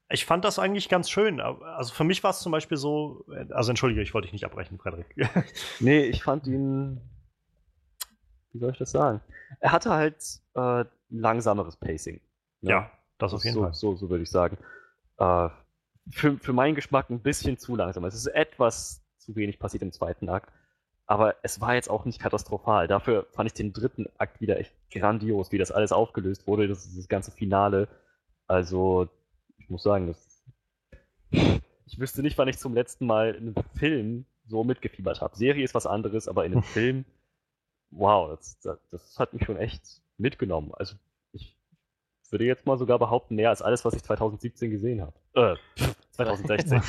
Ich fand das eigentlich ganz schön. Also für mich war es zum Beispiel so, also entschuldige, ich wollte dich nicht abbrechen, Frederik. nee, ich fand ihn, wie soll ich das sagen? Er hatte halt äh, langsameres Pacing. Ne? Ja, das auf jeden so, Fall. So, so würde ich sagen. Äh, für, für meinen Geschmack ein bisschen zu langsam. Es ist etwas zu wenig passiert im zweiten Akt. Aber es war jetzt auch nicht katastrophal. Dafür fand ich den dritten Akt wieder echt grandios, wie das alles aufgelöst wurde, das, das ganze Finale. Also, ich muss sagen, das, ich wüsste nicht, wann ich zum letzten Mal in einem Film so mitgefiebert habe. Serie ist was anderes, aber in einem Film, wow, das, das, das hat mich schon echt mitgenommen. Also, ich würde jetzt mal sogar behaupten, mehr als alles, was ich 2017 gesehen habe. Äh, 2016.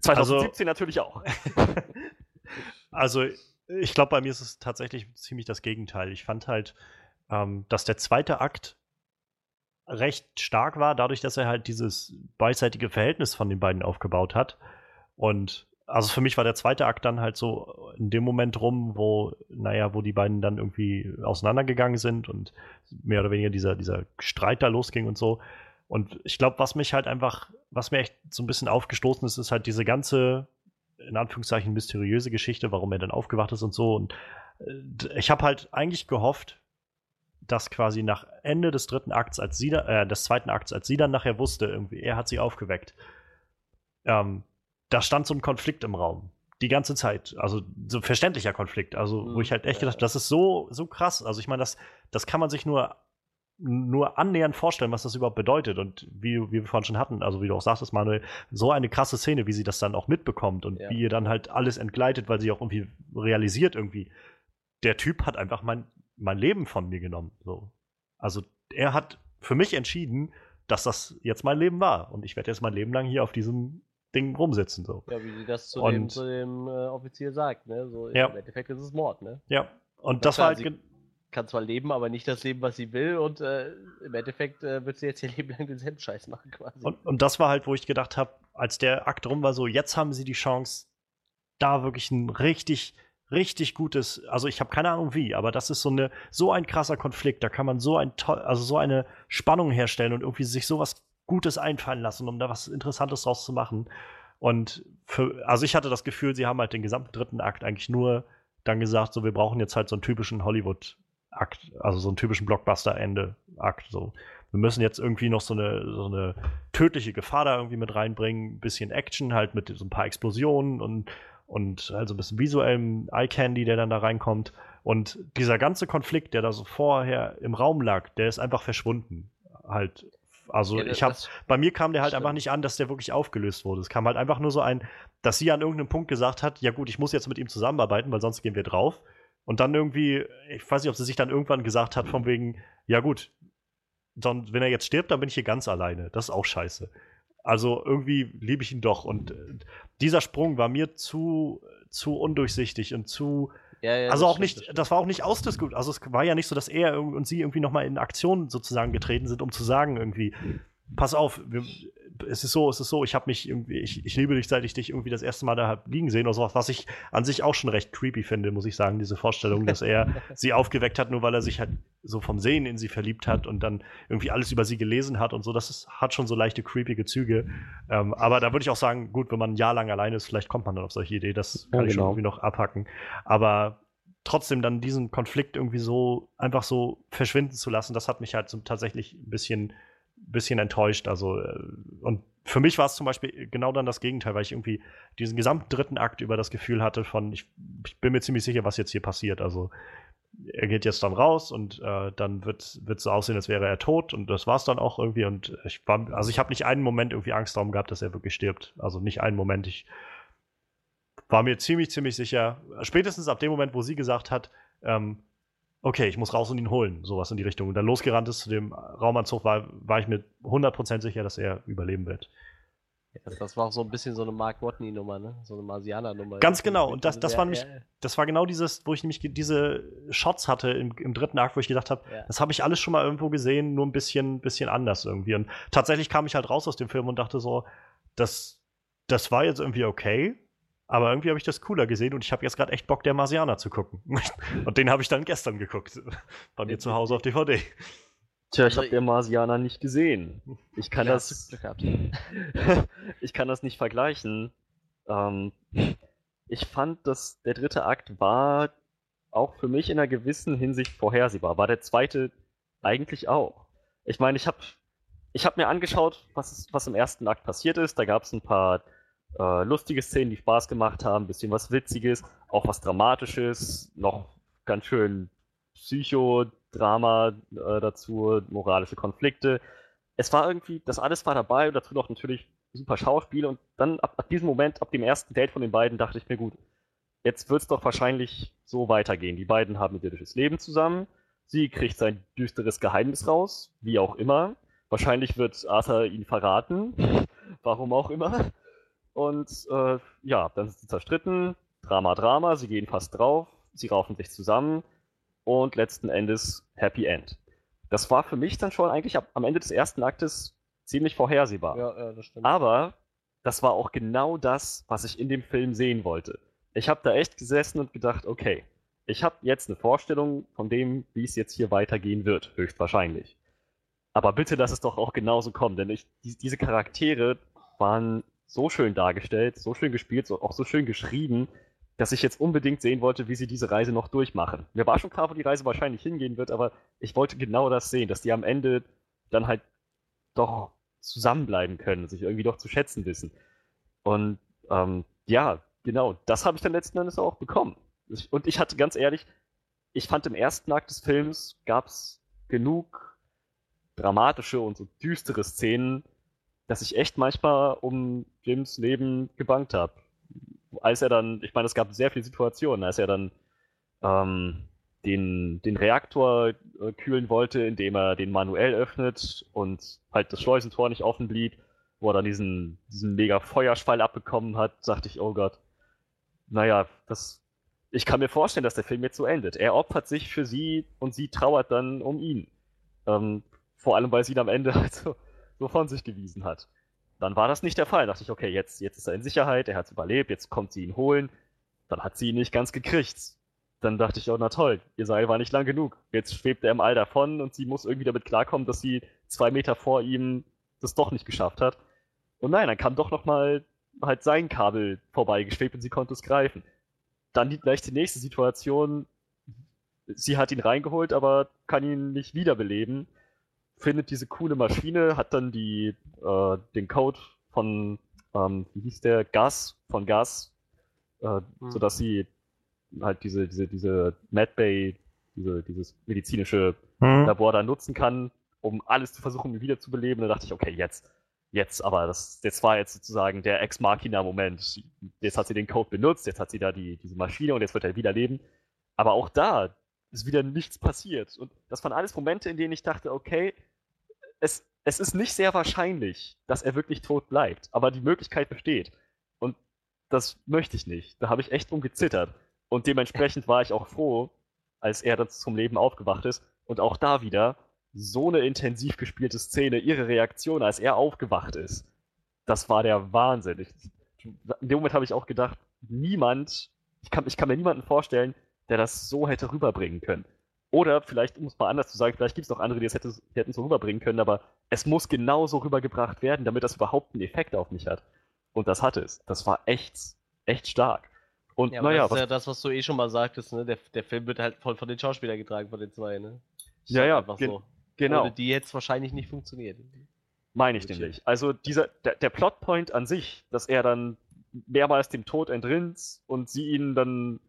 2017 also, natürlich auch. Also, ich glaube, bei mir ist es tatsächlich ziemlich das Gegenteil. Ich fand halt, ähm, dass der zweite Akt recht stark war, dadurch, dass er halt dieses beidseitige Verhältnis von den beiden aufgebaut hat. Und also für mich war der zweite Akt dann halt so in dem Moment rum, wo, naja, wo die beiden dann irgendwie auseinandergegangen sind und mehr oder weniger dieser, dieser Streit da losging und so. Und ich glaube, was mich halt einfach, was mir echt so ein bisschen aufgestoßen ist, ist halt diese ganze in Anführungszeichen mysteriöse Geschichte, warum er dann aufgewacht ist und so. Und äh, ich habe halt eigentlich gehofft, dass quasi nach Ende des dritten Akts, als sie da, äh, des zweiten Akts, als sie dann nachher wusste, irgendwie, er hat sie aufgeweckt, ähm, da stand so ein Konflikt im Raum. Die ganze Zeit. Also so ein verständlicher Konflikt. Also, wo mhm. ich halt echt gedacht, das ist so, so krass. Also, ich meine, das, das kann man sich nur nur annähernd vorstellen, was das überhaupt bedeutet. Und wie, wie wir vorhin schon hatten, also wie du auch sagtest, Manuel, so eine krasse Szene, wie sie das dann auch mitbekommt und ja. wie ihr dann halt alles entgleitet, weil sie auch irgendwie realisiert, irgendwie, der Typ hat einfach mein, mein Leben von mir genommen. So. Also er hat für mich entschieden, dass das jetzt mein Leben war. Und ich werde jetzt mein Leben lang hier auf diesem Ding rumsitzen. So. Ja, wie sie das zu und, dem, zu dem äh, Offizier sagt, ne? So ja. im Endeffekt ist es Mord, ne? Ja. Und das, das war halt kann zwar leben, aber nicht das Leben, was sie will. Und äh, im Endeffekt äh, wird sie jetzt ihr Leben lang denselben Scheiß machen quasi. Und, und das war halt, wo ich gedacht habe, als der Akt rum war, so jetzt haben sie die Chance, da wirklich ein richtig, richtig gutes, also ich habe keine Ahnung wie, aber das ist so eine, so ein krasser Konflikt. Da kann man so ein also so eine Spannung herstellen und irgendwie sich sowas Gutes einfallen lassen, um da was Interessantes draus zu machen. Und für, also ich hatte das Gefühl, sie haben halt den gesamten dritten Akt eigentlich nur dann gesagt, so wir brauchen jetzt halt so einen typischen Hollywood Akt, also so einen typischen Blockbuster-Ende-Akt. So. Wir müssen jetzt irgendwie noch so eine, so eine tödliche Gefahr da irgendwie mit reinbringen, ein bisschen Action, halt mit so ein paar Explosionen und, und also ein bisschen visuellem Eye-Candy, der dann da reinkommt. Und dieser ganze Konflikt, der da so vorher im Raum lag, der ist einfach verschwunden. Halt also ja, ich habe, bei mir kam der halt stimmt. einfach nicht an, dass der wirklich aufgelöst wurde. Es kam halt einfach nur so ein, dass sie an irgendeinem Punkt gesagt hat, ja gut, ich muss jetzt mit ihm zusammenarbeiten, weil sonst gehen wir drauf. Und dann irgendwie, ich weiß nicht, ob sie sich dann irgendwann gesagt hat, von wegen, ja gut, dann, wenn er jetzt stirbt, dann bin ich hier ganz alleine. Das ist auch scheiße. Also irgendwie liebe ich ihn doch. Und äh, dieser Sprung war mir zu, zu undurchsichtig und zu. Ja, ja, also auch stimmt, nicht, das, das, war auch nicht ausdiskutiert. Also es war ja nicht so, dass er und sie irgendwie nochmal in Aktion sozusagen getreten sind, um zu sagen, irgendwie, pass auf, wir, es ist so, es ist so, ich habe mich irgendwie, ich, ich liebe dich, seit ich dich irgendwie das erste Mal da hab liegen sehen oder sowas, was ich an sich auch schon recht creepy finde, muss ich sagen, diese Vorstellung, dass er sie aufgeweckt hat, nur weil er sich halt so vom Sehen in sie verliebt hat und dann irgendwie alles über sie gelesen hat und so, das ist, hat schon so leichte creepige Züge. Ähm, aber da würde ich auch sagen, gut, wenn man ein Jahr lang alleine ist, vielleicht kommt man dann auf solche Idee, das kann ja, ich schon genau. irgendwie noch abhacken. Aber trotzdem dann diesen Konflikt irgendwie so einfach so verschwinden zu lassen, das hat mich halt so tatsächlich ein bisschen bisschen enttäuscht. Also, äh, und für mich war es zum Beispiel genau dann das Gegenteil, weil ich irgendwie diesen gesamten dritten Akt über das Gefühl hatte von, ich, ich bin mir ziemlich sicher, was jetzt hier passiert. Also, er geht jetzt dann raus und äh, dann wird es so aussehen, als wäre er tot und das war es dann auch irgendwie und ich war, also ich habe nicht einen Moment irgendwie Angst darum gehabt, dass er wirklich stirbt. Also nicht einen Moment. Ich war mir ziemlich, ziemlich sicher, spätestens ab dem Moment, wo sie gesagt hat, ähm, okay, ich muss raus und ihn holen, sowas in die Richtung. Und dann losgerannt ist zu dem Raumanzug, war, war ich mir 100% sicher, dass er überleben wird. Ja, das war auch so ein bisschen so eine Mark Watney-Nummer, ne? So eine Marsianer-Nummer. Ganz genau. Und das, das war nämlich, das war genau dieses, wo ich nämlich diese Shots hatte im, im dritten Akt, wo ich gedacht habe, ja. das habe ich alles schon mal irgendwo gesehen, nur ein bisschen, bisschen anders irgendwie. Und tatsächlich kam ich halt raus aus dem Film und dachte so, das, das war jetzt irgendwie okay, Aber irgendwie habe ich das cooler gesehen und ich habe jetzt gerade echt Bock, der Marsianer zu gucken. und den habe ich dann gestern geguckt. Bei mir zu Hause auf DVD. Tja, ich Also habe der Marsianer nicht gesehen. Ich kann Ja, das. ich kann das nicht vergleichen. Ähm, ich fand, dass der dritte Akt war auch für mich in einer gewissen Hinsicht vorhersehbar. War der zweite eigentlich auch. Ich meine, ich habe ich hab mir angeschaut, was, was im ersten Akt passiert ist. Da gab es ein paar äh, lustige Szenen, die Spaß gemacht haben, ein bisschen was Witziges, auch was Dramatisches, noch ganz schön Psychodrama äh, dazu, moralische Konflikte. Es war irgendwie, das alles war dabei und dazu noch natürlich super Schauspiel und dann ab, ab diesem Moment, ab dem ersten Date von den beiden, dachte ich mir, gut, jetzt wird es doch wahrscheinlich so weitergehen. Die beiden haben ein irdisches Leben zusammen. Sie kriegt sein düsteres Geheimnis raus, wie auch immer. Wahrscheinlich wird Arthur ihn verraten, warum auch immer. Und äh, ja, dann sind sie zerstritten. Drama, Drama, sie gehen fast drauf, sie raufen sich zusammen und letzten Endes Happy End. Das war für mich dann schon eigentlich ab, am Ende des ersten Aktes ziemlich vorhersehbar. Ja, ja, das stimmt. Aber das war auch genau das, was ich in dem Film sehen wollte. Ich habe da echt gesessen und gedacht, okay, ich habe jetzt eine Vorstellung von dem, wie es jetzt hier weitergehen wird, höchstwahrscheinlich. Aber bitte lass es doch auch genauso kommen, denn ich, die, diese Charaktere waren so schön dargestellt, so schön gespielt, so, auch so schön geschrieben, dass ich jetzt unbedingt sehen wollte, wie sie diese Reise noch durchmachen. Mir war schon klar, wo die Reise wahrscheinlich hingehen wird, aber ich wollte genau das sehen, dass die am Ende dann halt doch zusammenbleiben können, sich irgendwie doch zu schätzen wissen. Und ähm, ja, genau, das habe ich dann letzten Endes auch bekommen. Und ich hatte ganz ehrlich, ich fand im ersten Akt des Films gab es genug dramatische und so düstere Szenen, dass ich echt manchmal um Jims Leben gebankt habe. Als er dann, ich meine, es gab sehr viele Situationen, als er dann ähm, den, den Reaktor äh, kühlen wollte, indem er den manuell öffnet und halt das Schleusentor nicht offen blieb, wo er dann diesen, diesen mega Feuerschwall abbekommen hat, dachte ich, oh Gott, naja, das, ich kann mir vorstellen, dass der Film jetzt so endet. Er opfert sich für sie und sie trauert dann um ihn. Ähm, vor allem, weil sie ihn am Ende halt so, von sich gewiesen hat. Dann war das nicht der Fall. Da dachte ich, okay, jetzt, jetzt ist er in Sicherheit, er hat es überlebt, jetzt kommt sie ihn holen. Dann hat sie ihn nicht ganz gekriegt. Dann dachte ich, oh, na toll, ihr Seil war nicht lang genug. Jetzt schwebt er im All davon und sie muss irgendwie damit klarkommen, dass sie zwei Meter vor ihm das doch nicht geschafft hat. Und nein, dann kam doch nochmal halt sein Kabel vorbeigeschwebt und sie konnte es greifen. Dann die, gleich die nächste Situation. Sie hat ihn reingeholt, aber kann ihn nicht wiederbeleben. Findet diese coole Maschine, hat dann die, äh, den Code von, ähm, wie hieß der, Gas, von Gas, äh, Hm. sodass sie halt diese, diese, diese MedBay, diese, dieses medizinische Hm. Labor da nutzen kann, um alles zu versuchen, wiederzubeleben. Da dachte ich, okay, jetzt, jetzt, aber das, jetzt war jetzt sozusagen der Ex-Machina-Moment. Jetzt hat sie den Code benutzt, jetzt hat sie da die, diese Maschine und jetzt wird er wieder leben. Aber auch da ist wieder nichts passiert. Und das waren alles Momente, in denen ich dachte, okay, es, es ist nicht sehr wahrscheinlich, dass er wirklich tot bleibt, aber die Möglichkeit besteht. Und das möchte ich nicht. Da habe ich echt drum gezittert. Und dementsprechend war ich auch froh, als er dann zum Leben aufgewacht ist. Und auch da wieder so eine intensiv gespielte Szene, ihre Reaktion, als er aufgewacht ist. Das war der Wahnsinn. Ich, in dem Moment habe ich auch gedacht, niemand, ich kann, ich kann mir niemanden vorstellen, der das so hätte rüberbringen können. Oder vielleicht, um es mal anders zu sagen, vielleicht gibt es noch andere, die es hätte, die hätten so rüberbringen können, aber es muss genauso rübergebracht werden, damit das überhaupt einen Effekt auf mich hat. Und das hat es. Das war echt, echt stark. Und Ja, naja, das ist was, ja das, was du eh schon mal sagtest, ne? Der, der Film wird halt voll von den Schauspielern getragen, von den zwei, ne? Ja, ja, einfach gen- so. genau. Ohne die jetzt wahrscheinlich nicht funktioniert. Meine ich nämlich. Also dieser, der, der Plotpoint an sich, dass er dann mehrmals dem Tod entrinnt und sie ihn dann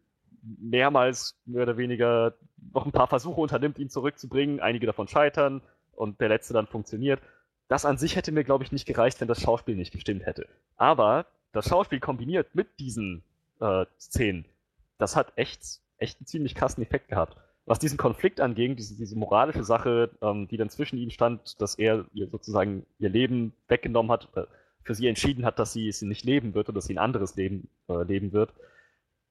mehrmals mehr oder weniger noch ein paar Versuche unternimmt, ihn zurückzubringen, einige davon scheitern und der letzte dann funktioniert. Das an sich hätte mir, glaube ich, nicht gereicht, wenn das Schauspiel nicht gestimmt hätte. Aber das Schauspiel kombiniert mit diesen äh, Szenen, das hat echt, echt einen ziemlich krassen Effekt gehabt. Was diesen Konflikt anging, diese, diese moralische Sache, ähm, die dann zwischen ihnen stand, dass er ihr sozusagen ihr Leben weggenommen hat, äh, für sie entschieden hat, dass sie es nicht leben wird oder dass sie ein anderes Leben äh, leben wird,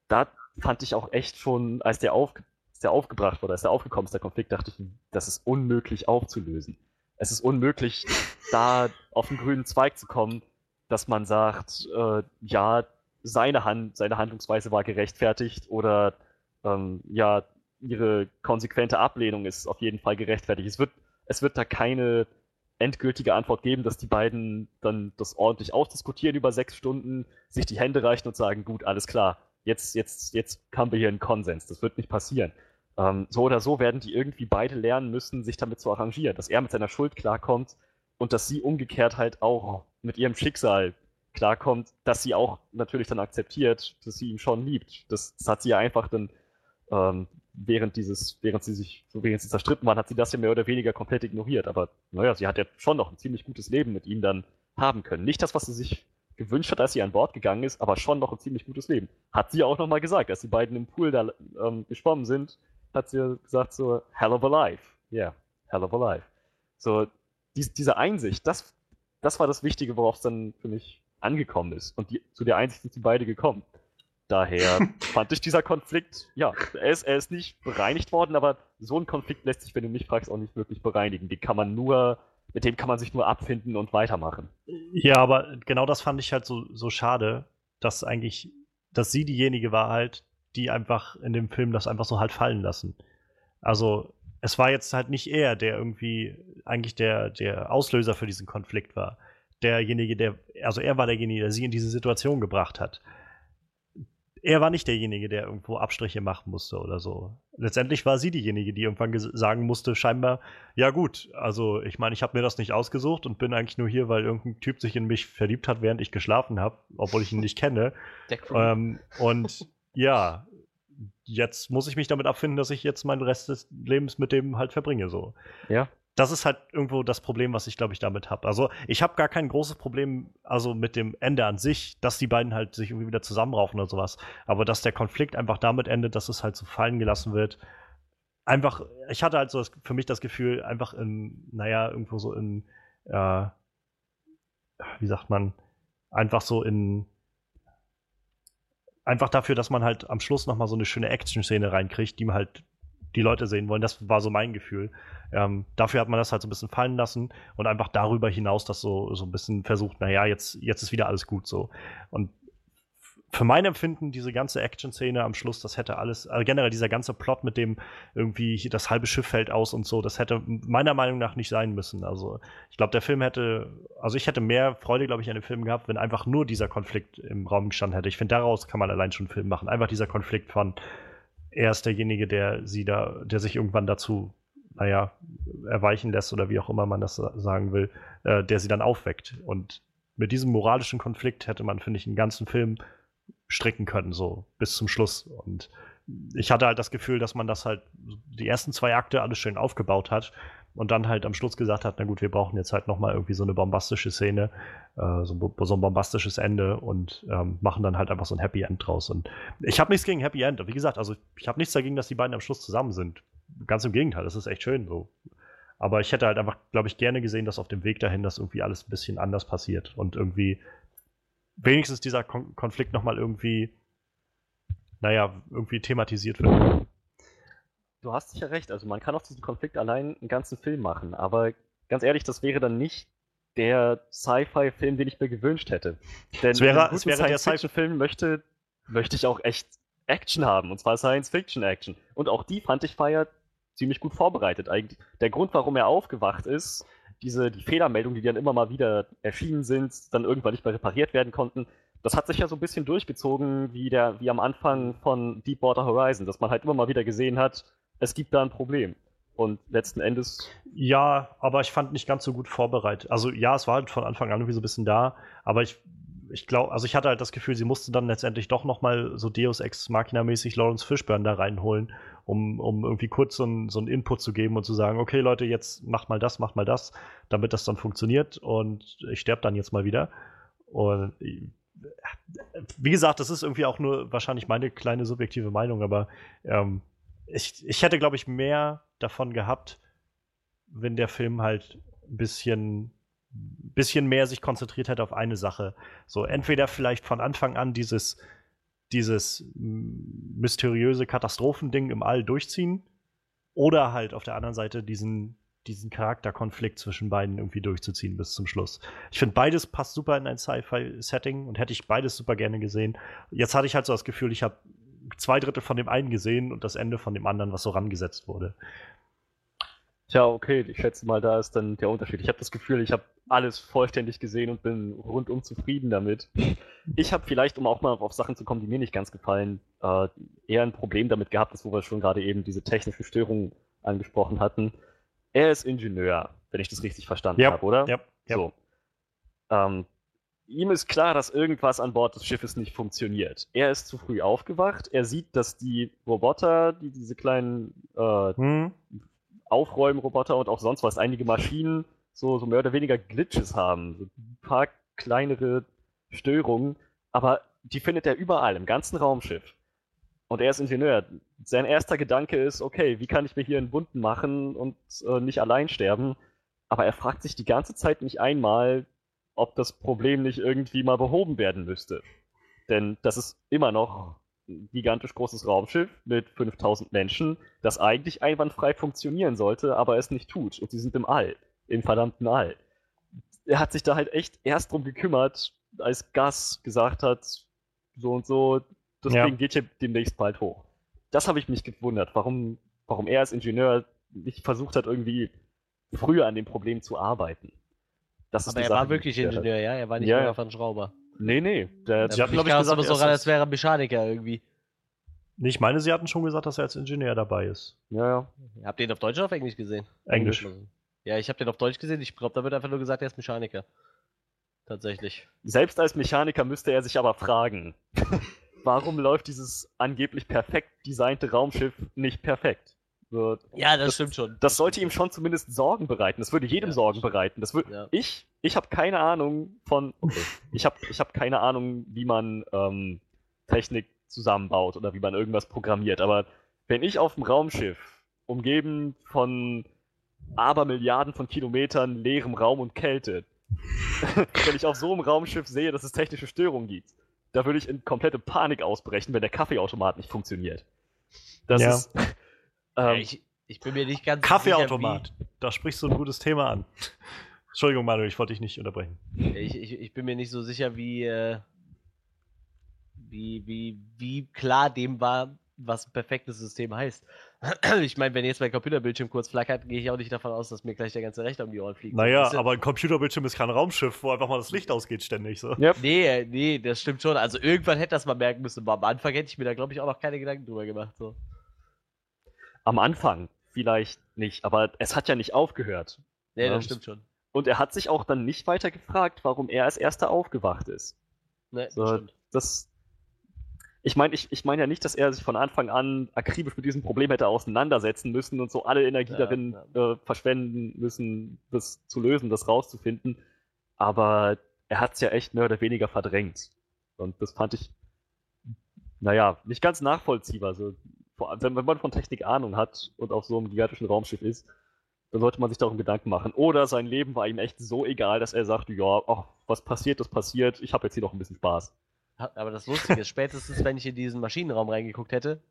da fand ich auch echt schon, als der, auf, als der aufgebracht wurde, als der aufgekommen ist, der Konflikt, dachte ich, das ist unmöglich aufzulösen. Es ist unmöglich, da auf den grünen Zweig zu kommen, dass man sagt, äh, ja, seine, Hand, seine Handlungsweise war gerechtfertigt oder ähm, ja, ihre konsequente Ablehnung ist auf jeden Fall gerechtfertigt. Es wird, es wird da keine endgültige Antwort geben, dass die beiden dann das ordentlich ausdiskutieren über sechs Stunden, sich die Hände reichen und sagen, gut, alles klar, jetzt, jetzt, jetzt haben wir hier einen Konsens. Das wird nicht passieren. Ähm, so oder so werden die irgendwie beide lernen müssen, sich damit zu arrangieren, dass er mit seiner Schuld klarkommt und dass sie umgekehrt halt auch mit ihrem Schicksal klarkommt, dass sie auch natürlich dann akzeptiert, dass sie ihn schon liebt. Das, das hat sie ja einfach dann ähm, während dieses, während sie sich, während sie zerstritten waren, hat sie das ja mehr oder weniger komplett ignoriert. Aber naja, sie hat ja schon noch ein ziemlich gutes Leben mit ihm dann haben können. Nicht das, was sie sich gewünscht hat, als sie an Bord gegangen ist, aber schon noch ein ziemlich gutes Leben. Hat sie auch nochmal gesagt, als die beiden im Pool da ähm, geschwommen sind, hat sie gesagt so, hell of a life. Yeah, hell of a life. So, dies, diese Einsicht, das, das war das Wichtige, worauf es dann für mich angekommen ist. Und die, zu der Einsicht sind sie beide gekommen. Daher fand ich dieser Konflikt, ja, er ist, er ist nicht bereinigt worden, aber so ein Konflikt lässt sich, wenn du mich fragst, auch nicht wirklich bereinigen. Die kann man nur, mit dem kann man sich nur abfinden und weitermachen. Ja, aber genau das fand ich halt so, so schade, dass eigentlich, dass sie diejenige war halt, die einfach in dem Film das einfach so halt fallen lassen. Also, es war jetzt halt nicht er, der irgendwie eigentlich der, der Auslöser für diesen Konflikt war. Derjenige, der, also er war derjenige, der sie in diese Situation gebracht hat er war nicht derjenige, der irgendwo Abstriche machen musste oder so. Letztendlich war sie diejenige, die irgendwann sagen musste, scheinbar, ja gut, also ich meine, ich habe mir das nicht ausgesucht und bin eigentlich nur hier, weil irgendein Typ sich in mich verliebt hat, während ich geschlafen habe, obwohl ich ihn nicht kenne. Ähm, und ja, jetzt muss ich mich damit abfinden, dass ich jetzt meinen Rest des Lebens mit dem halt verbringe, so. Ja das ist halt irgendwo das Problem, was ich glaube ich damit habe. Also ich habe gar kein großes Problem, also mit dem Ende an sich, dass die beiden halt sich irgendwie wieder zusammenraufen oder sowas. Aber dass der Konflikt einfach damit endet, dass es halt so fallen gelassen wird. Einfach, ich hatte halt so das, für mich das Gefühl, einfach in, naja, irgendwo so in, äh, wie sagt man, einfach so in, einfach dafür, dass man halt am Schluss nochmal so eine schöne Action-Szene reinkriegt, die man halt die Leute sehen wollen. Das war so mein Gefühl. Ähm, dafür hat man das halt so ein bisschen fallen lassen und einfach darüber hinaus das so, so ein bisschen versucht, naja, jetzt, jetzt ist wieder alles gut so. Und für mein Empfinden, diese ganze Action-Szene am Schluss, das hätte alles, also generell dieser ganze Plot mit dem irgendwie das halbe Schiff fällt aus und so, das hätte meiner Meinung nach nicht sein müssen. Also ich glaube, der Film hätte, also ich hätte mehr Freude, glaube ich, an dem Film gehabt, wenn einfach nur dieser Konflikt im Raum gestanden hätte. Ich finde, daraus kann man allein schon einen Film machen. Einfach dieser Konflikt von, er ist derjenige, der sie da, der sich irgendwann dazu, naja, erweichen lässt oder wie auch immer man das sagen will, äh, der sie dann aufweckt. Und mit diesem moralischen Konflikt hätte man, finde ich, einen ganzen Film stricken können, so bis zum Schluss. Und ich hatte halt das Gefühl, dass man das halt die ersten zwei Akte alles schön aufgebaut hat und dann halt am Schluss gesagt hat, na gut, wir brauchen jetzt halt nochmal irgendwie so eine bombastische Szene, äh, so, so, ein bombastisches Ende und ähm, machen dann halt einfach so ein Happy End draus. Und ich habe nichts gegen Happy End. Wie gesagt, also ich habe nichts dagegen, dass die beiden am Schluss zusammen sind. Ganz im Gegenteil, das ist echt schön so. Aber ich hätte halt einfach, glaube ich, gerne gesehen, dass auf dem Weg dahin das irgendwie alles ein bisschen anders passiert und irgendwie wenigstens dieser Kon Konflikt nochmal irgendwie, naja, irgendwie thematisiert wird. Du hast sicher recht, also man kann aus diesem Konflikt allein einen ganzen Film machen, aber ganz ehrlich, das wäre dann nicht der Sci-Fi-Film, den ich mir gewünscht hätte. Denn es wäre, es wäre der Sci-Fi-Film möchte, möchte ich auch echt Action haben, und zwar Science-Fiction-Action. Und auch die fand ich feiert ziemlich gut vorbereitet eigentlich. Der Grund, warum er aufgewacht ist, diese, die Fehlermeldungen, die dann immer mal wieder erschienen sind, dann irgendwann nicht mehr repariert werden konnten, das hat sich ja so ein bisschen durchgezogen wie, der, wie am Anfang von Deepwater Horizon, dass man halt immer mal wieder gesehen hat, es gibt da ein Problem. Und letzten Endes. Ja, aber ich fand nicht ganz so gut vorbereitet. Also ja, es war halt von Anfang an irgendwie so ein bisschen da, aber ich, ich glaube, also ich hatte halt das Gefühl, sie musste dann letztendlich doch nochmal so Deus Ex Machina-mäßig Lawrence Fishburne da reinholen, um, um irgendwie kurz so einen so Input zu geben und zu sagen, okay Leute, jetzt macht mal das, macht mal das, damit das dann funktioniert und ich sterbe dann jetzt mal wieder. Und wie gesagt, das ist irgendwie auch nur wahrscheinlich meine kleine subjektive Meinung, aber ähm, ich, ich hätte, glaube ich, mehr davon gehabt, wenn der Film halt ein bisschen, bisschen mehr sich konzentriert hätte auf eine Sache. So, entweder vielleicht von Anfang an dieses, dieses mysteriöse Katastrophending im All durchziehen oder halt auf der anderen Seite diesen diesen Charakterkonflikt zwischen beiden irgendwie durchzuziehen bis zum Schluss. Ich finde, beides passt super in ein Sci-Fi-Setting und hätte ich beides super gerne gesehen. Jetzt hatte ich halt so das Gefühl, ich habe zwei Drittel von dem einen gesehen und das Ende von dem anderen, was so rangesetzt wurde. Tja, okay, ich schätze mal, da ist dann der Unterschied. Ich habe das Gefühl, ich habe alles vollständig gesehen und bin rundum zufrieden damit. Ich habe vielleicht, um auch mal auf Sachen zu kommen, die mir nicht ganz gefallen, äh, eher ein Problem damit gehabt, dass wo wir schon gerade eben diese technische Störung angesprochen hatten. Er ist Ingenieur, wenn ich das richtig verstanden Ja, habe, oder? ja, ja. So. Ähm, ihm ist klar, dass irgendwas an Bord des Schiffes nicht funktioniert. Er ist zu früh aufgewacht. Er sieht, dass die Roboter, die diese kleinen äh, Hm? Aufräumroboter und auch sonst was, einige Maschinen so, so mehr oder weniger Glitches haben. So ein paar kleinere Störungen, aber die findet er überall, im ganzen Raumschiff. Und er ist Ingenieur. Sein erster Gedanke ist, okay, wie kann ich mir hier einen Wunden machen und äh, nicht allein sterben? Aber er fragt sich die ganze Zeit nicht einmal, ob das Problem nicht irgendwie mal behoben werden müsste. Denn das ist immer noch ein gigantisch großes Raumschiff mit 5000 Menschen, das eigentlich einwandfrei funktionieren sollte, aber es nicht tut. Und sie sind im All, im verdammten All. Er hat sich da halt echt erst drum gekümmert, als Gas gesagt hat, so und so, das Ja. Ding geht hier demnächst bald hoch. Das habe ich mich gewundert, warum, warum er als Ingenieur nicht versucht hat, irgendwie früher an dem Problem zu arbeiten. Das Aber er Sache, war wirklich. Ingenieur, ja? Er war nicht Ja, einfach ein Schrauber. Nee, nee. Der, Sie hatten, hat, glaub ich, gesagt, aber so er ran, das- als wäre er Mechaniker irgendwie. Nee, Ich meine, sie hatten schon gesagt, dass er als Ingenieur dabei ist. ja, ja. Habt ihr den auf Deutsch oder auf Englisch gesehen? Englisch. Ja, ich habe den auf Deutsch gesehen. Ich glaube, da wird einfach nur gesagt, er ist Mechaniker. Tatsächlich. Selbst als Mechaniker müsste er sich aber fragen, warum läuft dieses angeblich perfekt designte Raumschiff nicht perfekt? So, Ja, das, Das- stimmt schon. das sollte ihm schon zumindest Sorgen bereiten. Das würde jedem Ja, Sorgen stimmt. bereiten. Das würde Ja. ich. Ich habe keine Ahnung von. Okay. Ich habe ich hab keine Ahnung, wie man ähm, Technik zusammenbaut oder wie man irgendwas programmiert. Aber wenn ich auf dem Raumschiff umgeben von Abermilliarden von Kilometern leerem Raum und Kälte, wenn ich auf so einem Raumschiff sehe, dass es technische Störungen gibt, da würde ich in komplette Panik ausbrechen, wenn der Kaffeeautomat nicht funktioniert. Das Ja. ist. Ähm, ich, ich bin mir nicht ganz Kaffeeautomat. Da sprichst du ein gutes Thema an. Entschuldigung, Manuel, ich wollte dich nicht unterbrechen. Sicher, ich, ich, ich bin mir nicht so sicher, wie, äh, wie, wie, wie klar dem war, was ein perfektes System heißt. Ich meine, wenn jetzt mein Computerbildschirm kurz flackert, gehe ich auch nicht davon aus, dass mir gleich der ganze Rechner um die Ohren fliegt. Naja, aber ein Computerbildschirm ist kein Raumschiff, wo einfach mal das Licht ausgeht ständig. So. ja, Nee, nee, das stimmt schon. Also irgendwann hätte das mal merken müssen, aber am Anfang hätte ich mir da, glaube ich, auch noch keine Gedanken drüber gemacht. So. Am Anfang vielleicht nicht, aber es hat ja nicht aufgehört. Nee, Ja. das stimmt schon. Und er hat sich auch dann nicht weiter gefragt, warum er als erster aufgewacht ist. Nee, das So, stimmt. das. Ich meine, ich, ich meine ja nicht, dass er sich von Anfang an akribisch mit diesem Problem hätte auseinandersetzen müssen und so alle Energie Ja, darin Äh, verschwenden müssen, das zu lösen, das rauszufinden. Aber er hat es ja echt mehr oder weniger verdrängt. Und das fand ich, naja, nicht ganz nachvollziehbar. So, allem, wenn wenn man von Technik Ahnung hat und auf so einem gigantischen Raumschiff ist, dann sollte man sich darum Gedanken machen. Oder sein Leben war ihm echt so egal, dass er sagt, ja, ach, was passiert, das passiert, ich habe jetzt hier noch ein bisschen Spaß. Aber das Lustige ist, spätestens wenn ich in diesen Maschinenraum reingeguckt hätte,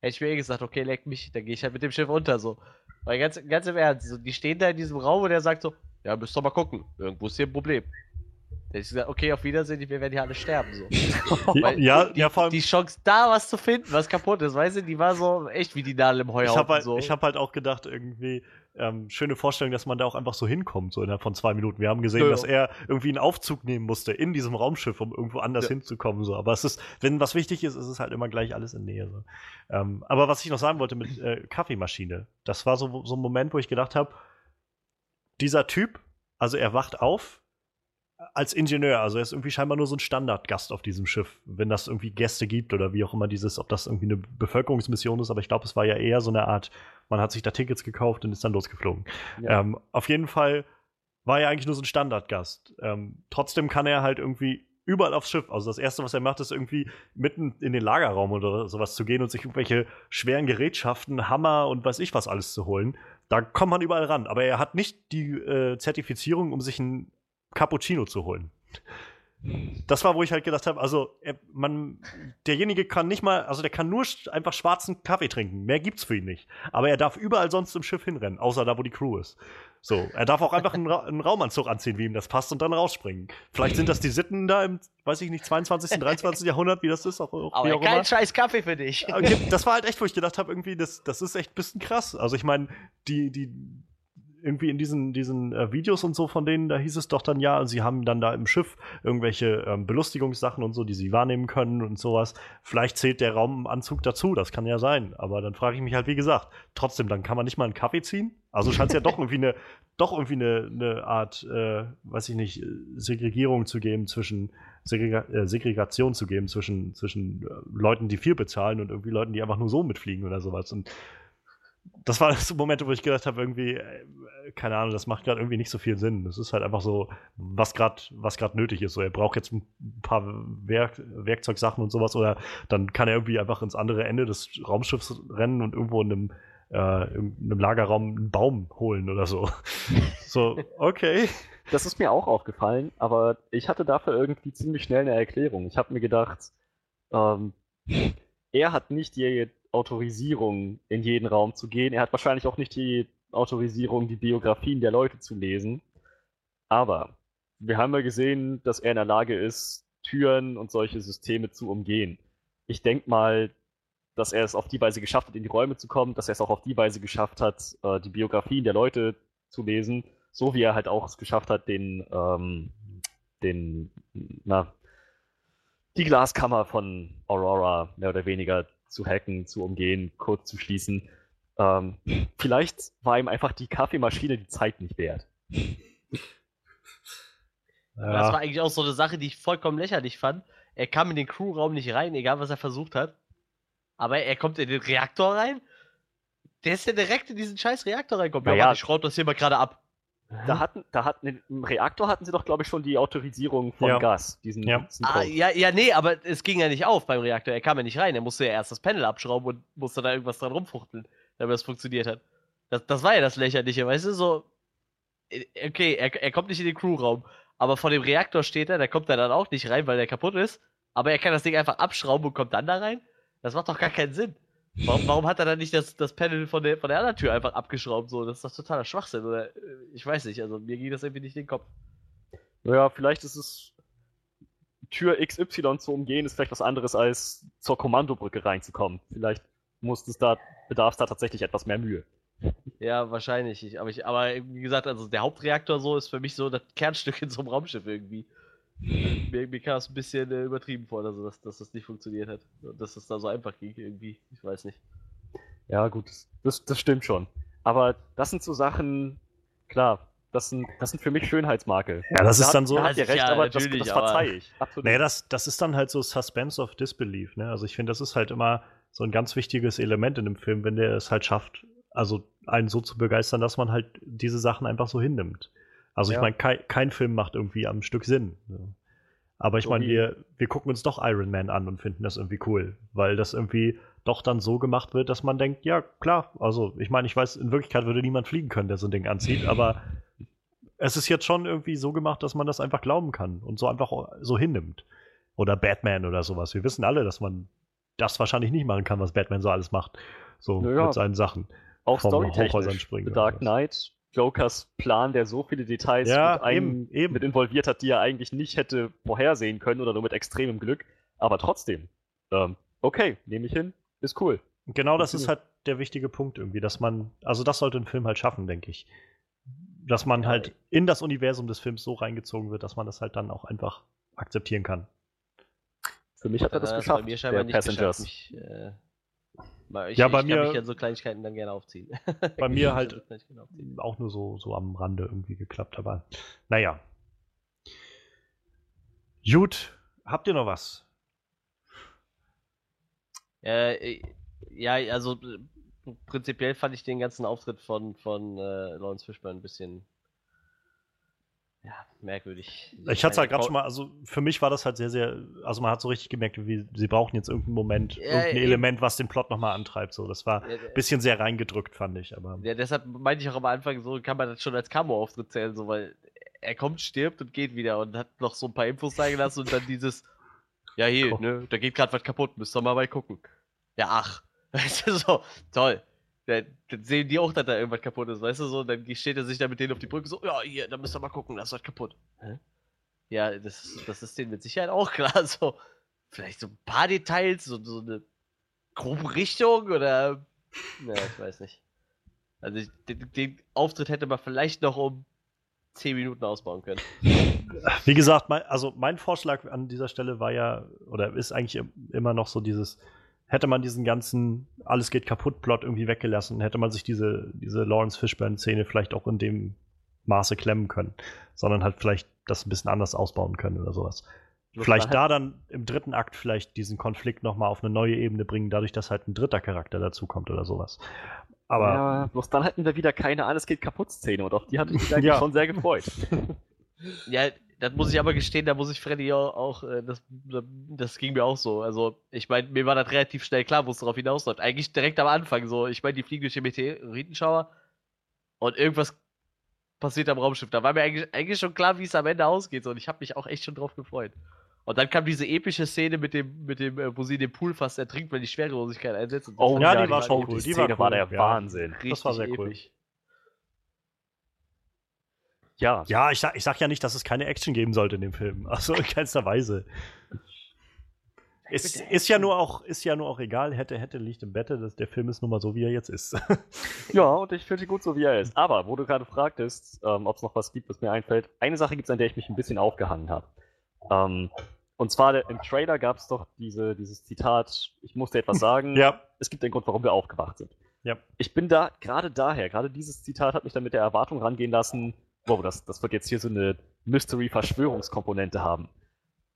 hätte ich mir eh gesagt, okay, leck mich, dann gehe ich halt mit dem Schiff runter, so. Weil ganz, ganz im Ernst, so, die stehen da in diesem Raum und er sagt so, ja, müsst doch mal gucken, irgendwo ist hier ein Problem. Da hätte ich gesagt, okay, auf Wiedersehen, wir werden hier alle sterben, so. Weil ja, die, ja, vor allem. Die Chance da, was zu finden, was kaputt ist, weißt du, die war so echt wie die Nadel im Ich Heuhaufen, habe halt, so. ich hab halt auch gedacht, irgendwie, ähm, schöne Vorstellung, dass man da auch einfach so hinkommt, so innerhalb von zwei Minuten. Wir haben gesehen, Ja, dass er irgendwie einen Aufzug nehmen musste in diesem Raumschiff, um irgendwo anders Ja. hinzukommen. So. Aber es ist, wenn was wichtig ist, ist es halt immer gleich alles in Nähe. So. Ähm, aber was ich noch sagen wollte mit äh, Kaffeemaschine, das war so, so ein Moment, wo ich gedacht habe, dieser Typ, also er wacht auf als Ingenieur, also er ist irgendwie scheinbar nur so ein Standardgast auf diesem Schiff, wenn das irgendwie Gäste gibt oder wie auch immer dieses, ob das irgendwie eine Bevölkerungsmission ist, aber ich glaube, es war ja eher so eine Art, man hat sich da Tickets gekauft und ist dann losgeflogen. Ja. Ähm, auf jeden Fall war er eigentlich nur so ein Standardgast. Ähm, trotzdem kann er halt irgendwie überall aufs Schiff. Also das Erste, was er macht, ist irgendwie mitten in den Lagerraum oder sowas zu gehen und sich irgendwelche schweren Gerätschaften, Hammer und weiß ich was alles zu holen. Da kommt man überall ran. Aber er hat nicht die äh, Zertifizierung, um sich ein Cappuccino zu holen. das war, wo ich halt gedacht habe, also er, man, derjenige kann nicht mal, also der kann nur sch- einfach schwarzen Kaffee trinken. Mehr gibt's für ihn nicht. Aber er darf überall sonst im Schiff hinrennen, außer da, wo die Crew ist. So, er darf auch einfach einen, Ra einen Raumanzug anziehen, wie ihm das passt, und dann rausspringen. Vielleicht sind das die Sitten da im, weiß ich nicht, 22., 23. Jahrhundert, wie das ist, auch, auch, Aber auch kein immer. scheiß Kaffee für dich. Okay, das war halt echt, wo ich gedacht habe, irgendwie, das, das ist echt ein bisschen krass. Also ich meine, die, die, irgendwie in diesen, diesen äh, Videos und so von denen, da hieß es doch dann ja, sie haben dann da im Schiff irgendwelche ähm, Belustigungssachen und so, die sie wahrnehmen können und sowas. Vielleicht zählt der Raumanzug dazu, das kann ja sein. Aber dann frage ich mich halt, wie gesagt, trotzdem, dann kann man nicht mal einen Kaffee ziehen? Also scheint es ja doch irgendwie eine, doch irgendwie eine, eine Art, äh, weiß ich nicht, äh, Segregierung zu geben zwischen Segrega äh, Segregation zu geben zwischen, zwischen äh, Leuten, die viel bezahlen und irgendwie Leuten, die einfach nur so mitfliegen oder sowas. Und das waren so Momente, wo ich gedacht habe, irgendwie, äh, keine Ahnung, das macht gerade irgendwie nicht so viel Sinn. Das ist halt einfach so, was gerade was nötig ist. So, er braucht jetzt ein paar Werk Werkzeugsachen und sowas oder dann kann er irgendwie einfach ins andere Ende des Raumschiffs rennen und irgendwo in einem, äh, in einem Lagerraum einen Baum holen oder so. so, okay. Das ist mir auch aufgefallen, aber ich hatte dafür irgendwie ziemlich schnell eine Erklärung. Ich habe mir gedacht, ähm, er hat nicht die Autorisierung, in jeden Raum zu gehen. Er hat wahrscheinlich auch nicht die Autorisierung, die Biografien der Leute zu lesen. Aber wir haben ja gesehen, dass er in der Lage ist, Türen und solche Systeme zu umgehen. Ich denke mal, dass er es auf die Weise geschafft hat, in die Räume zu kommen, dass er es auch auf die Weise geschafft hat, äh, die Biografien der Leute zu lesen, so wie er halt auch es geschafft hat, den, ähm, den, na, die Glaskammer von Aurora mehr oder weniger zu hacken, zu umgehen, Code zu schließen. Ähm, vielleicht war ihm einfach die Kaffeemaschine die Zeit nicht wert. Das war eigentlich auch so eine Sache, die ich vollkommen lächerlich fand. Er kam in den Crewraum nicht rein, egal was er versucht hat. Aber er kommt in den Reaktor rein. Der ist ja direkt in diesen scheiß Reaktor reinkommt. Ja, Naja. warte, ich schraub das hier mal gerade ab. Da hatten, da hatten, im Reaktor hatten sie doch, glaube ich, schon die Autorisierung von Ja. Gas. Diesen, Ja. diesen Ah, ja, ja, nee, aber es ging ja nicht auf beim Reaktor. Er kam ja nicht rein. Er musste ja erst das Panel abschrauben und musste da irgendwas dran rumfuchteln, damit das funktioniert hat. Das, das war ja das Lächerliche, weißt du? So, äh, okay, er, er kommt nicht in den Crewraum, aber vor dem Reaktor steht er, da kommt er dann auch nicht rein, weil der kaputt ist. Aber er kann das Ding einfach abschrauben und kommt dann da rein. Das macht doch gar keinen Sinn. Warum, warum hat er dann nicht das, das Panel von der, von der anderen Tür einfach abgeschraubt? So, das ist doch totaler Schwachsinn. Oder ich weiß nicht, also mir ging das irgendwie nicht in den Kopf. Naja, vielleicht ist es Tür XY zu umgehen, ist vielleicht was anderes als zur Kommandobrücke reinzukommen. Vielleicht muss es da, bedarf es da tatsächlich etwas mehr Mühe. Ja, wahrscheinlich. Ich, aber, ich, aber wie gesagt, also der Hauptreaktor so ist für mich so das Kernstück in so einem Raumschiff irgendwie. Mir, mir kam es ein bisschen äh, übertrieben vor, also dass, dass das nicht funktioniert hat. Dass es da so einfach ging irgendwie. Ich weiß nicht. Ja, gut, das, das stimmt schon. Aber das sind so Sachen, klar, das sind, das sind für mich Schönheitsmakel. Ja, das Da ist hat- dann so. Da hat ihr Ja, recht, aber das, das verzeihe ich. Absolut. Naja, das, das ist dann halt so Suspense of Disbelief, ne? Also ich finde, das ist halt immer so ein ganz wichtiges Element in dem Film, wenn der es halt schafft, also einen so zu begeistern, dass man halt diese Sachen einfach so hinnimmt. Also ich Ja. meine, kein, kein Film macht irgendwie am Stück Sinn. ne? Aber ich So meine, wir, wir gucken uns doch Iron Man an und finden das irgendwie cool, weil das irgendwie doch dann so gemacht wird, dass man denkt, ja klar, also ich meine, ich weiß, in Wirklichkeit würde niemand fliegen können, der so ein Ding anzieht, aber es ist jetzt schon irgendwie so gemacht, dass man das einfach glauben kann und so einfach so hinnimmt. Oder Batman oder sowas. Wir wissen alle, dass man das wahrscheinlich nicht machen kann, was Batman so alles macht. So Naja. mit seinen Sachen. auch vom Hochhäusern storytechnisch. springen The Dark. Knight, Jokers Plan, der so viele Details Ja, mit, einem, eben, eben. mit involviert hat, die er eigentlich nicht hätte vorhersehen können oder nur mit extremem Glück. Aber trotzdem, ähm, okay, nehme ich hin, ist cool. Genau das ist halt der wichtige Punkt irgendwie, dass man, also das sollte ein Film halt schaffen, denke ich. Dass man halt in das Universum des Films so reingezogen wird, dass man das halt dann auch einfach akzeptieren kann. Für mich hat er das Äh, geschafft, Bei mir scheinbar der nicht Passengers. geschafft. Mich, äh, ich, Ja, ich bei kann mir- mich an so Kleinigkeiten dann gerne aufziehen. Bei mir halt So auch nur so, so am Rande irgendwie geklappt, aber naja. Gut, habt ihr noch was? Äh, ja, also äh, prinzipiell fand ich den ganzen Auftritt von, von äh, Lawrence Fishburne ein bisschen ja, merkwürdig. Ich hatte es halt gerade schon mal, also für mich war das halt sehr, sehr, also man hat so richtig gemerkt, wie sie brauchen jetzt irgendeinen Moment, Ja, irgendein eben. Element, was den Plot nochmal antreibt. So, das war ein Ja, bisschen sehr reingedrückt, fand ich, aber. ja, deshalb meinte ich auch am Anfang, so kann man das schon als Camo-Auftritt zählen, so, weil er kommt, stirbt und geht wieder und hat noch so ein paar Infos sagen lassen und dann dieses, ja hier, ne, da geht gerade was kaputt, müsst ihr mal mal gucken. Ja, ach. Weißt du, so, toll. Dann, dann sehen die auch, dass da irgendwas kaputt ist, weißt du, so, dann steht er sich da mit denen auf die Brücke so, ja, hier, da müsst ihr mal gucken, da ist was kaputt. Hä? Ja, das, das ist denen mit Sicherheit auch klar, so, vielleicht so ein paar Details, so, so eine grobe Richtung oder, ja, ich weiß nicht. Also, ich, den, den Auftritt hätte man vielleicht noch um 10 Minuten ausbauen können. Wie gesagt, mein, also mein Vorschlag an dieser Stelle war ja, oder ist eigentlich im- immer noch so dieses, hätte man diesen ganzen alles geht kaputt Plot irgendwie weggelassen, hätte man sich diese, diese Lawrence Fishburne-Szene vielleicht auch in dem Maße klemmen können, sondern halt vielleicht das ein bisschen anders ausbauen können oder sowas. Bloß vielleicht da da dann im dritten Akt vielleicht diesen Konflikt nochmal auf eine neue Ebene bringen, dadurch, dass halt ein dritter Charakter dazukommt oder sowas. Aber ja, bloß dann hätten wir wieder keine Alles geht kaputt Szene und auf die hatte ich mich eigentlich Ja. schon sehr gefreut. Ja, das muss ich aber gestehen, da muss ich Freddy auch, auch äh, das, das ging mir auch so. Also, ich meine, mir war das relativ schnell klar, wo es darauf hinausläuft. Eigentlich direkt am Anfang so. Ich meine, die fliegen durch den Meteoritenschauer und irgendwas passiert am Raumschiff. Da war mir eigentlich, eigentlich schon klar, wie es am Ende ausgeht. So. Und ich habe mich auch echt schon drauf gefreut. Und dann kam diese epische Szene mit dem, mit dem, äh, wo sie den Pool fast ertrinkt, weil die Schwerelosigkeit einsetzt. Oh ja, die war schon oh, cool, Die die war Szene war, cool, der ja. Wahnsinn. Das war richtig sehr cool. Ja, ja, ich sag, ich sag ja nicht, dass es keine Action geben sollte in dem Film. Also in keinster Weise. Ist, ist, ja nur auch, ist ja nur auch egal, hätte, hätte, liegt im Bette, das, der Film ist nun mal so, wie er jetzt ist. Ja, und ich finde ihn gut so, wie er ist. Aber, wo du gerade fragtest, ähm, ob es noch was gibt, was mir einfällt, eine Sache gibt es, an der ich mich ein bisschen aufgehangen habe. Ähm, und zwar der, im Trailer gab es doch diese, dieses Zitat, ich muss dir etwas sagen, ja, es gibt einen Grund, warum wir aufgewacht sind. Ja. Ich bin da, gerade daher, gerade dieses Zitat hat mich dann mit der Erwartung rangehen lassen, wow, das, das wird jetzt hier so eine Mystery-Verschwörungskomponente haben.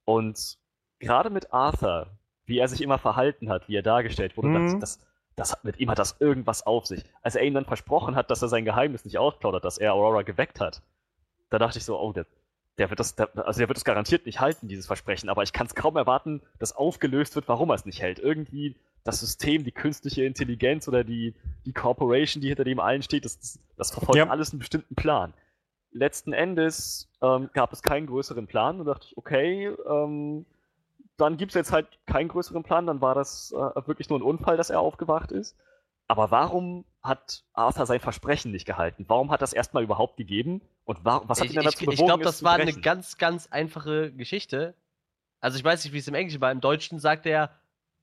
Und gerade mit Arthur, wie er sich immer verhalten hat, wie er dargestellt wurde, Mhm. das, das hat, mit ihm hat das irgendwas auf sich. Als er ihm dann versprochen hat, dass er sein Geheimnis nicht ausplaudert, dass er Aurora geweckt hat, da dachte ich so, oh, der, der wird das, der, also der wird es garantiert nicht halten, dieses Versprechen, aber ich kann es kaum erwarten, dass aufgelöst wird, warum er es nicht hält. Irgendwie das System, die künstliche Intelligenz oder die, die Corporation, die hinter dem allen steht, das, das, das verfolgt Ja. alles einen bestimmten Plan. Letzten Endes ähm, gab es keinen größeren Plan und dachte ich, okay, ähm, dann gibt es jetzt halt keinen größeren Plan, dann war das äh, wirklich nur ein Unfall, dass er aufgewacht ist. Aber warum hat Arthur sein Versprechen nicht gehalten? Warum hat das erstmal überhaupt gegeben? Und wa was hat ich ihn dann dazu ich, ich bewogen, glaube, es das war eine ganz, ganz einfache Geschichte. Also ich weiß nicht, wie es im Englischen war. Im Deutschen sagt er,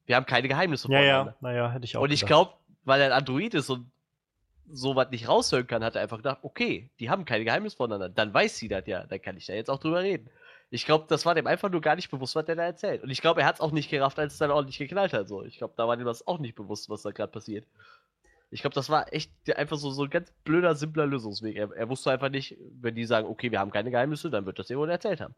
wir haben keine Geheimnisse ja, voneinander. ja, naja, hätte ich auch Und ich glaube, weil er ein Android ist und sowas nicht raushören kann, hat er einfach gedacht, okay, die haben keine Geheimnisse voneinander. Dann weiß sie das ja, dann kann ich da jetzt auch drüber reden. Ich glaube, das war dem einfach nur gar nicht bewusst, was der da erzählt. Und ich glaube, er hat es auch nicht gerafft, als es dann ordentlich geknallt hat. So. Ich glaube, da war dem das auch nicht bewusst, was da gerade passiert. Ich glaube, das war echt einfach so, so ein ganz blöder, simpler Lösungsweg. Er, er wusste einfach nicht, wenn die sagen, okay, wir haben keine Geheimnisse, dann wird das jemand erzählt haben.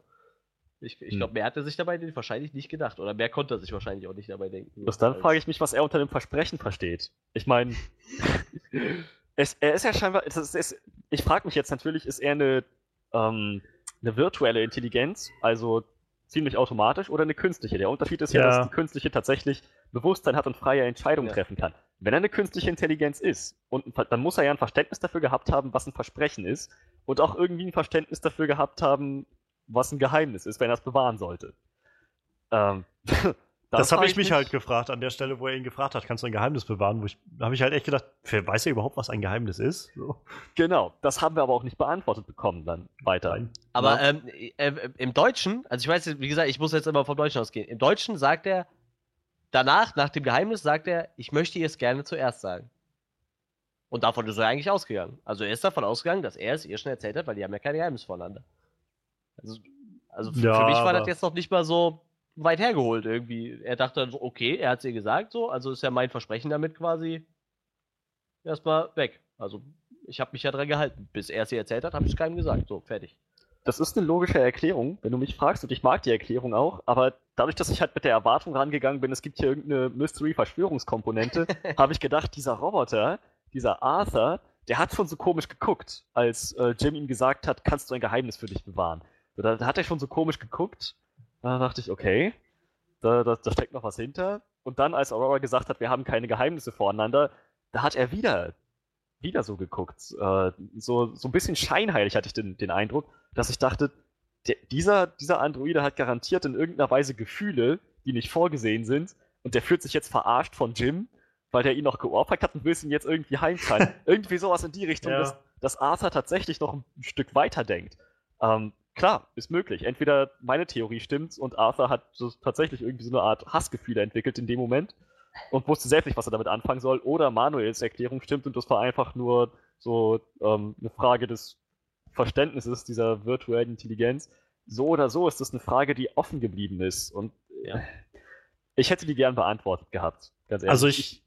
Ich, ich Hm. glaube, mehr hat er sich dabei wahrscheinlich nicht gedacht. Oder mehr konnte er sich wahrscheinlich auch nicht dabei denken. Bloß dann frage ich mich, was er unter dem Versprechen versteht. Ich meine, es, er ist ja scheinbar. Es es, ich frage mich jetzt natürlich, ist er eine, ähm, eine virtuelle Intelligenz, also ziemlich automatisch, oder eine künstliche? Der Unterschied ist ja, Ja. dass die künstliche tatsächlich Bewusstsein hat und freie Entscheidungen Ja. treffen kann. Wenn er eine künstliche Intelligenz ist, und dann muss er ja ein Verständnis dafür gehabt haben, was ein Versprechen ist, und auch irgendwie ein Verständnis dafür gehabt haben, was ein Geheimnis ist, wenn er es bewahren sollte. Ähm, dann Das habe ich mich halt gefragt an der Stelle, wo er ihn gefragt hat, kannst du ein Geheimnis bewahren? Wo ich, habe ich halt echt gedacht, wer weiß er überhaupt, was ein Geheimnis ist? So. Genau, das haben wir aber auch nicht beantwortet bekommen dann weiter. Nein. Aber Na? ähm, äh, äh, im Deutschen, also ich weiß, wie gesagt, ich muss jetzt immer vom Deutschen ausgehen. Im Deutschen sagt er, danach, nach dem Geheimnis, sagt er, ich möchte ihr es gerne zuerst sagen. Und davon ist er eigentlich ausgegangen. Also er ist davon ausgegangen, dass er es ihr schon erzählt hat, weil die haben ja kein Geheimnis voneinander. Also, also f- Ja, für mich war das jetzt noch nicht mal so weit hergeholt irgendwie. Er dachte dann so, okay, er hat es ihr gesagt, so, also ist ja mein Versprechen damit quasi erstmal weg. Also ich habe mich ja dran gehalten. Bis er es ihr erzählt hat, habe ich es keinem gesagt. So, fertig. Das ist eine logische Erklärung, wenn du mich fragst, und ich mag die Erklärung auch, aber dadurch, dass ich halt mit der Erwartung rangegangen bin, es gibt hier irgendeine Mystery-Verschwörungskomponente, habe ich gedacht, dieser Roboter, dieser Arthur, der hat schon so komisch geguckt, als äh, Jim ihm gesagt hat, kannst du ein Geheimnis für dich bewahren. So, da, da hat er schon so komisch geguckt. Da dachte ich, okay, da, da, da steckt noch was hinter. Und dann, als Aurora gesagt hat, wir haben keine Geheimnisse voreinander, da hat er wieder wieder so geguckt. Äh, so, so ein bisschen scheinheilig hatte ich den, den Eindruck, dass ich dachte, der, dieser, dieser Androide hat garantiert in irgendeiner Weise Gefühle, die nicht vorgesehen sind, und der fühlt sich jetzt verarscht von Jim, weil der ihn noch geohrfeigt hat und will es ihn jetzt irgendwie heimzahlen. irgendwie sowas in die Richtung, Ja. dass, dass Arthur tatsächlich noch ein Stück weiter denkt. Ähm, klar, ist möglich. Entweder meine Theorie stimmt und Arthur hat so tatsächlich irgendwie so eine Art Hassgefühle entwickelt in dem Moment und wusste selbst nicht, was er damit anfangen soll, oder Manuels Erklärung stimmt und das war einfach nur so ähm, eine Frage des Verständnisses dieser virtuellen Intelligenz. So oder so ist das eine Frage, die offen geblieben ist und Ja. ich hätte die gern beantwortet gehabt. Ganz ehrlich. Also ich,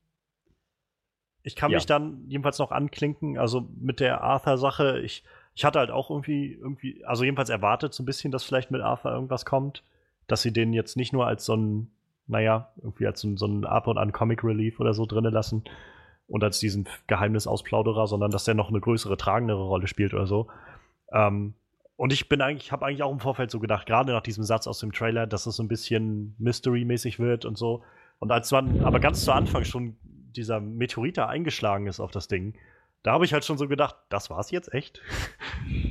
ich kann Ja. mich dann jedenfalls noch anklinken, also mit der Arthur-Sache, ich, ich hatte halt auch irgendwie, irgendwie, also jedenfalls erwartet so ein bisschen, dass vielleicht mit Arthur irgendwas kommt, dass sie den jetzt nicht nur als so ein, naja, irgendwie als so, ein- so ein Ab und an Comic Relief oder so drinne lassen und als diesen Geheimnisausplauderer, sondern dass der noch eine größere, tragendere Rolle spielt oder so. Ähm, und ich bin eigentlich, habe eigentlich auch im Vorfeld so gedacht, gerade nach diesem Satz aus dem Trailer, dass es so ein bisschen Mystery-mäßig wird und so. Und als man aber ganz zu Anfang schon dieser Meteorit da eingeschlagen ist auf das Ding, da habe ich halt schon so gedacht, das war's jetzt echt?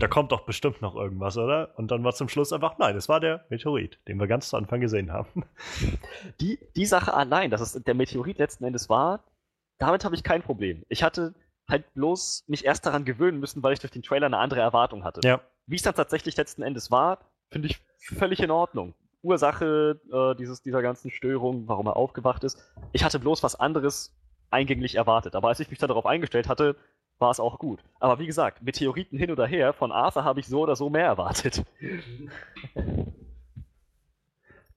da kommt doch bestimmt noch irgendwas, oder? Und dann war zum Schluss einfach, nein, es war der Meteorit, den wir ganz zu Anfang gesehen haben. die, die Sache allein, dass es der Meteorit letzten Endes war, damit habe ich kein Problem. Ich hatte halt bloß mich erst daran gewöhnen müssen, weil ich durch den Trailer eine andere Erwartung hatte. ja. Wie es dann tatsächlich letzten Endes war, finde ich völlig in Ordnung. Ursache äh, dieses, dieser ganzen Störung, warum er aufgewacht ist. Ich hatte bloß was anderes eingänglich erwartet. Aber als ich mich dann darauf eingestellt hatte, war es auch gut. Aber wie gesagt, Meteoriten hin oder her, von Arthur habe ich so oder so mehr erwartet.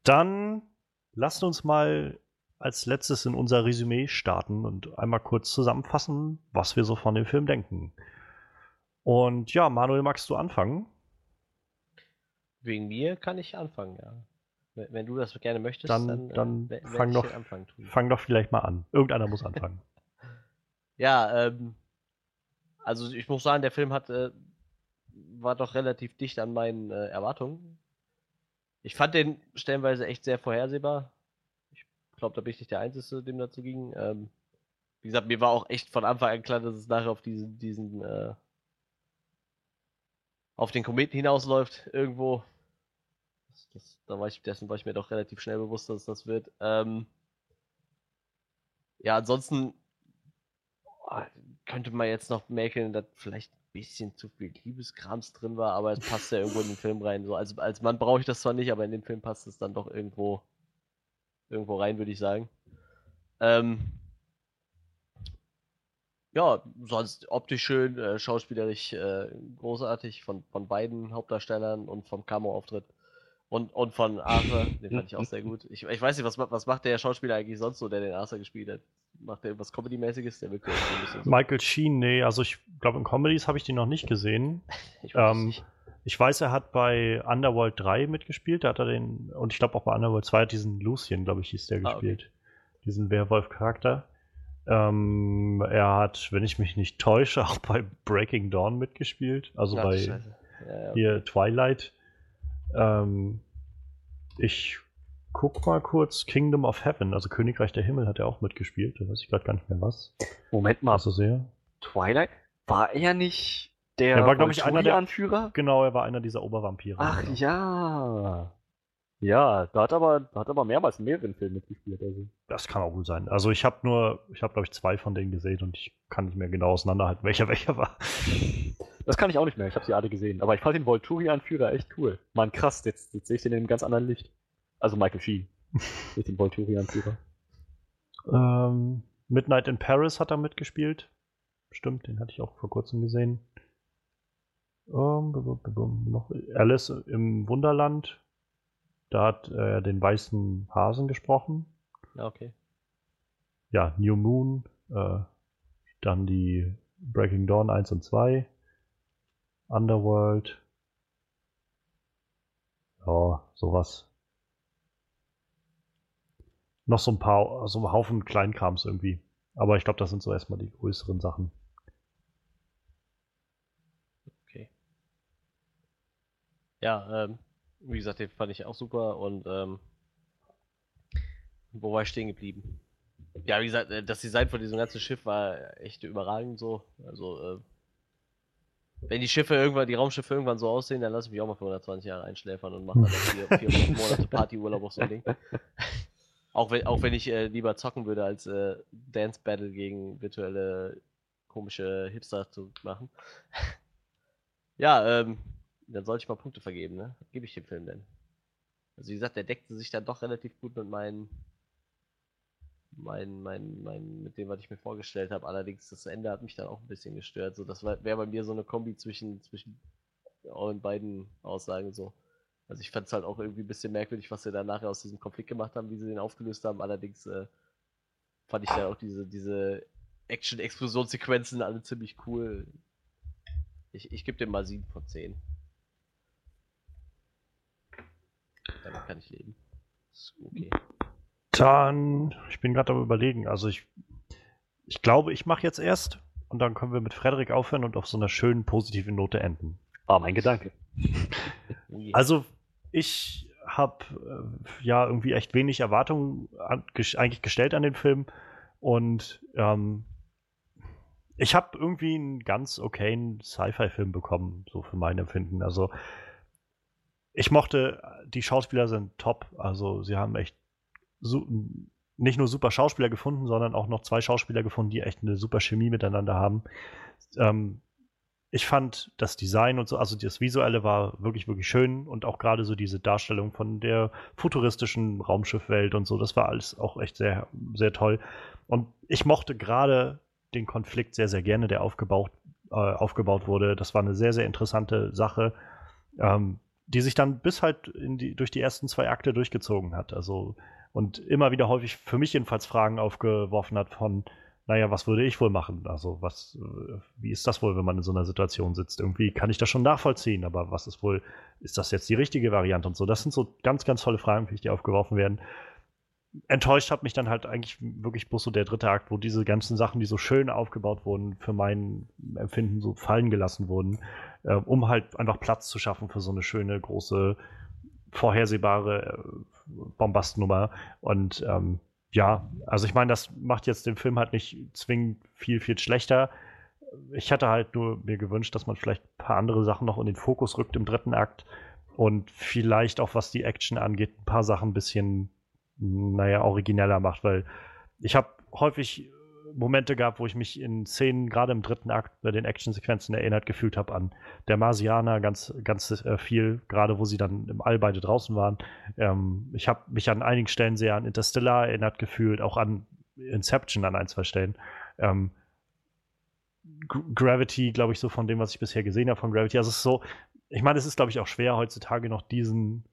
Dann lasst uns mal als letztes in unser Resümee starten und einmal kurz zusammenfassen, was wir so von dem Film denken. Und ja, Manuel, magst du anfangen? Wegen mir kann ich anfangen, ja. Wenn, du das gerne möchtest, Dann- dann, dann wer- werd fang ich doch-. Fang doch vielleicht mal an. Irgendeiner muss anfangen. Ja, ähm, also ich muss sagen, der Film hat, äh, war doch relativ dicht an meinen äh, Erwartungen. Ich fand den stellenweise echt sehr vorhersehbar. Ich glaube, da bin ich nicht der Einzige, dem dazu ging. Ähm, wie gesagt, mir war auch echt von Anfang an klar, dass es nachher auf diesen, diesen, äh, auf den Kometen hinausläuft, irgendwo. Das, das, da war ich, dessen war ich mir doch relativ schnell bewusst, dass das wird. Ähm, ja, ansonsten oh, könnte man jetzt noch merken, dass vielleicht ein bisschen zu viel Liebeskrams drin war, aber es passt ja irgendwo in den Film rein. So, als, als Mann brauche ich das zwar nicht, aber in den Film passt es dann doch irgendwo, irgendwo rein, würde ich sagen. Ähm, ja, sonst optisch schön, äh, schauspielerisch äh, großartig von, von beiden Hauptdarstellern und vom Camo-Auftritt. Und, und von Arthur, den fand ich auch sehr gut. Ich, ich weiß nicht, was, was macht der Schauspieler eigentlich sonst so, der den Arthur gespielt hat? Macht der irgendwas Comedy-mäßiges? Der wirkt so. Michael Sheen, nee, also ich glaube, in Comedies habe ich den noch nicht gesehen. Ich weiß ähm, nicht. Ich weiß, er hat bei Underworld 3 mitgespielt, da hat er den, und ich glaube auch bei Underworld 2 hat diesen Lucien, glaube ich, hieß der Ah, okay. gespielt. Diesen Werwolf-Charakter. Ähm, er hat, wenn ich mich nicht täusche, auch bei Breaking Dawn mitgespielt. Also Ach, bei. Ja, ja. hier Twilight. Ähm, ich guck mal kurz Kingdom of Heaven, also Königreich der Himmel hat er auch mitgespielt. Da weiß ich gerade gar nicht mehr was. Moment mal, Also sehr. Twilight? War er nicht der Er war, glaub ich, einer der- Anführer? Genau, er war einer dieser Obervampire. Ach genau. ja. Ja, da hat aber, da hat aber mehrmals in mehreren Filmen mitgespielt. Also. Das kann auch gut sein. Also ich habe nur, ich habe glaube ich zwei von denen gesehen und ich kann nicht mehr genau auseinanderhalten, welcher welcher war. Das kann ich auch nicht mehr, ich habe sie alle gesehen. Aber ich fand den Volturi-Anführer echt cool. Mann, krass, jetzt, jetzt sehe ich den in einem ganz anderen Licht. Also Michael Sheen. Nicht den Volturi-Anführer. Ähm, Midnight in Paris hat er mitgespielt. Stimmt, den hatte ich auch vor kurzem gesehen. Ähm, noch Alice im Wunderland. Da hat er den weißen Hasen gesprochen. Ja, okay. Ja, New Moon. Äh, dann die Breaking Dawn 1 und 2. Underworld. Ja, sowas. Noch so ein paar, so ein Haufen Kleinkrams irgendwie. Aber ich glaube, das sind so erstmal die größeren Sachen. Okay. Ja, ähm, wie gesagt, den fand ich auch super und ähm, wo war ich stehen geblieben? Ja, wie gesagt, äh, das Design von diesem ganzen Schiff war echt überragend so. Also, äh, wenn die Schiffe irgendwann, die Raumschiffe irgendwann so aussehen, dann lasse ich mich auch mal für 120 Jahre einschläfern und mache dann vier, vier Monate Partyurlaub auf so ein Ding. Auch wenn, auch wenn ich äh, lieber zocken würde, als äh, Dance Battle gegen virtuelle komische Hipster zu machen. ja, ähm, dann sollte ich mal Punkte vergeben, ne? Gebe ich dem Film denn? Also wie gesagt, der deckte sich dann doch relativ gut mit meinen mein, mein, mein, mit dem, was ich mir vorgestellt habe. Allerdings, das Ende hat mich dann auch ein bisschen gestört. So, das wäre bei mir so eine Kombi zwischen, zwischen euren beiden Aussagen so. Also ich fand es halt auch irgendwie ein bisschen merkwürdig, was sie dann nachher aus diesem Konflikt gemacht haben, wie sie den aufgelöst haben. Allerdings äh, fand ich dann auch diese, diese Action-Explosionssequenzen alle ziemlich cool. Ich, ich gebe dem mal 7 von 10. Damit kann ich leben. Ist okay. Dann, ich bin gerade am überlegen, also ich, ich glaube, ich mache jetzt erst und dann können wir mit Frederik aufhören und auf so einer schönen positiven Note enden. Ah, mein Gedanke. Also ich habe äh, ja irgendwie echt wenig Erwartungen an, ges eigentlich gestellt an den Film und ähm, ich habe irgendwie einen ganz okayen Sci-Fi-Film bekommen, so für mein Empfinden. Also ich mochte, die Schauspieler sind top, also sie haben echt nicht nur super Schauspieler gefunden, sondern auch noch zwei Schauspieler gefunden, die echt eine super Chemie miteinander haben. Ähm, ich fand das Design und so, also das Visuelle war wirklich, wirklich schön und auch gerade so diese Darstellung von der futuristischen Raumschiffwelt und so, das war alles auch echt sehr, sehr toll. Und ich mochte gerade den Konflikt sehr, sehr gerne, der aufgebaut, äh, aufgebaut wurde. Das war eine sehr, sehr interessante Sache, ähm, die sich dann bis halt die, durch die ersten zwei Akte durchgezogen hat. Also und immer wieder häufig für mich jedenfalls Fragen aufgeworfen hat von, naja, was würde ich wohl machen? Also, was, äh, wie ist das wohl, wenn man in so einer Situation sitzt? Irgendwie kann ich das schon nachvollziehen, aber was ist wohl, ist das jetzt die richtige Variante und so? Das sind so ganz, ganz tolle Fragen, die aufgeworfen werden. Enttäuscht hat mich dann halt eigentlich wirklich bloß so der dritte Akt, wo diese ganzen Sachen, die so schön aufgebaut wurden, für mein Empfinden so fallen gelassen wurden, äh, um halt einfach Platz zu schaffen für so eine schöne, große, vorhersehbare äh, Bombastnummer. Und ähm, ja, also ich meine, das macht jetzt den Film halt nicht zwingend viel, viel schlechter. Ich hatte halt nur mir gewünscht, dass man vielleicht ein paar andere Sachen noch in den Fokus rückt im dritten Akt und vielleicht auch was die Action angeht, ein paar Sachen ein bisschen, naja, origineller macht, weil ich habe häufig Momente gab, wo ich mich in Szenen, gerade im dritten Akt, bei den Actionsequenzen erinnert gefühlt habe an der Marsianer ganz, ganz äh, viel, gerade wo sie dann im All beide draußen waren. Ähm, ich habe mich an einigen Stellen sehr an Interstellar erinnert gefühlt, auch an Inception an ein, zwei Stellen. Ähm, Gravity, glaube ich, so von dem, was ich bisher gesehen habe von Gravity. Also es ist so, ich meine, es ist, glaube ich, auch schwer heutzutage noch diesen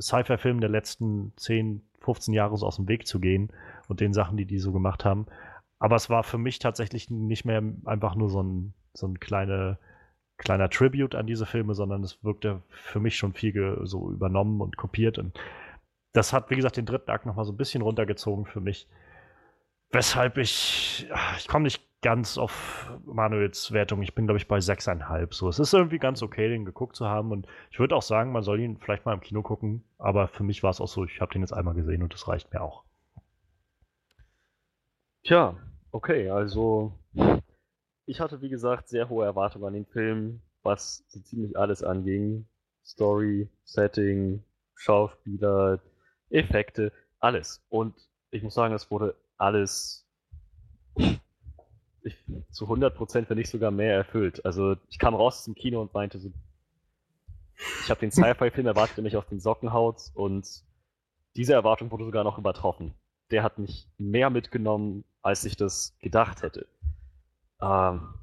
Sci-Fi-Film der letzten 10, 15 Jahre so aus dem Weg zu gehen und den Sachen, die die so gemacht haben. Aber es war für mich tatsächlich nicht mehr einfach nur so ein, so ein kleine, kleiner Tribute an diese Filme, sondern es wirkte für mich schon viel so übernommen und kopiert. Und das hat, wie gesagt, den dritten Akt nochmal so ein bisschen runtergezogen für mich. Weshalb ich, ich komme nicht ganz auf Manuels Wertung. Ich bin, glaube ich, bei 6,5. So, es ist irgendwie ganz okay, den geguckt zu haben. Und ich würde auch sagen, man soll ihn vielleicht mal im Kino gucken. Aber für mich war es auch so, ich habe den jetzt einmal gesehen und das reicht mir auch. Tja, okay, also ich hatte wie gesagt sehr hohe Erwartungen an den Film, was so ziemlich alles anging. Story, Setting, Schauspieler, Effekte, alles. Und ich muss sagen, es wurde alles ich, zu 100% wenn nicht sogar mehr erfüllt. Also ich kam raus zum Kino und meinte so, ich habe den Sci-Fi-Film erwartet, der mich auf den Socken haut und diese Erwartung wurde sogar noch übertroffen. Der hat mich mehr mitgenommen, als ich das gedacht hätte. Ähm,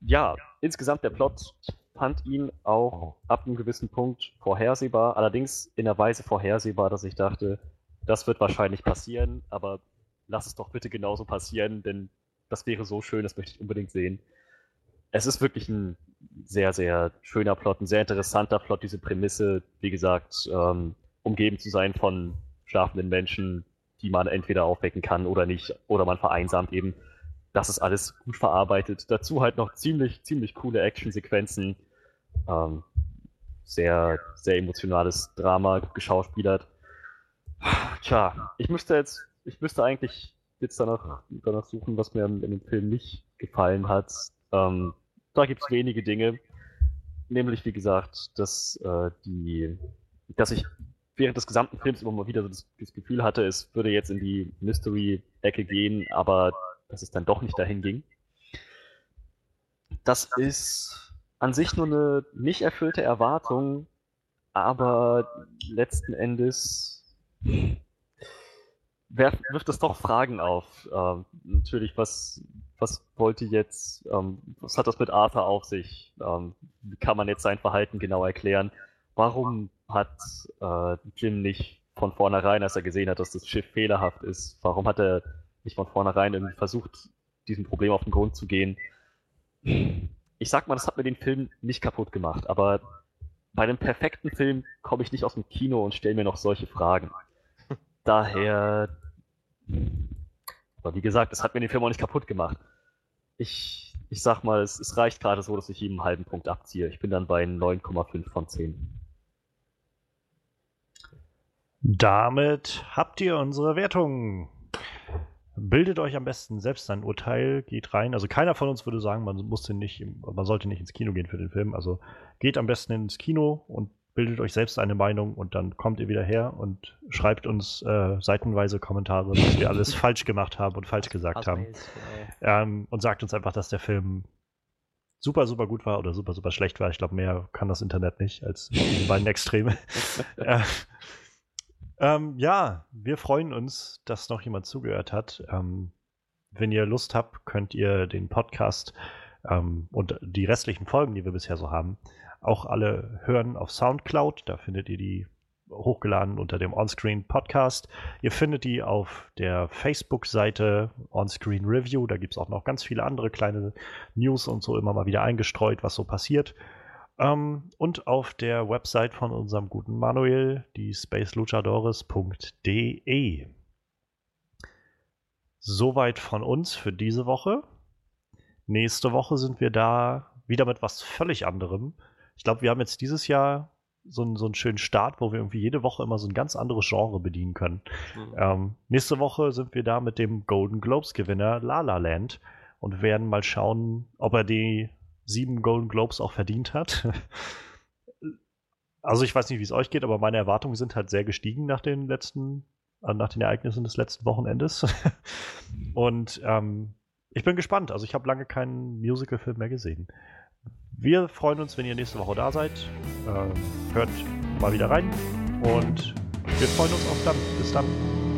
ja, insgesamt der Plot fand ihn auch ab einem gewissen Punkt vorhersehbar, allerdings in einer Weise vorhersehbar, dass ich dachte, das wird wahrscheinlich passieren, aber lass es doch bitte genauso passieren, denn das wäre so schön, das möchte ich unbedingt sehen. Es ist wirklich ein sehr, sehr schöner Plot, ein sehr interessanter Plot, diese Prämisse, wie gesagt, ähm, umgeben zu sein von schlafenden Menschen, die man entweder aufwecken kann oder nicht, oder man vereinsamt eben. Das ist alles gut verarbeitet. Dazu halt noch ziemlich, ziemlich coole Actionsequenzen. Ähm, sehr, sehr emotionales Drama geschauspielert. Tja, ich müsste jetzt ich müsste eigentlich jetzt danach, danach suchen, was mir in dem Film nicht gefallen hat. Ähm, da gibt es wenige Dinge. Nämlich, wie gesagt, dass äh, die, dass ich während des gesamten Films immer mal wieder so das, das Gefühl hatte, es würde jetzt in die Mystery-Ecke gehen, aber dass es dann doch nicht dahin ging. Das ist an sich nur eine nicht erfüllte Erwartung, aber letzten Endes wirft es doch Fragen auf. Ähm, natürlich, was, was wollte jetzt, ähm, was hat das mit Arthur auf sich? Ähm, wie kann man jetzt sein Verhalten genau erklären? Warum hat äh, Jim nicht von vornherein, als er gesehen hat, dass das Schiff fehlerhaft ist, warum hat er nicht von vornherein irgendwie versucht, diesem Problem auf den Grund zu gehen? Ich sag mal, das hat mir den Film nicht kaputt gemacht, aber bei einem perfekten Film komme ich nicht aus dem Kino und stelle mir noch solche Fragen. Daher, aber wie gesagt, es hat mir den Film auch nicht kaputt gemacht. Ich, ich sag mal, es, es reicht gerade so, dass ich ihm einen halben Punkt abziehe. Ich bin dann bei 9,5 von 10. Damit habt ihr unsere Wertung. Bildet euch am besten selbst ein Urteil, geht rein. Also keiner von uns würde sagen, man musste nicht, man sollte nicht ins Kino gehen für den Film. Also geht am besten ins Kino und bildet euch selbst eine Meinung und dann kommt ihr wieder her und schreibt uns äh, seitenweise Kommentare, was wir alles falsch gemacht haben und falsch gesagt haben. Ähm, und sagt uns einfach, dass der Film super, super gut war oder super, super schlecht war. Ich glaube, mehr kann das Internet nicht als diese beiden Extreme. äh, ähm, ja, wir freuen uns, dass noch jemand zugehört hat. Ähm, wenn ihr Lust habt, könnt ihr den Podcast ähm, und die restlichen Folgen, die wir bisher so haben, auch alle hören auf Soundcloud. Da findet ihr die hochgeladen unter dem Onscreen Podcast. Ihr findet die auf der Facebook-Seite Onscreen Review. Da gibt es auch noch ganz viele andere kleine News und so immer mal wieder eingestreut, was so passiert. Ähm, und auf der Website von unserem guten Manuel, die spaceluchadores.de. Soweit von uns für diese Woche. Nächste Woche sind wir da wieder mit was völlig anderem. Ich glaube, wir haben jetzt dieses Jahr so einen, so einen schönen Start, wo wir irgendwie jede Woche immer so ein ganz anderes Genre bedienen können. Mhm. Ähm, nächste Woche sind wir da mit dem Golden Globes Gewinner La La Land und werden mal schauen, ob er die sieben Golden Globes auch verdient hat. Also ich weiß nicht, wie es euch geht, aber meine Erwartungen sind halt sehr gestiegen nach den letzten, äh, nach den Ereignissen des letzten Wochenendes. Und ähm, ich bin gespannt. Also ich habe lange keinen Musical-Film mehr gesehen. Wir freuen uns, wenn ihr nächste Woche da seid. Ähm, hört mal wieder rein und wir freuen uns auf dann. Bis dann.